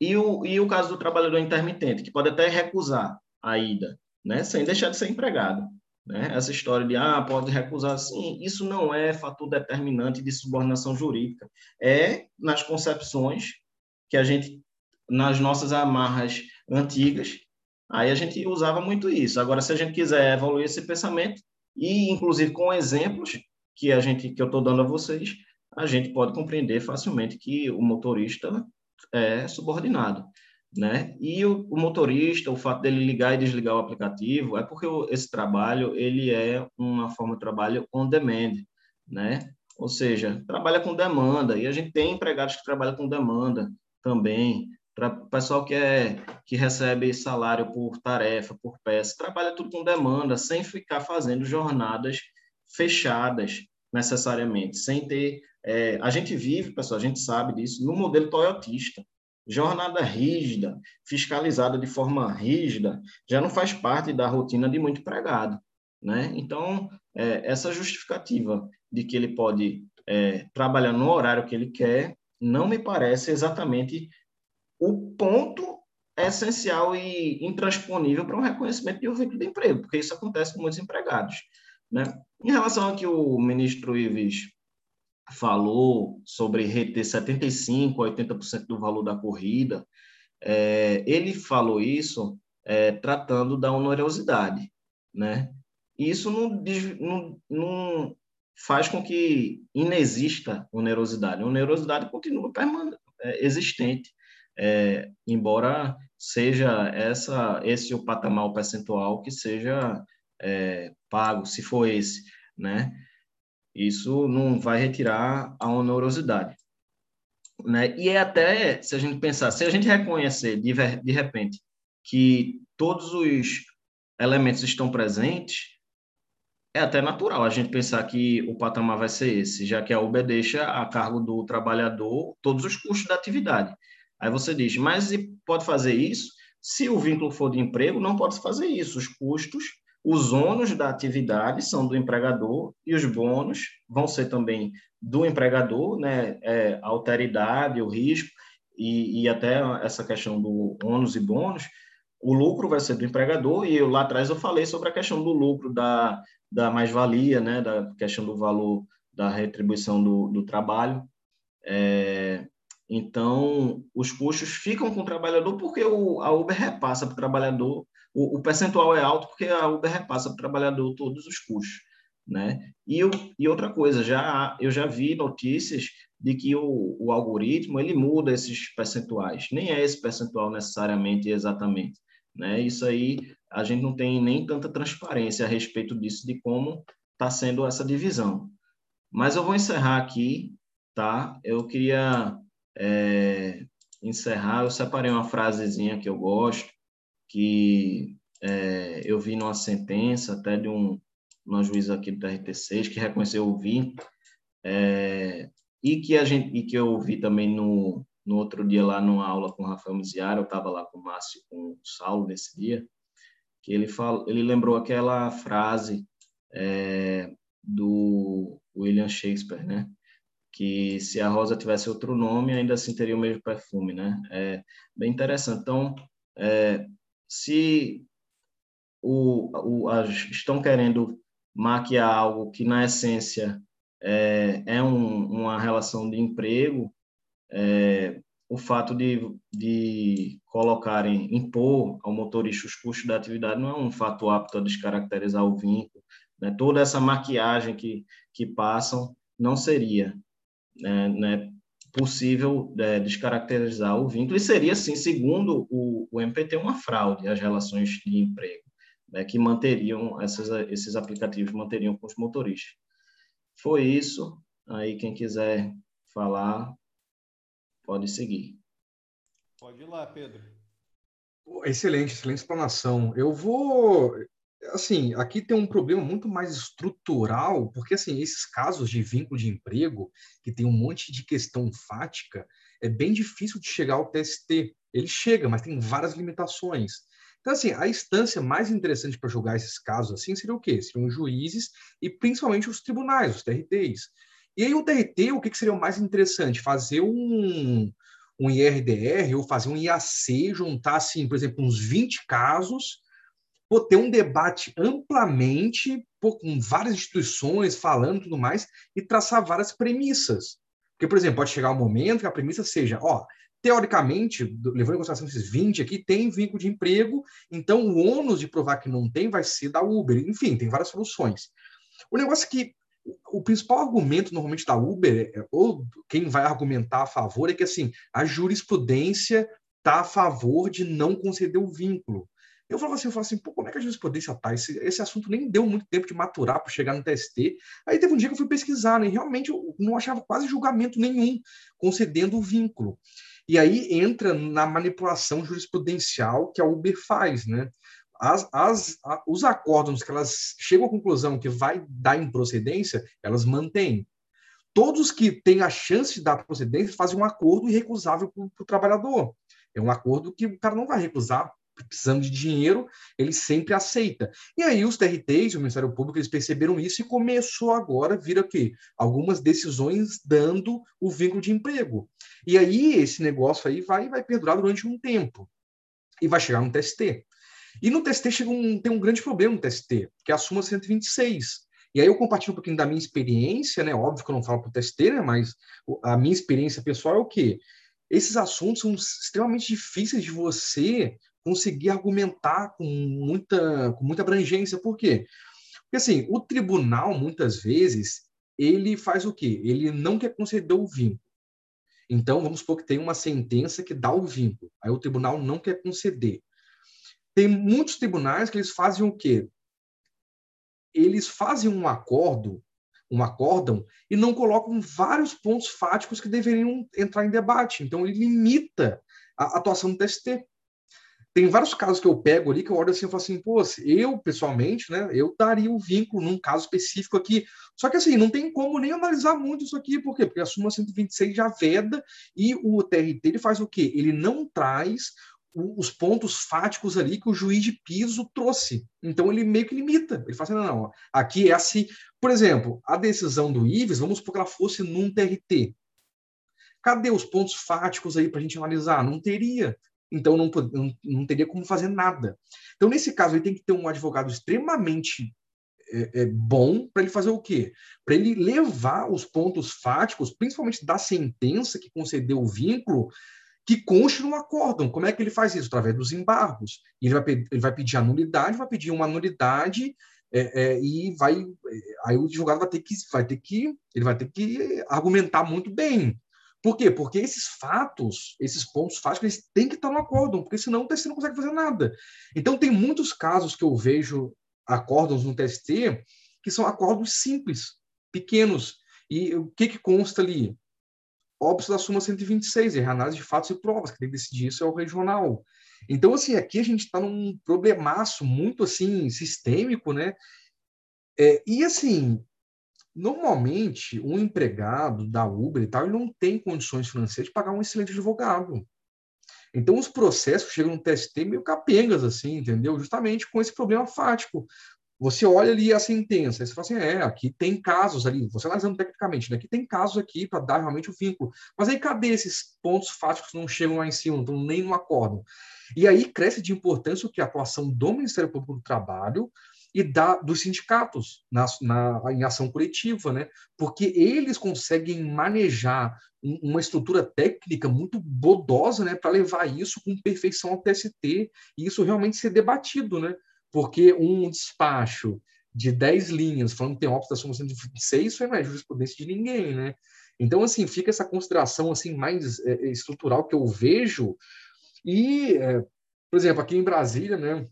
E o, e o caso do trabalhador intermitente, que pode até recusar a ida, né, sem deixar de ser empregado. Né? Essa história de, ah, pode recusar, sim, isso não é fator determinante de subordinação jurídica. É nas concepções que a gente, nas nossas amarras antigas, aí a gente usava muito isso. Agora, se a gente quiser evoluir esse pensamento, e inclusive com exemplos que a gente que eu estou dando a vocês, a gente pode compreender facilmente que o motorista é subordinado. Né? E o, o, motorista, o fato dele ligar e desligar o aplicativo, é porque esse trabalho ele é uma forma de trabalho on demand, né? Ou seja, trabalha com demanda e a gente tem empregados que trabalham com demanda também. Para pessoal que é que recebe salário por tarefa, por peça, trabalha tudo com demanda, sem ficar fazendo jornadas fechadas necessariamente, sem ter é, a gente vive, pessoal, a gente sabe disso, no modelo toyotista. Jornada rígida, fiscalizada de forma rígida, já não faz parte da rotina de muito empregado. Né? Então, é, essa justificativa de que ele pode é, trabalhar no horário que ele quer, não me parece exatamente o ponto essencial e intransponível para um reconhecimento de um vínculo de emprego, porque isso acontece com muitos empregados. Né? Em relação ao que o ministro Ives falou sobre reter 75% a 80% do valor da corrida, é, ele falou isso é, tratando da onerosidade, né? Isso não, não, não, faz com que inexista onerosidade. A onerosidade continua é, existente, é, embora seja essa esse o patamar percentual que seja é, pago, se for esse, né? Isso não vai retirar a onerosidade. Né? E é até, se a gente pensar, se a gente reconhecer de, de repente que todos os elementos estão presentes, é até natural a gente pensar que o patamar vai ser esse, já que a Uber deixa a cargo do trabalhador todos os custos da atividade. Aí você diz, mas pode fazer isso? Se o vínculo for de emprego, não pode fazer isso. Os custos, os ônus da atividade são do empregador e os bônus vão ser também do empregador, né? É, a alteridade, o risco e, e até essa questão do ônus e bônus, o lucro vai ser do empregador, e eu, lá atrás eu falei sobre a questão do lucro, da, da mais-valia, né, da questão do valor da retribuição do, do trabalho. É, então, os custos ficam com o trabalhador porque o, a Uber repassa para o trabalhador, o, percentual é alto porque a Uber repassa para o trabalhador todos os custos. Né? E, e outra coisa, já eu já vi notícias de que o, o algoritmo ele muda esses percentuais. Nem é esse percentual necessariamente exatamente. Né? Isso aí a gente não tem nem tanta transparência a respeito disso, de como está sendo essa divisão. Mas eu vou encerrar aqui, tá? Eu queria é, encerrar, eu separei uma frasezinha que eu gosto, que é, eu vi numa sentença até de um uma juíza aqui do TRT6 que reconheceu o vínculo é, e que a gente e que eu vi também no, no outro dia lá numa aula com o Rafael Miziara, eu estava lá com o Márcio com o Saulo nesse dia, que ele falou, ele lembrou aquela frase é, do William Shakespeare, né? Que se a rosa tivesse outro nome, ainda assim teria o mesmo perfume, né? É bem interessante. Então, é, se o, o, estão querendo maquiar algo que, na essência, é, é um, uma relação de emprego, é, o fato de, de colocarem, impor ao motorista os custos da atividade não é um fato apto a descaracterizar o vínculo. Né? Toda essa maquiagem que, que passam não seria né, né, possível é, descaracterizar o vínculo, e seria, sim, segundo o, o MPT, uma fraude as relações de emprego, né, que manteriam, essas, esses aplicativos manteriam com os motoristas. Foi isso. Aí, quem quiser falar, Pode seguir. Pode ir lá, Pedro. Excelente, excelente explanação. Eu vou. Assim, aqui tem um problema muito mais estrutural, porque assim, esses casos de vínculo de emprego, que tem um monte de questão fática, é bem difícil de chegar ao TST. Ele chega, mas tem várias limitações. Então, assim, a instância mais interessante para julgar esses casos assim seria o quê? Seriam os juízes e principalmente os tribunais, os TRTs. E aí o TRT, o que, que seria o mais interessante? Fazer um, um IRDR ou fazer um IAC, juntar, assim, por exemplo, uns 20 casos, pô, ter um debate amplamente, pô, com várias instituições falando tudo mais, e traçar várias premissas. Porque, por exemplo, pode chegar um momento que a premissa seja, ó, teoricamente, levando em consideração esses 20 aqui, tem vínculo de emprego, então o ônus de provar que não tem vai ser da Uber. Enfim, tem várias soluções. O negócio é que o principal argumento normalmente da Uber, é, ou quem vai argumentar a favor, é que assim, a jurisprudência está a favor de não conceder o vínculo. Eu falava assim, eu falava assim, pô, como é que a jurisprudência está? Esse, esse assunto nem deu muito tempo de maturar para chegar no TST. Aí teve um dia que eu fui pesquisar, né? E realmente eu não achava quase julgamento nenhum concedendo o vínculo. E aí entra na manipulação jurisprudencial que a Uber faz, né? as, as, a, os acórdons que elas chegam à conclusão que vai dar improcedência, elas mantêm. Todos que têm a chance de dar procedência fazem um acordo irrecusável para o trabalhador. É um acordo que o cara não vai recusar, precisando de dinheiro, ele sempre aceita. E aí os TRTs, o Ministério Público, eles perceberam isso e começou agora a vir aqui algumas decisões dando o vínculo de emprego. E aí esse negócio aí vai, vai perdurar durante um tempo e vai chegar no TST. E no TST um, tem um grande problema no TST, que é a súmula 126. E aí eu compartilho um pouquinho da minha experiência, né? Óbvio que eu não falo para o TST, né? Mas a minha experiência pessoal é o quê? Esses assuntos são extremamente difíceis de você conseguir argumentar com muita, com muita abrangência. Por quê? Porque, assim, o tribunal, muitas vezes, ele faz o quê? Ele não quer conceder o vínculo. Então, vamos supor que tem uma sentença que dá o vínculo. Aí o tribunal não quer conceder. Tem muitos tribunais que eles fazem o quê? Eles fazem um acordo, um acórdão, e não colocam vários pontos fáticos que deveriam entrar em debate. Então, ele limita a atuação do TST. Tem vários casos que eu pego ali que eu olho assim e falo assim, pô, eu pessoalmente, né, eu daria o um vínculo num caso específico aqui. Só que assim, não tem como nem analisar muito isso aqui, por quê? Porque a súmula 126 já veda e o TRT ele faz o quê? Ele não traz os pontos fáticos ali que o juiz de piso trouxe. Então ele meio que limita. Ele fala assim, não, não, aqui é assim. Por exemplo, a decisão do Ives, vamos supor que ela fosse num TRT. Cadê os pontos fáticos aí para a gente analisar? Não teria. Então não, não, não teria como fazer nada. Então, nesse caso, ele tem que ter um advogado extremamente é, é bom para ele fazer o quê? Para ele levar os pontos fáticos, principalmente da sentença que concedeu o vínculo, que conste no acórdão. Como é que ele faz isso? Através dos embargos. Ele vai, ele vai pedir a nulidade, vai pedir uma nulidade é, é, e vai. É, aí o advogado vai ter que, vai ter que, ele vai ter que argumentar muito bem. Por quê? Porque esses fatos, esses pontos fáticos, eles têm que estar no acórdão, porque senão o TST não consegue fazer nada. Então tem muitos casos que eu vejo acórdãos no TST que são acordos simples, pequenos. E o que, que consta ali? óbitos da súmula 126, é análise de fatos e provas, que tem que decidir isso é o regional. Então, assim, aqui a gente está num problemaço muito, assim, sistêmico, né? É, e, assim, normalmente, um empregado da Uber e tal, ele não tem condições financeiras de pagar um excelente advogado. Então, os processos chegam no TST meio capengas, assim, entendeu? Justamente com esse problema fático. Você olha ali a sentença, você fala assim, é, aqui tem casos ali, você analisando tecnicamente, né? Aqui tem casos aqui para dar realmente o vínculo. Mas aí cadê esses pontos fáticos que não chegam lá em cima, não nem no acordo? E aí cresce de importância o que? A atuação do Ministério Público do Trabalho e da, dos sindicatos na, na, em ação coletiva, né? Porque eles conseguem manejar um, uma estrutura técnica muito bodosa, né? Para levar isso com perfeição ao TST e isso realmente ser debatido, né? porque um despacho de 10 linhas falando que tem óbito da súmula 126, isso não é jurisprudência de ninguém, né? Então, assim, fica essa consideração assim mais é, é, estrutural que eu vejo e, é, por exemplo, aqui em Brasília, né,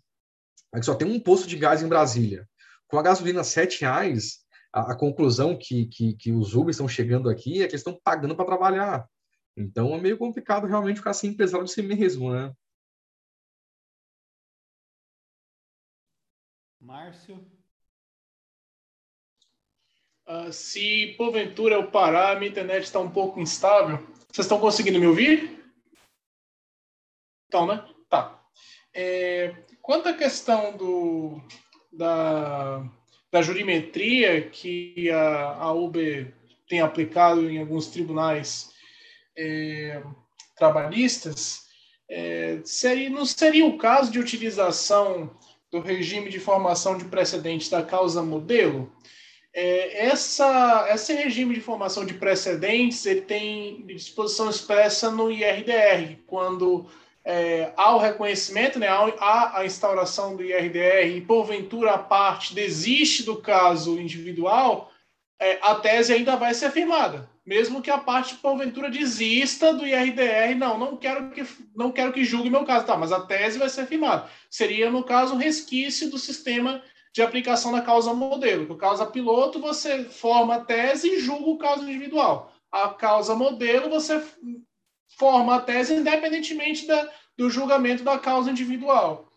aqui só tem um posto de gás em Brasília. Com a gasolina R$ reais, a, a, conclusão que, que, que os Uber estão chegando aqui é que eles estão pagando para trabalhar. Então, é meio complicado realmente ficar assim, pesado de si mesmo, né? Márcio? Uh, se porventura eu parar, minha internet está um pouco instável. Vocês estão conseguindo me ouvir? Então, né? Tá. É, quanto à questão do, da, da jurimetria que a, a Uber tem aplicado em alguns tribunais é, trabalhistas, é, seria, não seria o caso de utilização do regime de formação de precedentes da causa modelo, é, essa, esse regime de formação de precedentes ele tem disposição expressa no IRDR, quando é, há o reconhecimento, né, a instauração do IRDR e porventura a parte desiste do caso individual, é, a tese ainda vai ser afirmada mesmo que a parte porventura desista do IRDR, não, não quero que não quero que julgue meu caso, tá, mas a tese vai ser firmada. Seria no caso um resquício do sistema de aplicação da causa modelo. No causa piloto, você forma a tese e julga o caso individual. A causa modelo, você forma a tese independentemente da, do julgamento da causa individual.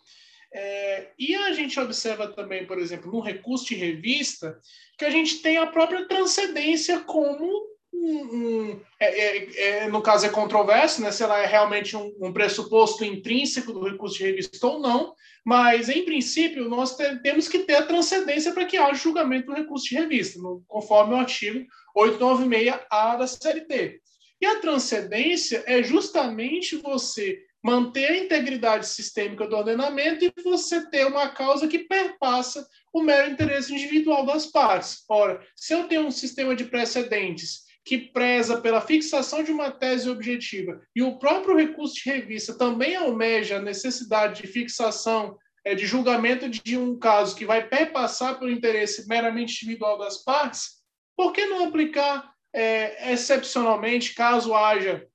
É, e a gente observa também, por exemplo, no recurso de revista, que a gente tem a própria transcendência como um, é, é, é, no caso é controverso, né, se ela é realmente um, um, pressuposto intrínseco do recurso de revista ou não, mas em princípio nós te, temos que ter a transcendência para que haja julgamento do recurso de revista, no, conforme o artigo 896A da CLT. E a transcendência é justamente você manter a integridade sistêmica do ordenamento e você ter uma causa que perpassa o mero interesse individual das partes. Ora, se eu tenho um sistema de precedentes que preza pela fixação de uma tese objetiva e o próprio recurso de revista também almeja a necessidade de fixação é, de julgamento de um caso que vai perpassar pelo interesse meramente individual das partes, por que não aplicar é, excepcionalmente, caso haja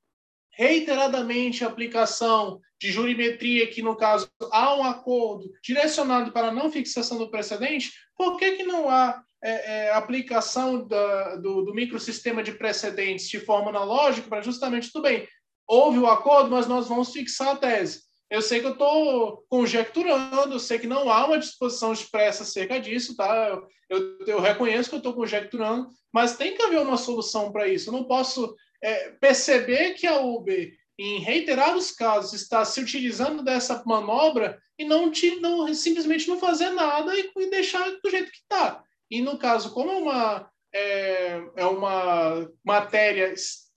reiteradamente aplicação de jurimetria, que no caso há um acordo direcionado para não fixação do precedente, por que, que não há é, é, aplicação da, do, do, microsistema de precedentes de forma analógica para justamente, tudo bem, houve o acordo, mas nós vamos fixar a tese. Eu sei que eu estou conjecturando, sei que não há uma disposição expressa acerca disso, tá? Eu, eu, eu reconheço que eu estou conjecturando, mas tem que haver uma solução para isso. Eu não posso é, perceber que a Uber, em reiterados casos, está se utilizando dessa manobra e não, te, não simplesmente não fazer nada e, e deixar do jeito que está. E no caso, como é uma, é, é uma matéria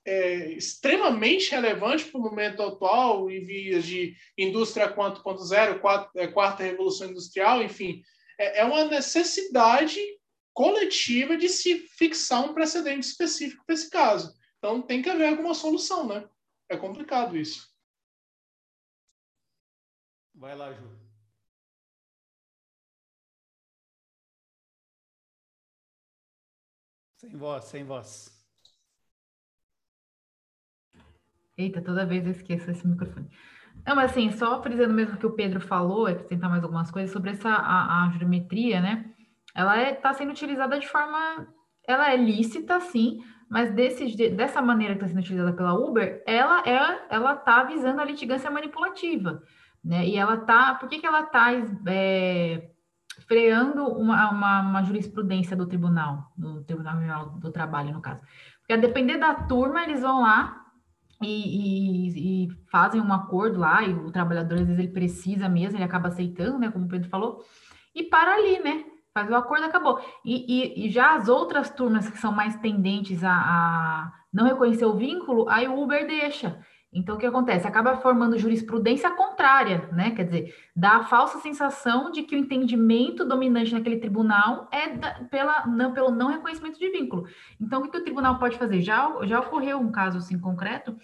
é, extremamente relevante para o momento atual, em vias de indústria 4.0, quarta, é, quarta revolução industrial, enfim, é, é uma necessidade coletiva de se fixar um precedente específico para esse caso. Então tem que haver alguma solução, né? É complicado isso. Vai lá, Ju. Sem voz, sem voz. Eita, toda vez eu esqueço esse microfone. Não, mas assim, só frisando mesmo que o Pedro falou, acrescentar mais algumas coisas sobre essa a, a geometria, né? Ela está é, tá sendo utilizada de forma. Ela é lícita, sim, mas desse, dessa maneira que está sendo utilizada pela Uber, ela é, ela está visando a litigância manipulativa, né? E ela está. Por que, que ela está é, freando uma, uma, uma, jurisprudência do tribunal, do Tribunal do Trabalho, no caso? Porque a depender da turma, eles vão lá e, e, e, fazem um acordo lá, e o trabalhador, às vezes, ele precisa mesmo, ele acaba aceitando, né, como o Pedro falou, e para ali, né, faz o acordo, acabou. E, e já as outras turmas que são mais tendentes a, a, não reconhecer o vínculo, aí o Uber deixa. Então, o que acontece? Acaba formando jurisprudência contrária, né? Quer dizer, dá a falsa sensação de que o entendimento dominante naquele tribunal é da, pela, não, pelo não reconhecimento de vínculo. Então, o que, que o tribunal pode fazer? Já, já ocorreu um caso assim concreto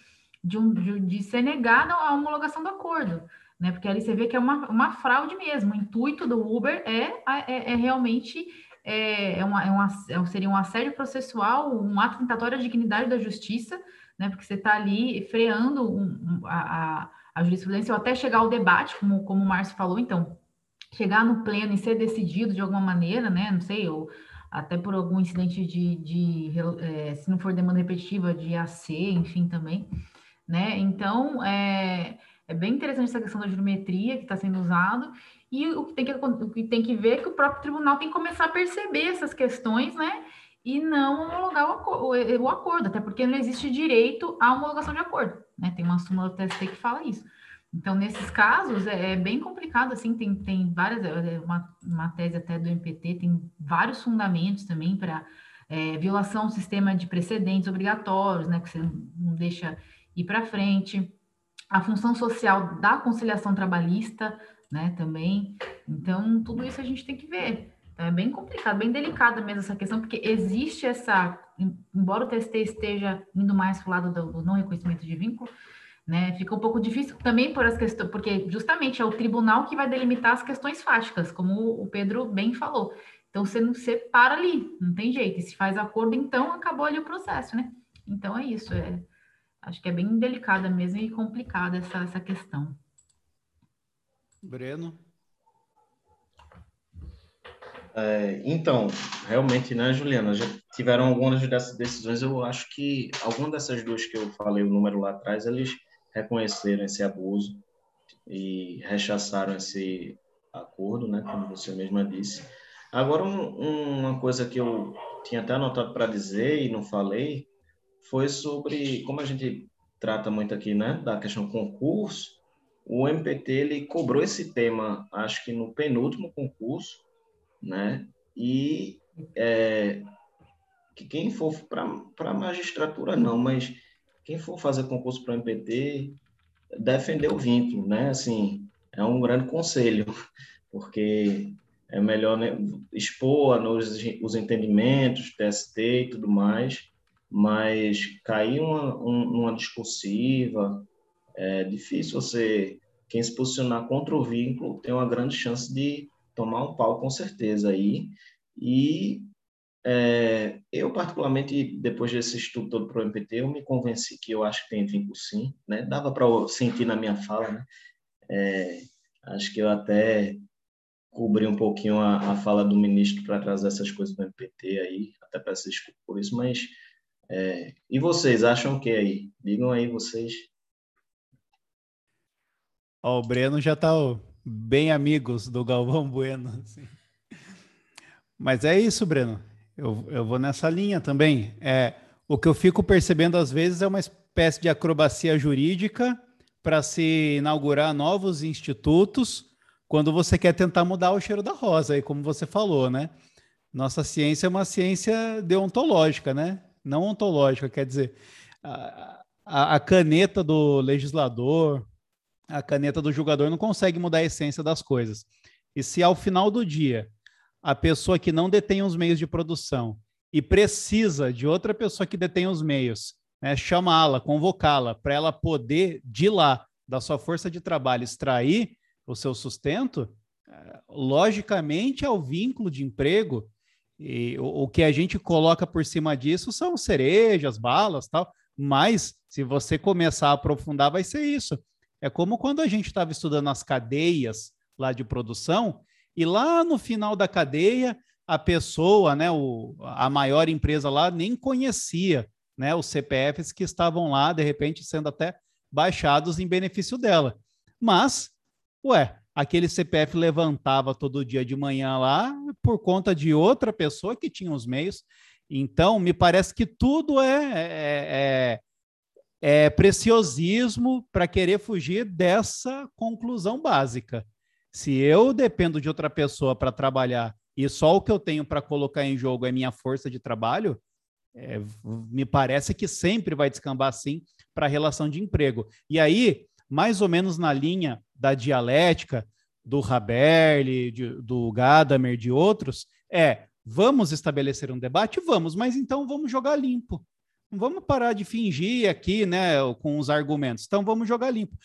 de, um, de, de ser negada a homologação do acordo, né? Porque ali você vê que é uma, uma fraude mesmo. O intuito do Uber é, é, é realmente é, é uma, é é seria um assédio processual, um ato tentatório à dignidade da justiça né? Porque você está ali freando um, a, a, a, jurisprudência ou até chegar ao debate, como, como o Márcio falou, então, chegar no pleno e ser decidido de alguma maneira, né? Não sei, ou até por algum incidente de, de é, se não for demanda repetitiva, de AC, enfim, também, né? Então, é, é bem interessante essa questão da geometria que está sendo usado, e o que, tem que, o que tem que ver é que o próprio tribunal tem que começar a perceber essas questões, né? E não homologar o, o, acordo, até porque não existe direito à homologação de acordo, né? Tem uma súmula do TST que fala isso. Então, nesses casos, é, é bem complicado, assim, tem, tem várias, é, é uma, uma tese até do MPT, tem vários fundamentos também para é, violação ao sistema de precedentes obrigatórios, né, que você não deixa ir para frente, a função social da conciliação trabalhista, né, também. Então, tudo isso a gente tem que ver. É bem complicado, bem delicada mesmo essa questão, porque existe essa, embora o TST esteja indo mais para o lado do, do, não reconhecimento de vínculo, né, fica um pouco difícil também por as questões, porque justamente é o tribunal que vai delimitar as questões fáticas, como o Pedro bem falou. Então você não você para ali, não tem jeito. E se faz acordo, então acabou ali o processo, né? Então é isso. É, acho que é bem delicada mesmo e complicada essa, essa questão. Breno. É, então, realmente, né, Juliana, já tiveram algumas dessas decisões. Eu acho que algumas dessas duas que eu falei o número lá atrás, eles reconheceram esse abuso e rechaçaram esse acordo, né, como você mesma disse. Agora, um, uma coisa que eu tinha até anotado para dizer e não falei foi sobre como a gente trata muito aqui, né, da questão concurso. O MPT ele cobrou esse tema, acho que no penúltimo concurso né? E é, que quem for para a magistratura não, mas quem for fazer concurso para o MPT, defender o vínculo, né? Assim, é um grande conselho, porque é melhor né, expor nos, os entendimentos, TST e tudo mais, mas cair uma, uma discursiva, é difícil você, quem se posicionar contra o vínculo, tem uma grande chance de tomar um pau com certeza aí. E é, eu, particularmente, depois desse estudo todo para o MPT, eu me convenci que eu acho que tem vínculo sim, né? Dava para sentir na minha fala, né? É, acho que eu até cobri um pouquinho a, a fala do ministro para trazer essas coisas do MPT aí, até peço desculpa por isso, mas é, e vocês acham o que aí? Digam aí vocês. Ó, o Breno já tá ó, bem amigos do Galvão Bueno. Assim. Mas é isso, Breno. Eu, eu vou nessa linha também. É, o que eu fico percebendo às vezes é uma espécie de acrobacia jurídica para se inaugurar novos institutos quando você quer tentar mudar o cheiro da rosa, aí como você falou, né? Nossa ciência é uma ciência deontológica, né? Não ontológica, quer dizer, a, a, a caneta do legislador, a caneta do julgador não consegue mudar a essência das coisas. E se ao final do dia a pessoa que não detém os meios de produção e precisa de outra pessoa que detém os meios, né, chamá-la, convocá-la para ela poder de lá da sua força de trabalho extrair o seu sustento, eh, logicamente é o vínculo de emprego e o, o que a gente coloca por cima disso são cerejas, balas, tal. Mas se você começar a aprofundar, vai ser isso. É como quando a gente estava estudando as cadeias lá de produção, e lá no final da cadeia, a pessoa, né, o, a maior empresa lá, nem conhecia né, os CPFs que estavam lá, de repente, sendo até baixados em benefício dela. Mas, ué, aquele CPF levantava todo dia de manhã lá por conta de outra pessoa que tinha os meios. Então, me parece que tudo é, é, é é, preciosismo para querer fugir dessa conclusão básica. Se eu dependo de outra pessoa para trabalhar e só o que eu tenho para colocar em jogo é minha força de trabalho, é, me parece que sempre vai descambar assim para a relação de emprego. E aí, mais ou menos na linha da dialética do Haberle, de, do Gadamer, de outros, é vamos estabelecer um debate? Vamos, mas então vamos jogar limpo vamos parar de fingir aqui, né, com os argumentos. Então vamos jogar limpo.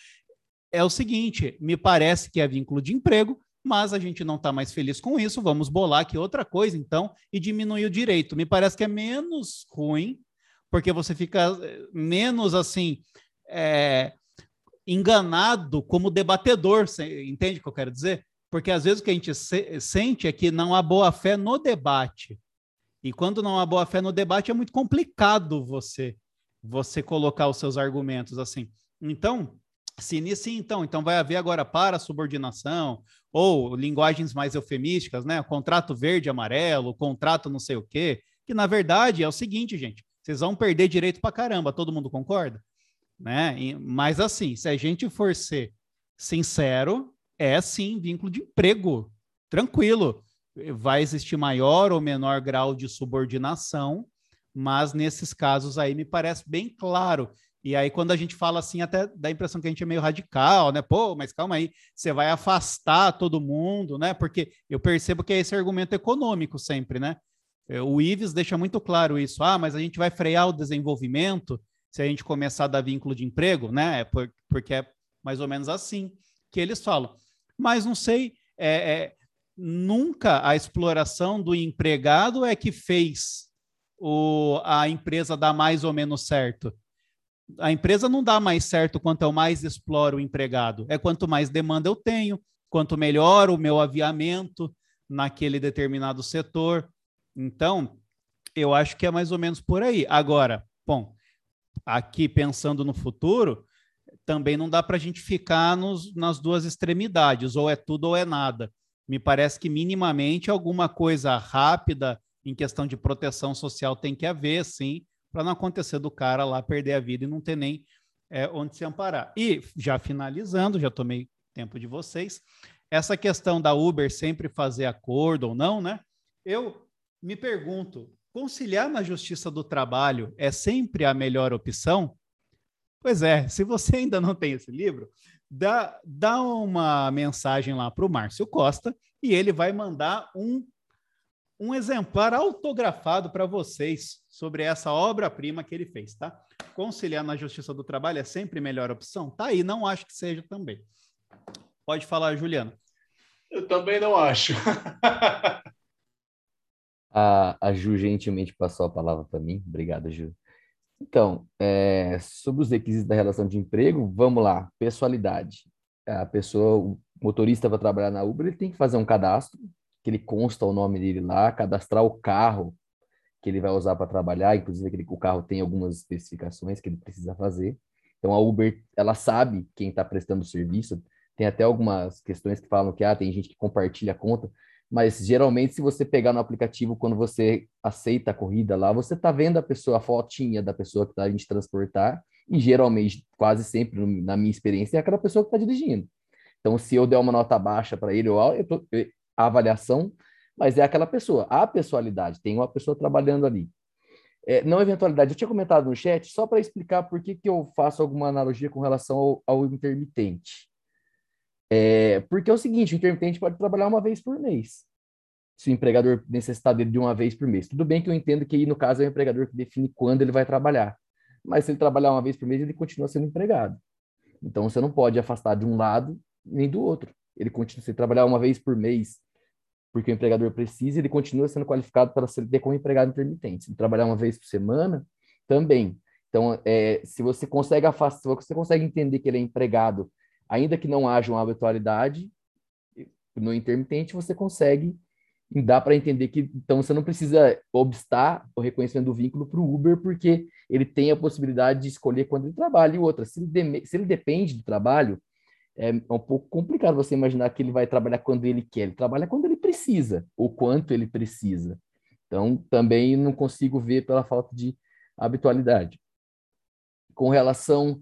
É o seguinte, me parece que é vínculo de emprego, mas a gente não está mais feliz com isso. Vamos bolar aqui outra coisa, então, e diminuir o direito. Me parece que é menos ruim, porque você fica eh, menos assim é, enganado como debatedor. Entende o que eu quero dizer? Porque às vezes o que a gente se sente é que não há boa fé no debate. E quando não há boa fé no debate, é muito complicado você você colocar os seus argumentos assim. Então, se inicia então, então vai haver agora para subordinação ou linguagens mais eufemísticas, né? Contrato verde amarelo, contrato não sei o quê, que na verdade é o seguinte, gente, vocês vão perder direito para caramba, todo mundo concorda? Né? E, mas assim, se a gente for ser sincero, é sim vínculo de emprego, tranquilo vai existir maior ou menor grau de subordinação, mas nesses casos aí me parece bem claro. E aí, quando a gente fala assim, até dá a impressão que a gente é meio radical, né? Pô, mas calma aí, você vai afastar todo mundo, né? Porque eu percebo que é esse argumento econômico sempre, né? É, o Ives deixa muito claro isso. Ah, mas a gente vai frear o desenvolvimento se a gente começar a dar vínculo de emprego, né? É porque é mais ou menos assim que eles falam. Mas não sei, é, é nunca a exploração do empregado é que fez o, a empresa dar mais ou menos certo. A empresa não dá mais certo quanto eu mais exploro o empregado. É quanto mais demanda eu tenho, quanto melhor o meu aviamento naquele determinado setor. Então, eu acho que é mais ou menos por aí. Agora, bom, aqui pensando no futuro, também não dá para a gente ficar nos, nas duas extremidades, ou é tudo ou é nada me parece que minimamente alguma coisa rápida em questão de proteção social tem que haver, sim, para não acontecer do cara lá perder a vida e não ter nem é, onde se amparar. E já finalizando, já tomei tempo de vocês, essa questão da Uber sempre fazer acordo ou não, né? Eu me pergunto, conciliar na justiça do trabalho é sempre a melhor opção? Pois é, se você ainda não tem esse livro, dá, dá uma mensagem lá para o Márcio Costa e ele vai mandar um, um exemplar autografado para vocês sobre essa obra-prima que ele fez, tá? Conciliar na Justiça do Trabalho é sempre a melhor opção? Tá aí, não acho que seja também. Pode falar, Juliana. Eu também não acho. a, a Ju gentilmente passou a palavra para mim. Obrigado, Ju. Então, é, sobre os requisitos da relação de emprego, vamos lá, pessoalidade. A pessoa, o motorista vai trabalhar na Uber, ele tem que fazer um cadastro, que ele consta o nome dele lá, cadastrar o carro que ele vai usar para trabalhar, inclusive aquele, o carro tem algumas especificações que ele precisa fazer. Então a Uber, ela sabe quem está prestando o serviço, Tem até algumas questões que falam que ah, tem gente que compartilha a conta, mas geralmente se você pegar no aplicativo quando você aceita a corrida lá, você tá vendo a pessoa, a fotinha da pessoa que está indo te transportar, e geralmente, quase sempre, na minha experiência, é aquela pessoa que está dirigindo. Então, se eu der uma nota baixa para ele, eu, eu tô, a avaliação, mas é aquela pessoa, a pessoalidade, tem uma pessoa trabalhando ali. É, não eventualidade, eu tinha comentado no chat, só para explicar por que, que eu faço alguma analogia com relação ao, ao intermitente. É, porque é o seguinte, o intermitente pode trabalhar uma vez por mês, se o empregador necessitar dele de uma vez por mês. Tudo bem que eu entendo que no caso, é o empregador que define quando ele vai trabalhar. Mas se ele trabalhar uma vez por mês, ele continua sendo empregado. Então, você não pode afastar de um lado nem do outro. Ele continua, se trabalhar uma vez por mês, porque o empregador precisa, ele continua sendo qualificado para ser como empregado intermitente. Se trabalhar uma vez por semana, também. Então, é, se você consegue afastar, se você consegue entender que ele é empregado, ainda que não haja uma habitualidade, no intermitente você consegue dá para entender que então você não precisa obstar o reconhecimento do vínculo para o Uber, porque ele tem a possibilidade de escolher quando ele trabalha e outra. Se ele, de, se ele depende do trabalho, é um pouco complicado você imaginar que ele vai trabalhar quando ele quer. Ele trabalha quando ele precisa, ou quanto ele precisa. Então, também não consigo ver pela falta de habitualidade. Com relação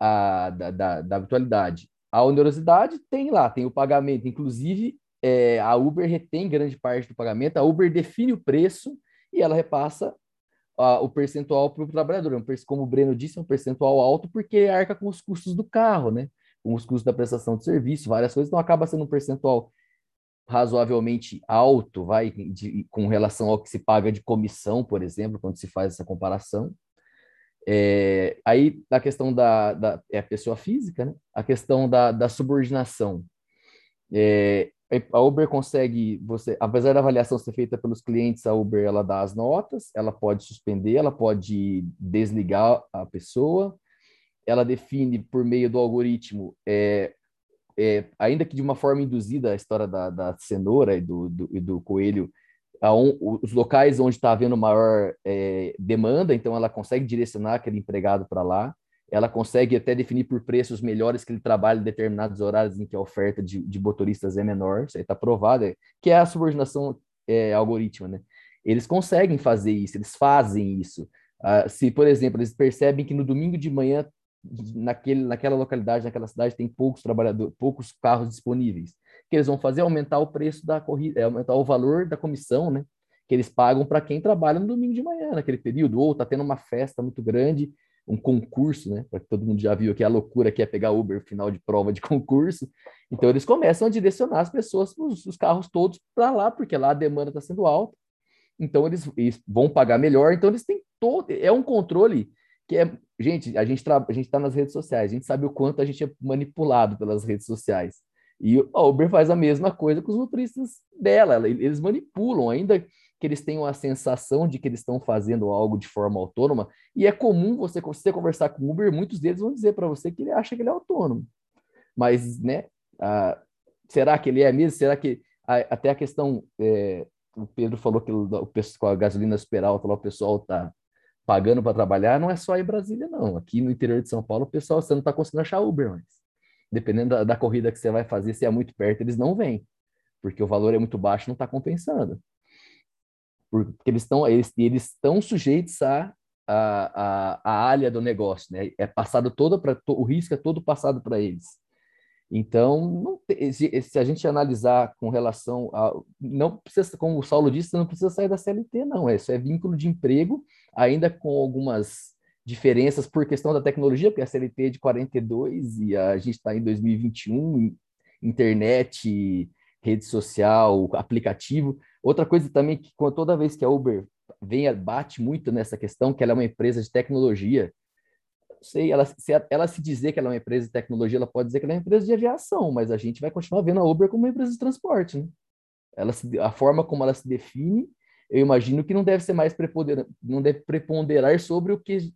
à da, da, da habitualidade, a onerosidade tem lá, tem o pagamento. Inclusive, é, a Uber retém grande parte do pagamento, a Uber define o preço e ela repassa uh, o percentual para o trabalhador. É como o Breno disse, é um percentual alto porque arca com os custos do carro, né? Com os custos da prestação de serviço, várias coisas, então acaba sendo um percentual razoavelmente alto, vai, de, com relação ao que se paga de comissão, por exemplo, quando se faz essa comparação. É, aí, a questão da, da é a pessoa física, né? A questão da, da subordinação. É, a Uber consegue, você, apesar da avaliação ser feita pelos clientes, a Uber ela dá as notas, ela pode suspender, ela pode desligar a pessoa, ela define por meio do algoritmo, é, é, ainda que de uma forma induzida, a história da, da cenoura e do, do, e do coelho, um, os locais onde está havendo maior é, demanda, então ela consegue direcionar aquele empregado para lá ela consegue até definir por preços melhores que ele trabalha em determinados horários em que a oferta de, de motoristas é menor, isso aí está provado, é, que é a subordinação é, algorítmica, né? Eles conseguem fazer isso, eles fazem isso. Uh, se, por exemplo, eles percebem que no domingo de manhã, naquele, naquela localidade, naquela cidade, tem poucos trabalhadores, poucos carros disponíveis, que eles vão fazer é aumentar o preço da corrida, é aumentar o valor da comissão, né? Que eles pagam para quem trabalha no domingo de manhã, naquele período, ou está tendo uma festa muito grande um concurso, né? Para todo mundo já viu aqui a loucura que é pegar Uber final de prova de concurso. Então eles começam a direcionar as pessoas, os, os carros todos para lá, porque lá a demanda está sendo alta. Então eles, eles, vão pagar melhor. Então eles têm todo é um controle que é gente a gente a gente está nas redes sociais, a gente sabe o quanto a gente é manipulado pelas redes sociais. E a Uber faz a mesma coisa com os motoristas dela. Eles manipulam ainda que eles tenham a sensação de que eles estão fazendo algo de forma autônoma. E é comum você, você conversar com o Uber, muitos deles vão dizer para você que ele acha que ele é autônomo. Mas, né, ah, será que ele é mesmo? Será que até a questão, é, o Pedro falou que o, pessoal, com a gasolina super alta, lá, o pessoal está pagando para trabalhar, não é só em Brasília, não. Aqui no interior de São Paulo, o pessoal, você não está conseguindo achar Uber mais. Dependendo da, da corrida que você vai fazer, se é muito perto, eles não vêm, porque o valor é muito baixo, não está compensando porque eles estão eles, eles estão sujeitos a a, a, a alha do negócio, né? É passado todo para o risco é todo passado para eles. Então, se, a gente analisar com relação a não precisa, como o Saulo disse, não precisa sair da CLT, não. Isso é vínculo de emprego, ainda com algumas diferenças por questão da tecnologia, porque a CLT é de 42 e a gente está em 2021, internet, rede social, aplicativo. Outra coisa também que toda vez que a Uber vem bate muito nessa questão que ela é uma empresa de tecnologia. sei, ela se, ela se dizer que ela é uma empresa de tecnologia, ela pode dizer que ela é uma empresa de aviação, mas a gente vai continuar vendo a Uber como uma empresa de transporte, né? Ela se, a forma como ela se define, eu imagino que não deve ser mais preponderar, não deve preponderar sobre o que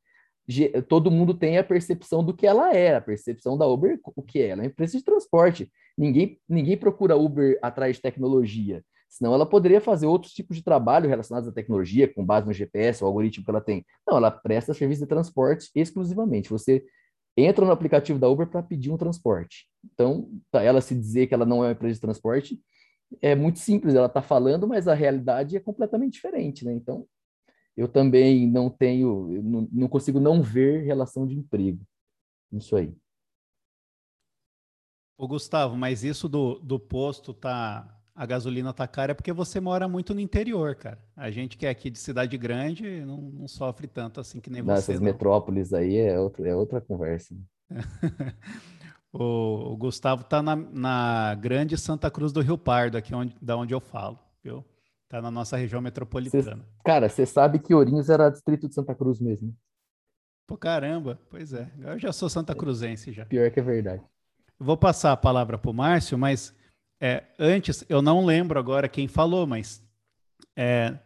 todo mundo tem a percepção do que ela é, a percepção da Uber, o que é, ela é uma empresa de transporte. Ninguém, ninguém procura Uber atrás de tecnologia. Senão ela poderia fazer outros tipos de trabalho relacionados à tecnologia, com base no GPS, o algoritmo que ela tem. Não, ela presta serviço de transporte exclusivamente. Você entra no aplicativo da Uber para pedir um transporte. Então, para ela se dizer que ela não é uma empresa de transporte, é muito simples, ela está falando, mas a realidade é completamente diferente, né? Então, eu também não tenho, não, não consigo não ver relação de emprego. Isso aí. Ô Gustavo, mas isso do, do posto tá a gasolina tá cara é porque você mora muito no interior, cara. A gente que é aqui de cidade grande não, não sofre tanto assim que nem Nessas você. Nessas metrópoles aí é, outro, é outra conversa. Né? o, o, Gustavo tá na, na grande Santa Cruz do Rio Pardo, aqui onde, da onde eu falo, viu? Tá na nossa região metropolitana. Cê, cara, você sabe que Ourinhos era distrito de Santa Cruz mesmo. Pô, caramba, pois é. Eu já sou Santa Cruzense já. Pior que é verdade. vou passar a palavra para o Márcio, mas é, antes, eu não lembro agora quem falou, mas é,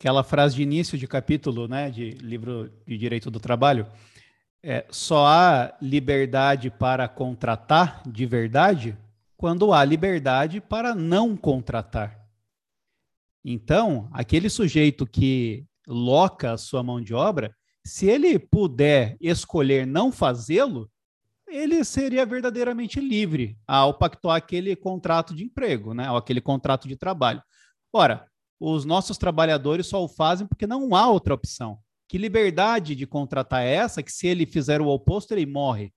aquela frase de início de capítulo, né, de livro de direito do trabalho, é, só há liberdade para contratar de verdade quando há liberdade para não contratar. Então, aquele sujeito que loca a sua mão de obra, se ele puder escolher não fazê-lo, ele seria verdadeiramente livre ao pactuar aquele contrato de emprego, né? Ou aquele contrato de trabalho. Ora, os nossos trabalhadores só o fazem porque não há outra opção. Que liberdade de contratar é essa que se ele fizer o oposto, ele morre?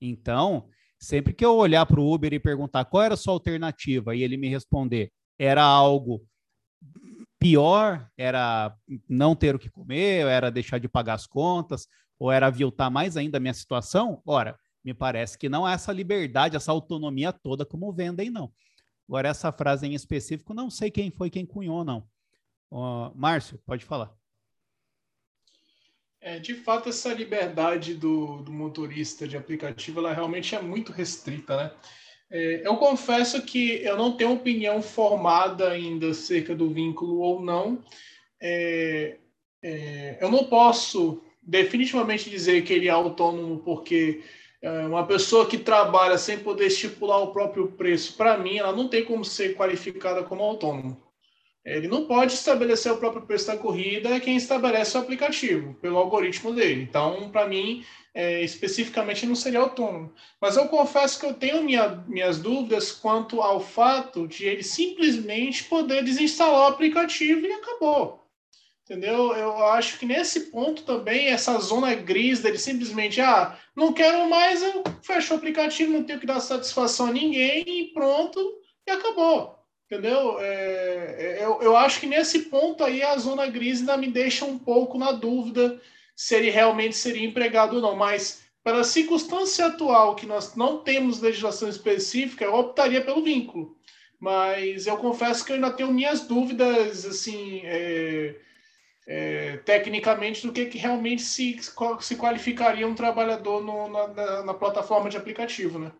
Então, sempre que eu olhar para o Uber e perguntar qual era a sua alternativa e ele me responder era algo pior, era não ter o que comer, era deixar de pagar as contas, ou era aviltar mais ainda a minha situação, ora, me parece que não há essa liberdade, essa autonomia toda como vendem, não. Agora, essa frase em específico, não sei quem foi quem cunhou, não. Uh, Márcio, pode falar. É, de fato, essa liberdade do, do, motorista de aplicativo, ela realmente é muito restrita, né? É, eu confesso que eu não tenho opinião formada ainda acerca do vínculo ou não. É, é eu não posso definitivamente dizer que ele é autônomo porque é, uma pessoa que trabalha sem poder estipular o próprio preço, para mim, ela não tem como ser qualificada como autônomo. Ele não pode estabelecer o próprio preço da corrida, é quem estabelece o aplicativo, pelo algoritmo dele. Então, para mim, é, especificamente, não seria autônomo. Mas eu confesso que eu tenho minha, minhas dúvidas quanto ao fato de ele simplesmente poder desinstalar o aplicativo e acabou. Entendeu? Eu acho que nesse ponto também, essa zona gris dele simplesmente, ah, não quero mais, eu fecho o aplicativo, não tenho que dar satisfação a ninguém e pronto, e acabou. Entendeu? É, é, eu, eu acho que nesse ponto aí a zona gris ainda me deixa um pouco na dúvida se ele realmente seria empregado ou não. Mas, para a circunstância atual, que nós não temos legislação específica, eu optaria pelo vínculo. Mas eu confesso que eu ainda tenho minhas dúvidas, assim. É, é, tecnicamente do que, que realmente se, se qualificaria um trabalhador no, na, na, plataforma de aplicativo, né?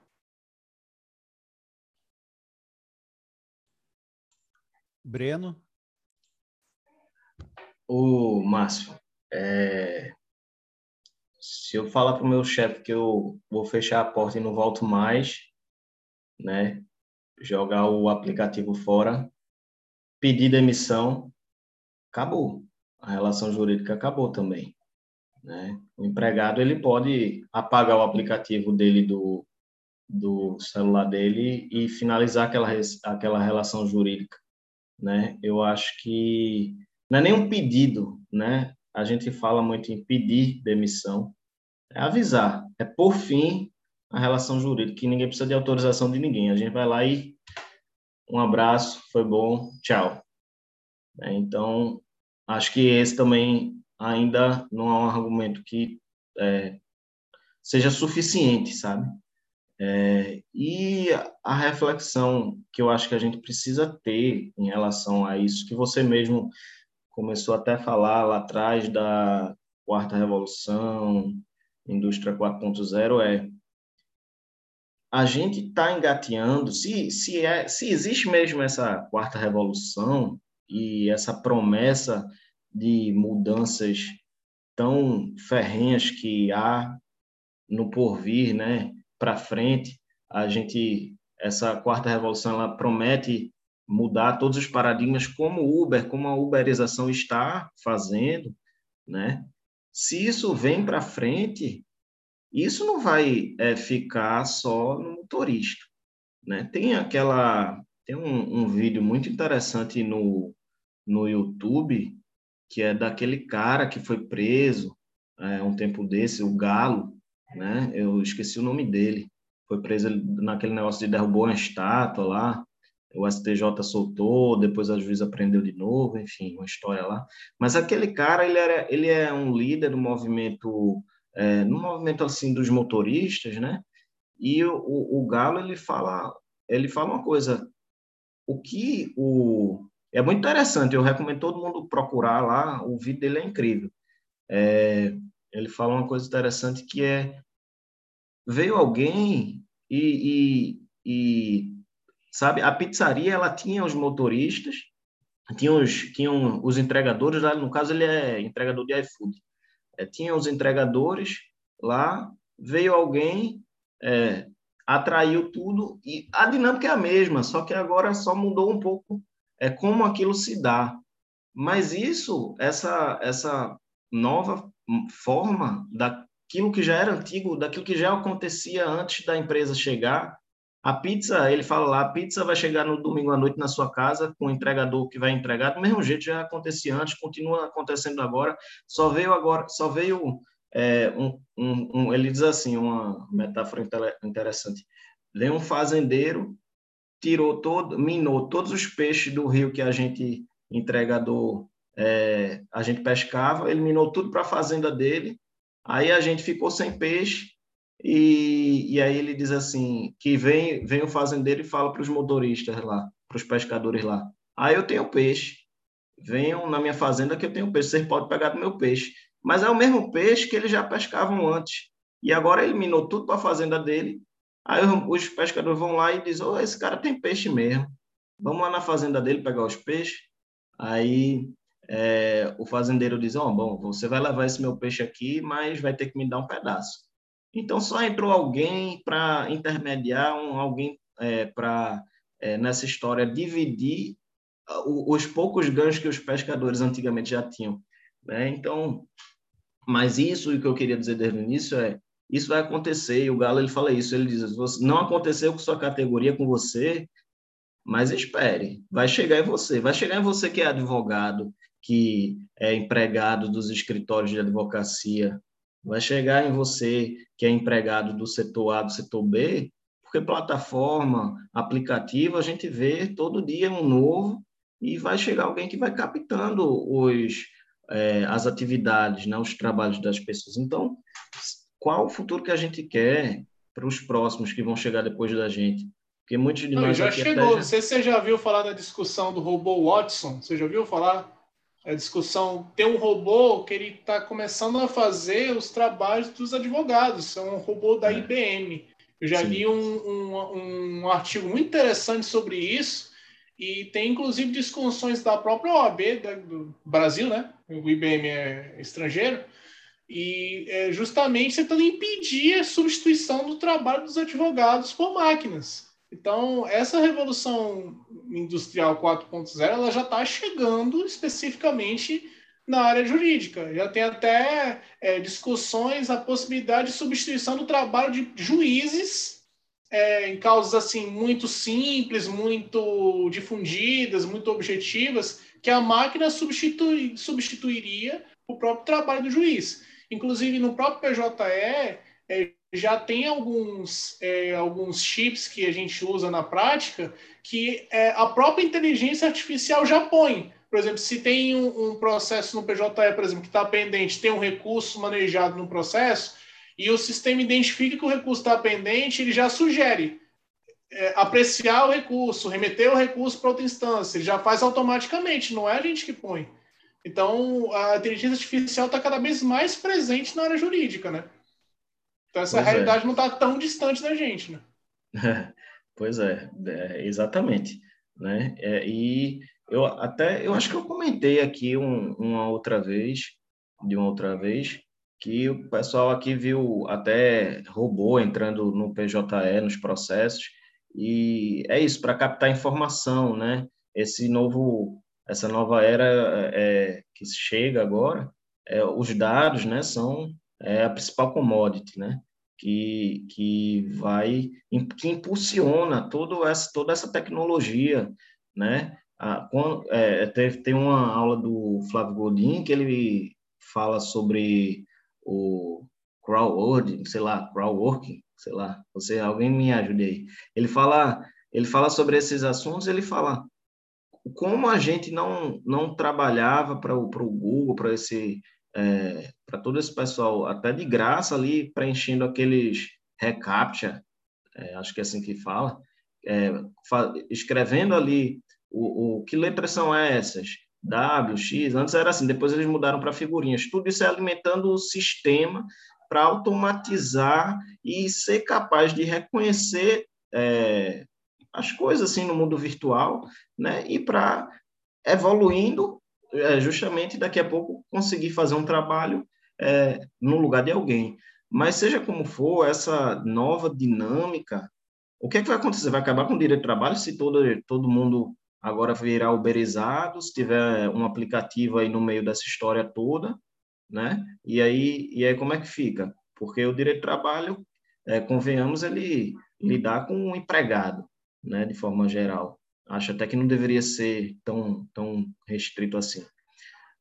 Breno? O Márcio, é... se eu falar para o meu chefe que eu vou fechar a porta e não volto mais, né, jogar o aplicativo fora, pedir demissão, acabou a relação jurídica acabou também. Né? O empregado ele pode apagar o aplicativo dele do, do celular dele e finalizar aquela, aquela relação jurídica. Né? Eu acho que não é nem um pedido, né? A gente fala muito em pedir demissão, é avisar, é por fim a relação jurídica, que ninguém precisa de autorização de ninguém. A gente vai lá e um abraço, foi bom, tchau. É, então, acho que esse também ainda não é um argumento que é, seja suficiente, sabe? É, e a reflexão que eu acho que a gente precisa ter em relação a isso, que você mesmo começou até a falar lá atrás da quarta revolução, indústria 4.0, é a gente está engateando, se, se, é, se existe mesmo essa quarta revolução, e essa promessa de mudanças tão ferrenhas que há no porvir, né, para frente, a gente essa quarta revolução ela promete mudar todos os paradigmas como o Uber, como a uberização está fazendo, né? Se isso vem para frente, isso não vai é, ficar só no motorista. Né? Tem aquela tem um, um vídeo muito interessante no, no YouTube que é daquele cara que foi preso é, um tempo desse, o Galo, né? Eu esqueci o nome dele. Foi preso naquele negócio de derrubou uma estátua lá. O STJ soltou, depois a juíza prendeu de novo, enfim, uma história lá. Mas aquele cara, ele, era, ele é um líder do movimento, é, no movimento assim dos motoristas, né? E o, o, o Galo ele fala, ele fala uma coisa. O que o é muito interessante. Eu recomendo todo mundo procurar lá. O vídeo dele é incrível. É, ele fala uma coisa interessante que é veio alguém e, e, e, sabe a pizzaria ela tinha os motoristas tinha os tinham os entregadores lá no caso ele é entregador de iFood. É, tinha os entregadores lá veio alguém é, atraiu tudo e a dinâmica é a mesma só que agora só mudou um pouco é como aquilo se dá. Mas isso essa essa nova forma daquilo que já era antigo, daquilo que já acontecia antes da empresa chegar. A pizza, ele fala lá, a pizza vai chegar no domingo à noite na sua casa com o entregador que vai entregar. Do mesmo jeito já acontecia antes, continua acontecendo agora. Só veio agora, só veio é, um, um, um, ele diz assim, uma metáfora interessante. Vem um fazendeiro, tirou todo, minou todos os peixes do rio que a gente entregador é, a gente pescava, eliminou tudo para a fazenda dele, aí a gente ficou sem peixe, e, e aí ele diz assim, que vem, vem o fazendeiro e fala para os motoristas lá, para os pescadores lá, aí eu tenho peixe, venham na minha fazenda que eu tenho peixe, vocês podem pegar do meu peixe. Mas é o mesmo peixe que eles já pescavam antes. E agora eliminou tudo para a fazenda dele. Aí os pescadores vão lá e dizem: oh, esse cara tem peixe mesmo. Vamos lá na fazenda dele pegar os peixes. Aí é, o fazendeiro diz: oh, bom, você vai levar esse meu peixe aqui, mas vai ter que me dar um pedaço. Então só entrou alguém para intermediar, um, alguém é, para é, nessa história dividir os poucos ganhos que os pescadores antigamente já tinham. Né? Então, mas isso o que eu queria dizer desde o início é isso vai acontecer. E o Galo ele fala isso, ele diz: não aconteceu com sua categoria, com você, mas espere, vai chegar em você, vai chegar em você que é advogado, que é empregado dos escritórios de advocacia, vai chegar em você que é empregado do setor A, do setor B, porque plataforma, aplicativo, a gente vê todo dia um novo e vai chegar alguém que vai captando os, é, as atividades, né, os trabalhos das pessoas. Então, qual o futuro que a gente quer para os próximos que vão chegar depois da gente? Porque muitos de Não, nós já chegou. Já... Não sei se você já viu falar da discussão do robô Watson. Você já viu falar? A discussão tem um robô que ele está começando a fazer os trabalhos dos advogados, é um robô da IBM. Eu já Sim. li um, um, um, artigo muito interessante sobre isso e tem inclusive discussões da própria OAB do Brasil, né? O IBM é estrangeiro e é justamente tentando impedir a substituição do trabalho dos advogados por máquinas. Então, essa revolução industrial 4.0 ela já está chegando especificamente na área jurídica. Já tem até é, discussões a possibilidade de substituição do trabalho de juízes é, em causas assim muito simples, muito difundidas, muito objetivas, que a máquina substitui, substituiria o próprio trabalho do juiz. Inclusive no próprio PJE é, já tem alguns, é, alguns chips que a gente usa na prática que é, a própria inteligência artificial já põe. Por exemplo, se tem um, um processo no PJE, por exemplo, que está pendente, tem um recurso manejado no processo, e o sistema identifica que o recurso está pendente, ele já sugere é, apreciar o recurso, remeter o recurso para outra instância. Ele já faz automaticamente, não é a gente que põe. Então, a inteligência artificial está cada vez mais presente na área jurídica, né? Então essa pois é. realidade é. não está tão distante da gente, né? pois é, é exatamente, né? É, e eu até, eu acho que eu comentei aqui um, uma outra vez, de uma outra vez, que o pessoal aqui viu até robô entrando no PJE, nos processos, e é isso, para captar informação, né? Esse novo, essa nova era é, que chega agora, é, os dados, né, são é a principal commodity, né? que, que vai, que impulsiona todo essa, toda essa tecnologia, né? Ah, quando, é, teve, tem uma aula do Flávio Godin que ele fala sobre o crowdworking, sei lá, crowdworking, sei lá, você, alguém me ajude aí. Ele fala, ele fala sobre esses assuntos, ele fala como a gente não, não trabalhava para o Google, para esse é, para todo esse pessoal, até de graça ali, preenchendo aqueles reCAPTCHA, é, acho que é assim que fala, é, escrevendo ali o, o, que letras são essas, W, X, antes era assim, depois eles mudaram para figurinhas. Tudo isso é alimentando o sistema para automatizar e ser capaz de reconhecer é, as coisas assim no mundo virtual, né? E para evoluindo, é, justamente daqui a pouco conseguir fazer um trabalho é, no lugar de alguém. Mas seja como for, essa nova dinâmica, o que, é que vai acontecer? Vai acabar com o direito de trabalho se todo, todo mundo agora virar uberizado, se tiver um aplicativo aí no meio dessa história toda, né? E aí, e aí como é que fica? Porque o direito de trabalho, é, convenhamos, ele lidar com o empregado, né? De forma geral. Acho até que não deveria ser tão, tão restrito assim.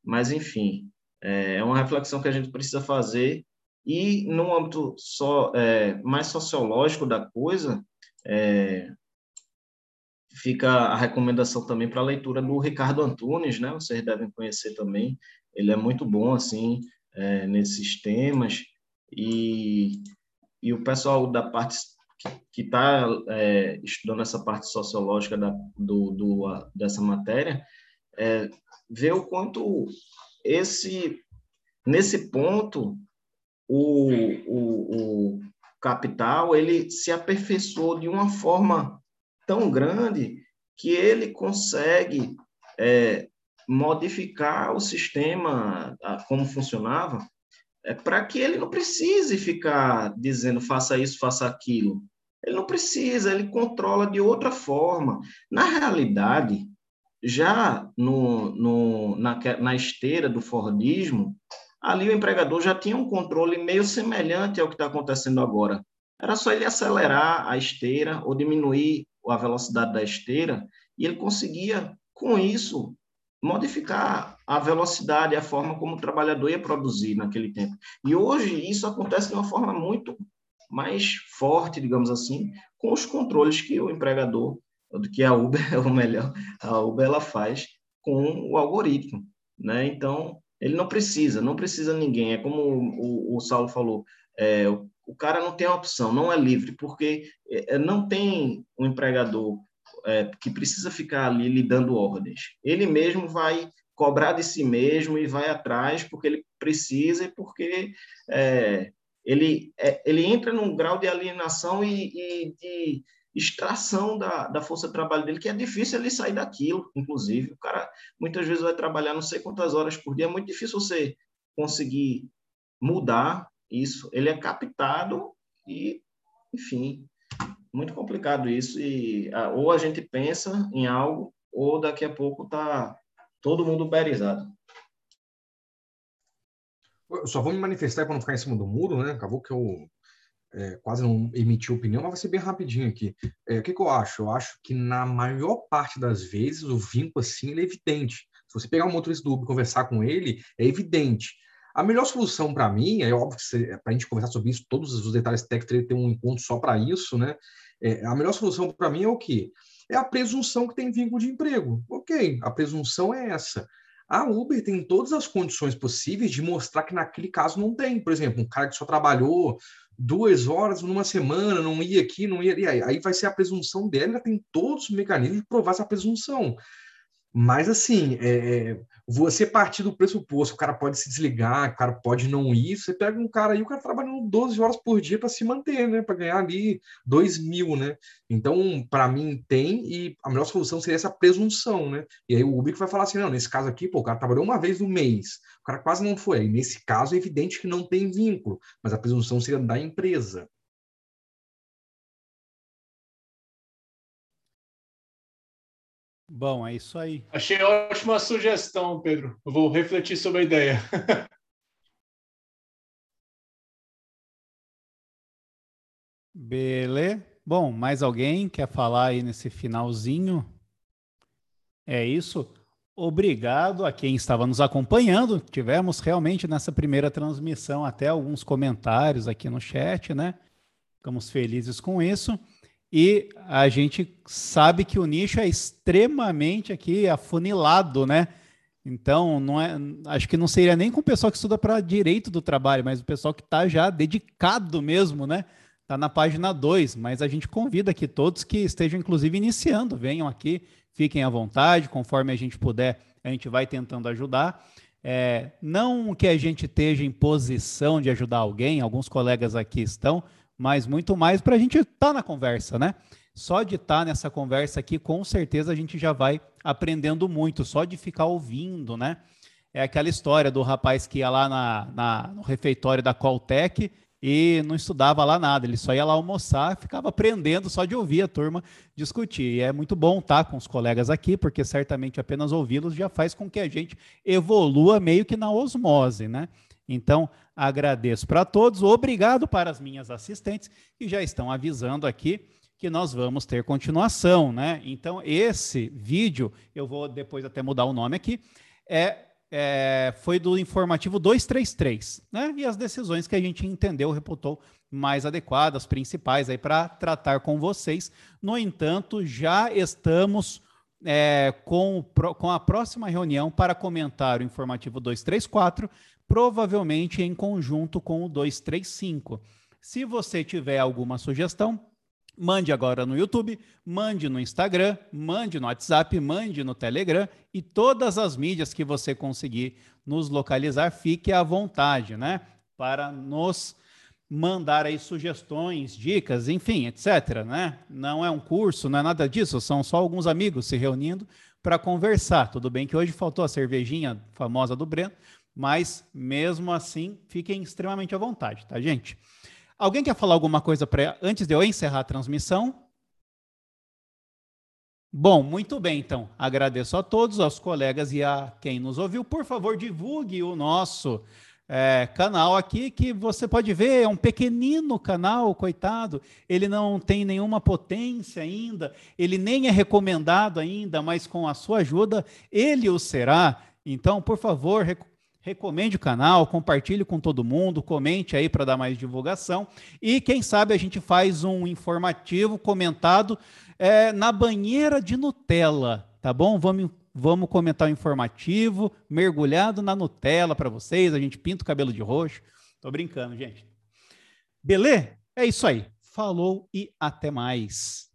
Mas, enfim, é, é uma reflexão que a gente precisa fazer e no âmbito só, é, mais sociológico da coisa, é, fica a recomendação também para a leitura do Ricardo Antunes, né? Vocês devem conhecer também. Ele é muito bom assim é, nesses temas e, e o pessoal da parte que está é, estudando essa parte sociológica da, do, do, dessa matéria é, vê o quanto esse nesse ponto o, o, o capital ele se aperfeiçoou de uma forma tão grande que ele consegue é, modificar o sistema, como funcionava, é, para que ele não precise ficar dizendo faça isso, faça aquilo. Ele não precisa, ele controla de outra forma. Na realidade, já no, no, na, na esteira do Fordismo, ali o empregador já tinha um controle meio semelhante ao que está acontecendo agora. Era só ele acelerar a esteira ou diminuir a velocidade da esteira e ele conseguia, com isso, modificar a velocidade, a forma como o trabalhador ia produzir naquele tempo. E hoje isso acontece de uma forma muito mais forte, digamos assim, com os controles que o empregador, do que a Uber, ou melhor, a Uber ela faz com o algoritmo, né? Então, ele não precisa, não precisa ninguém. É como o, o Saulo falou, é, o cara não tem opção, não é livre, porque é, é, não tem um empregador é, que precisa ficar ali lhe dando ordens. Ele mesmo vai cobrar de si mesmo e vai atrás porque ele precisa e porque é, ele, é, ele entra num grau de alienação e, e de extração da, da força de trabalho dele, que é difícil ele sair daquilo, inclusive. O cara muitas vezes vai trabalhar não sei quantas horas por dia, é muito difícil você conseguir mudar isso, ele é captado e, enfim, muito complicado isso. E ou a gente pensa em algo, ou daqui a pouco tá todo mundo uberizado. Eu só vou me manifestar para não ficar em cima do muro, né? Acabou que eu é, quase não emiti opinião, mas vai ser bem rapidinho aqui. É, o que, que, eu acho? Eu acho que na maior parte das vezes o vínculo assim é evidente. Se você pegar um motorista do Uber e conversar com ele, é evidente. A melhor solução para mim, é óbvio que para a gente conversar sobre isso, todos os detalhes técnicos teria que ter um encontro só para isso, né? É, a melhor solução para mim é o quê? É a presunção que tem vínculo de emprego. Ok, a presunção é essa. A Uber tem todas as condições possíveis de mostrar que naquele caso não tem. Por exemplo, um cara que só trabalhou duas horas numa semana, não ia aqui, não ia ali. Aí vai ser a presunção dela, ela tem todos os mecanismos de provar essa presunção. Mas, assim, é, é, você partir do pressuposto, o cara pode se desligar, o cara pode não ir, você pega um cara aí, o cara trabalhando 12 horas por dia para se manter, né? Para ganhar ali 2 mil, né? Então, para mim, tem, e a melhor solução seria essa presunção, né? E aí o Ubico vai falar assim: não, nesse caso aqui, pô, o cara trabalhou uma vez no mês, o cara quase não foi. Aí, nesse caso, é evidente que não tem vínculo, mas a presunção seria da empresa. Bom, é isso aí. Achei ótima sugestão, Pedro. Eu vou refletir sobre a ideia. Beleza. Bom, mais alguém quer falar aí nesse finalzinho? É isso. Obrigado a quem estava nos acompanhando. Tivemos realmente nessa primeira transmissão até alguns comentários aqui no chat, né? Ficamos felizes com isso. E a gente sabe que o nicho é extremamente aqui afunilado, né? Então, não é, acho que não seria nem com o pessoal que estuda para direito do trabalho, mas o pessoal que está já dedicado mesmo, né? Está na página 2, mas a gente convida aqui todos que estejam, inclusive, iniciando, venham aqui, fiquem à vontade, conforme a gente puder, a gente vai tentando ajudar. É, não que a gente esteja em posição de ajudar alguém, alguns colegas aqui estão, mas muito mais para a gente estar tá na conversa, né? Só de estar tá nessa conversa aqui, com certeza a gente já vai aprendendo muito, só de ficar ouvindo, né? É aquela história do rapaz que ia lá na, na no refeitório da Coltec e não estudava lá nada, ele só ia lá almoçar, ficava aprendendo só de ouvir a turma discutir. E é muito bom estar com os colegas aqui, porque certamente apenas ouvi-los já faz com que a gente evolua meio que na osmose, né? Então, agradeço para todos, obrigado para as minhas assistentes que já estão avisando aqui que nós vamos ter continuação, né? Então, esse vídeo, eu vou depois até mudar o nome aqui, é é, foi do informativo 233, né? E as decisões que a gente entendeu, reputou mais adequadas, principais aí para tratar com vocês. No entanto, já estamos é, com, com a próxima reunião para comentar o informativo 234, provavelmente em conjunto com o 235. Se você tiver alguma sugestão, Mande agora no YouTube, mande no Instagram, mande no WhatsApp, mande no Telegram e todas as mídias que você conseguir nos localizar, fique à vontade, né? Para nos mandar aí sugestões, dicas, enfim, etc, né? Não é um curso, não é nada disso, são só alguns amigos se reunindo para conversar. Tudo bem que hoje faltou a cervejinha famosa do Breno, mas mesmo assim, fiquem extremamente à vontade, tá, gente? Alguém quer falar alguma coisa para antes de eu encerrar a transmissão? Bom, muito bem, então. Agradeço a todos, aos colegas e a quem nos ouviu. Por favor, divulgue o nosso é, canal aqui, que você pode ver, é um pequenino canal, coitado. Ele não tem nenhuma potência ainda, ele nem é recomendado ainda, mas com a sua ajuda, ele o será. Então, por favor, recomende o canal, compartilhe com todo mundo, comente aí para dar mais divulgação. E quem sabe a gente faz um informativo comentado é, na banheira de Nutella, tá bom? Vamos, vamos comentar o um informativo, mergulhado na Nutella para vocês. A gente pinta o cabelo de roxo. Tô brincando, gente. Beleza? É isso aí. Falou e até mais.